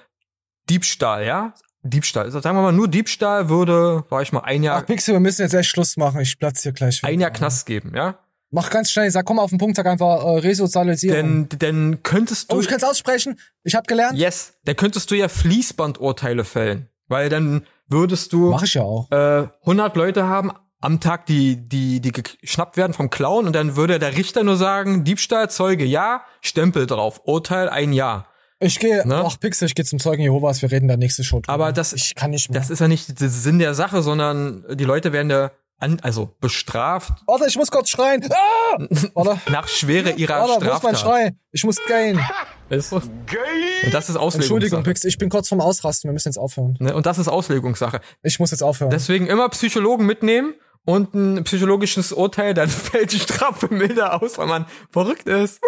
Diebstahl, ja? Diebstahl. Also, sagen wir mal, nur Diebstahl würde, war ich mal, ein Jahr, Ach, Pixel, wir müssen jetzt echt Schluss machen. Ich platz hier gleich. ein. Jahr Knast geben, ja? Mach ganz schnell, sag, komm auf den Punkt, sag einfach äh, Resozialisierung. Denn, denn könntest du. oh, ich kann es aussprechen. Ich habe gelernt. Yes, dann könntest du ja Fließbandurteile fällen. Weil dann würdest du Mach ich ja auch. äh, 100 Leute haben am Tag, die, die, die geschnappt werden vom Clown und dann würde der Richter nur sagen, Diebstahl, Zeuge, ja, Stempel drauf, Urteil ein Jahr. Ich gehe, Ne? ach Pixel, ich gehe zum Zeugen Jehovas, wir reden da nächste Show drüber. Aber das, ich kann nicht mehr. das ist ja nicht der Sinn der Sache, sondern die Leute werden ja an, also bestraft Warte, ich muss kurz schreien. Ah! Warte, nach Schwere ihrer warte, wo ist mein Straftat. Schrei? Ich muss gehen. Ist so. Und das ist Entschuldigung, Auslegungssache. Pixel, ich bin kurz vorm Ausrasten, wir müssen jetzt aufhören. Ne? Und das ist Auslegungssache. Ich muss jetzt aufhören. Deswegen immer Psychologen mitnehmen und ein psychologisches Urteil, dann fällt die Strafe milder aus, weil man verrückt ist.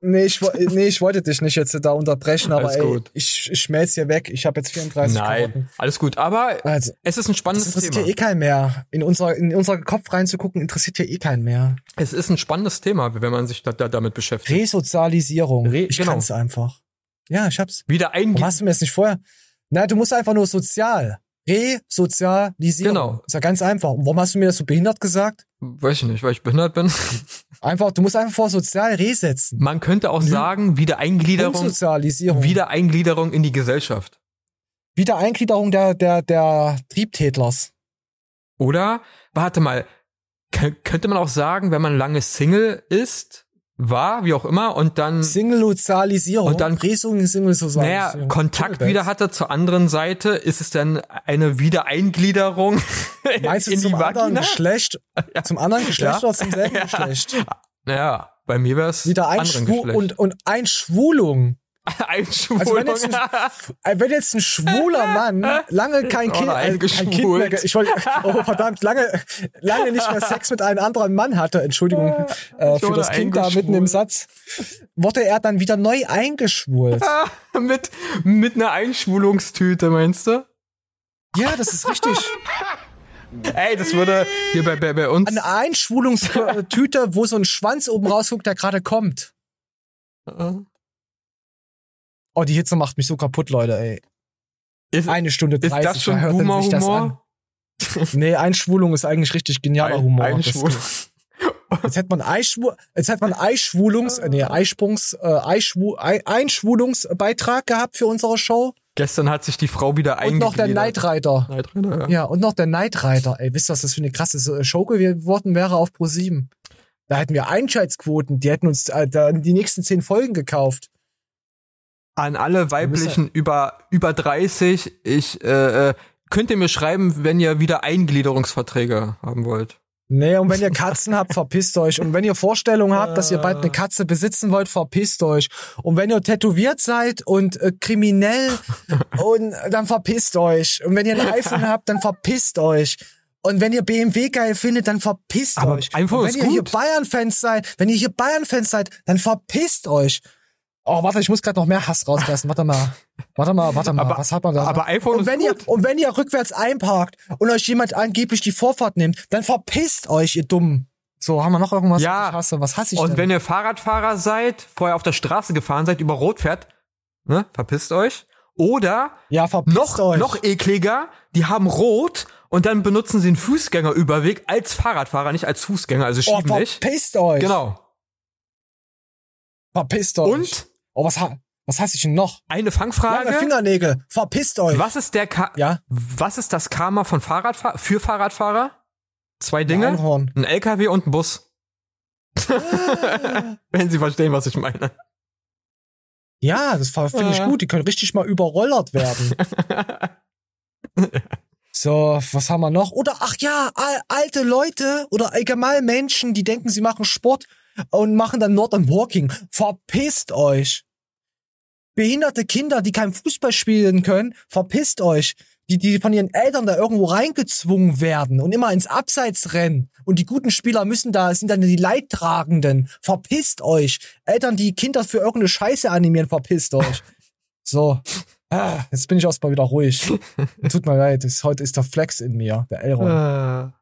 Nee ich, nee, ich wollte dich nicht jetzt da unterbrechen, aber ey, gut. ich, ich schmelz hier weg. Ich habe jetzt 34 Nein, Karotten. alles gut. Aber Also, es ist ein das spannendes interessiert Thema. ja eh keinen mehr. In unser, in unser Kopf reinzugucken, interessiert ja eh keinen mehr. Es ist ein spannendes Thema, wenn man sich da, da damit beschäftigt. Resozialisierung. Re- ich genau. kann's einfach. Ja, ich hab's. Wieder Warum eingehen. hast du mir das nicht vorher? Na, du musst einfach nur sozial. Resozialisieren. Genau. Ist ja ganz einfach. Und warum hast du mir das so behindert gesagt? Weiß ich nicht, weil ich behindert bin. Einfach, du musst einfach vor sozial resetzen. Man könnte auch sagen, Wiedereingliederung, Umsozialisierung. Wiedereingliederung in die Gesellschaft. Wiedereingliederung der, der, der Triebtätlers. Oder, warte mal, kö- könnte man auch sagen, wenn man lange Single ist, war, wie auch immer, und dann, Singlesozialisierung. Und dann- Resung, Singlesozialisierung. naja, Kontakt wieder hatte zur anderen Seite, ist es dann eine Wiedereingliederung Meinst du in die zum anderen Vagina? Geschlecht? Zum anderen Geschlecht Ja. oder zum selben Ja. Geschlecht? Ja, bei mir wäre es Wieder Einschwu und, und Einschwulung. Einschwulung. Also wenn jetzt, ein, äh, wenn jetzt ein schwuler Mann lange kein Kind, Oder äh, kein kind mehr, ich wollte, oh verdammt, lange, lange nicht mehr Sex mit einem anderen Mann hatte, Entschuldigung äh, für das Kind da mitten im. Satz, wurde er dann wieder neu eingeschwult. mit, mit einer Einschwulungstüte, meinst du? Ja, das ist richtig. Ey, das würde hier bei, bei, bei uns. Eine Einschwulungstüte, wo so ein Schwanz oben rausguckt, der gerade kommt. Oh, die Hitze macht mich so kaputt, Leute, ey. Ist, Eine Stunde ist 30. das schon das Boomer-Humor? an? Nee, Einschwulung ist eigentlich richtig genialer Ein- Humor. Einschwul- Das- Jetzt hätte man Eischwu jetzt hätte man Eischwulungs, äh, nee, Eisprungs, äh, Eischwu Ei Einschwulungsbeitrag gehabt für unsere Show. Gestern hat sich die Frau wieder Und noch der eingegliedert. Nightrider. Nightrider, ja. Ja, und noch der Nightrider. Ey, wisst ihr, was das für eine krasse Show geworden wäre auf Pro7? Da hätten wir Einschaltquoten, die hätten uns äh, da die nächsten zehn Folgen gekauft. An alle weiblichen über, über 30, ich, äh, äh, könnt ihr mir schreiben, wenn ihr wieder Eingliederungsverträge haben wollt. Nee, und wenn ihr Katzen habt, verpisst euch. Und wenn ihr Vorstellungen habt, dass ihr bald eine Katze besitzen wollt, verpisst euch. Und wenn ihr tätowiert seid und äh, kriminell, und dann verpisst euch. Und wenn ihr ein iPhone habt, dann verpisst euch. Und wenn ihr BMW geil findet, dann verpisst Aber euch. iPhone und wenn ihr hier gut. Bayern-Fans seid, wenn ihr hier Bayern-Fans seid, dann verpisst euch. Oh, warte, ich muss gerade noch mehr Hass rauslassen. Warte mal. Warte mal, warte mal. Aber- Was hat man da? aber iPhone und ist wenn gut. Ihr, und wenn ihr rückwärts einparkt und euch jemand angeblich die Vorfahrt nimmt, dann verpisst euch, ihr Dummen. So, haben wir noch irgendwas, Ja. was ich hasse? Was hasse ich Und denn? wenn ihr Fahrradfahrer seid, vorher auf der Straße gefahren seid, über Rot fährt, ne, verpisst euch. Oder ja, verpisst noch, euch. noch ekliger, die haben Rot und dann benutzen sie den Fußgängerüberweg als Fahrradfahrer, nicht als Fußgänger, also oh, schieben dich. verpisst euch. Genau. Verpisst euch. Und Oh, was, ha was hasse ich denn noch? eine Fangfrage. Lange Fingernägel. Verpisst euch. Was ist der Ka Ja? Was ist das Karma von Fahrradfahr für Fahrradfahrer? Zwei Dinge. Einhorn. Ein LKW und ein Bus. Wenn Sie verstehen, was ich meine. Ja, das finde ich gut. Die können richtig mal überrollert werden. so, was haben wir noch? Oder, ach ja, al alte Leute oder allgemein Menschen, die denken, sie machen Sport und machen dann Northern Walking. Verpisst euch. Behinderte Kinder, die kein Fußball spielen können, verpisst euch. Die, die von ihren Eltern da irgendwo reingezwungen werden und immer ins Abseits rennen. Und die guten Spieler müssen da, sind dann die Leidtragenden. Verpisst euch. Eltern, die Kinder für irgendeine Scheiße animieren, verpisst euch. So. Ah, jetzt bin ich erstmal wieder ruhig. Tut mir leid, es, heute ist der Flex in mir, der Elron. Äh,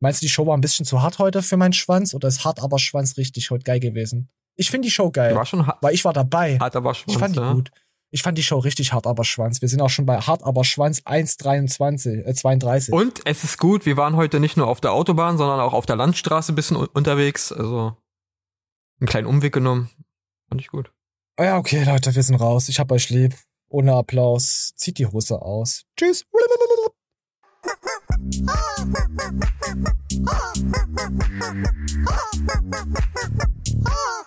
Meinst du, die Show war ein bisschen zu hart heute für meinen Schwanz oder ist hart aber Schwanz richtig heute geil gewesen? Ich finde die Show geil, war schon hart, weil ich war dabei. hart aber Schwanz, Ich fand die ja. gut. Ich fand die Show richtig hart aber Schwanz. Wir sind auch schon bei hart aber Schwanz 1,23, äh, 32. Und es ist gut, wir waren heute nicht nur auf der Autobahn, sondern auch auf der Landstraße ein bisschen un- unterwegs. Also einen kleinen Umweg genommen. Fand ich gut. Ah Ja, okay, Leute, wir sind raus. Ich hab euch lieb. Ohne Applaus. Zieht die Hose aus. Tschüss.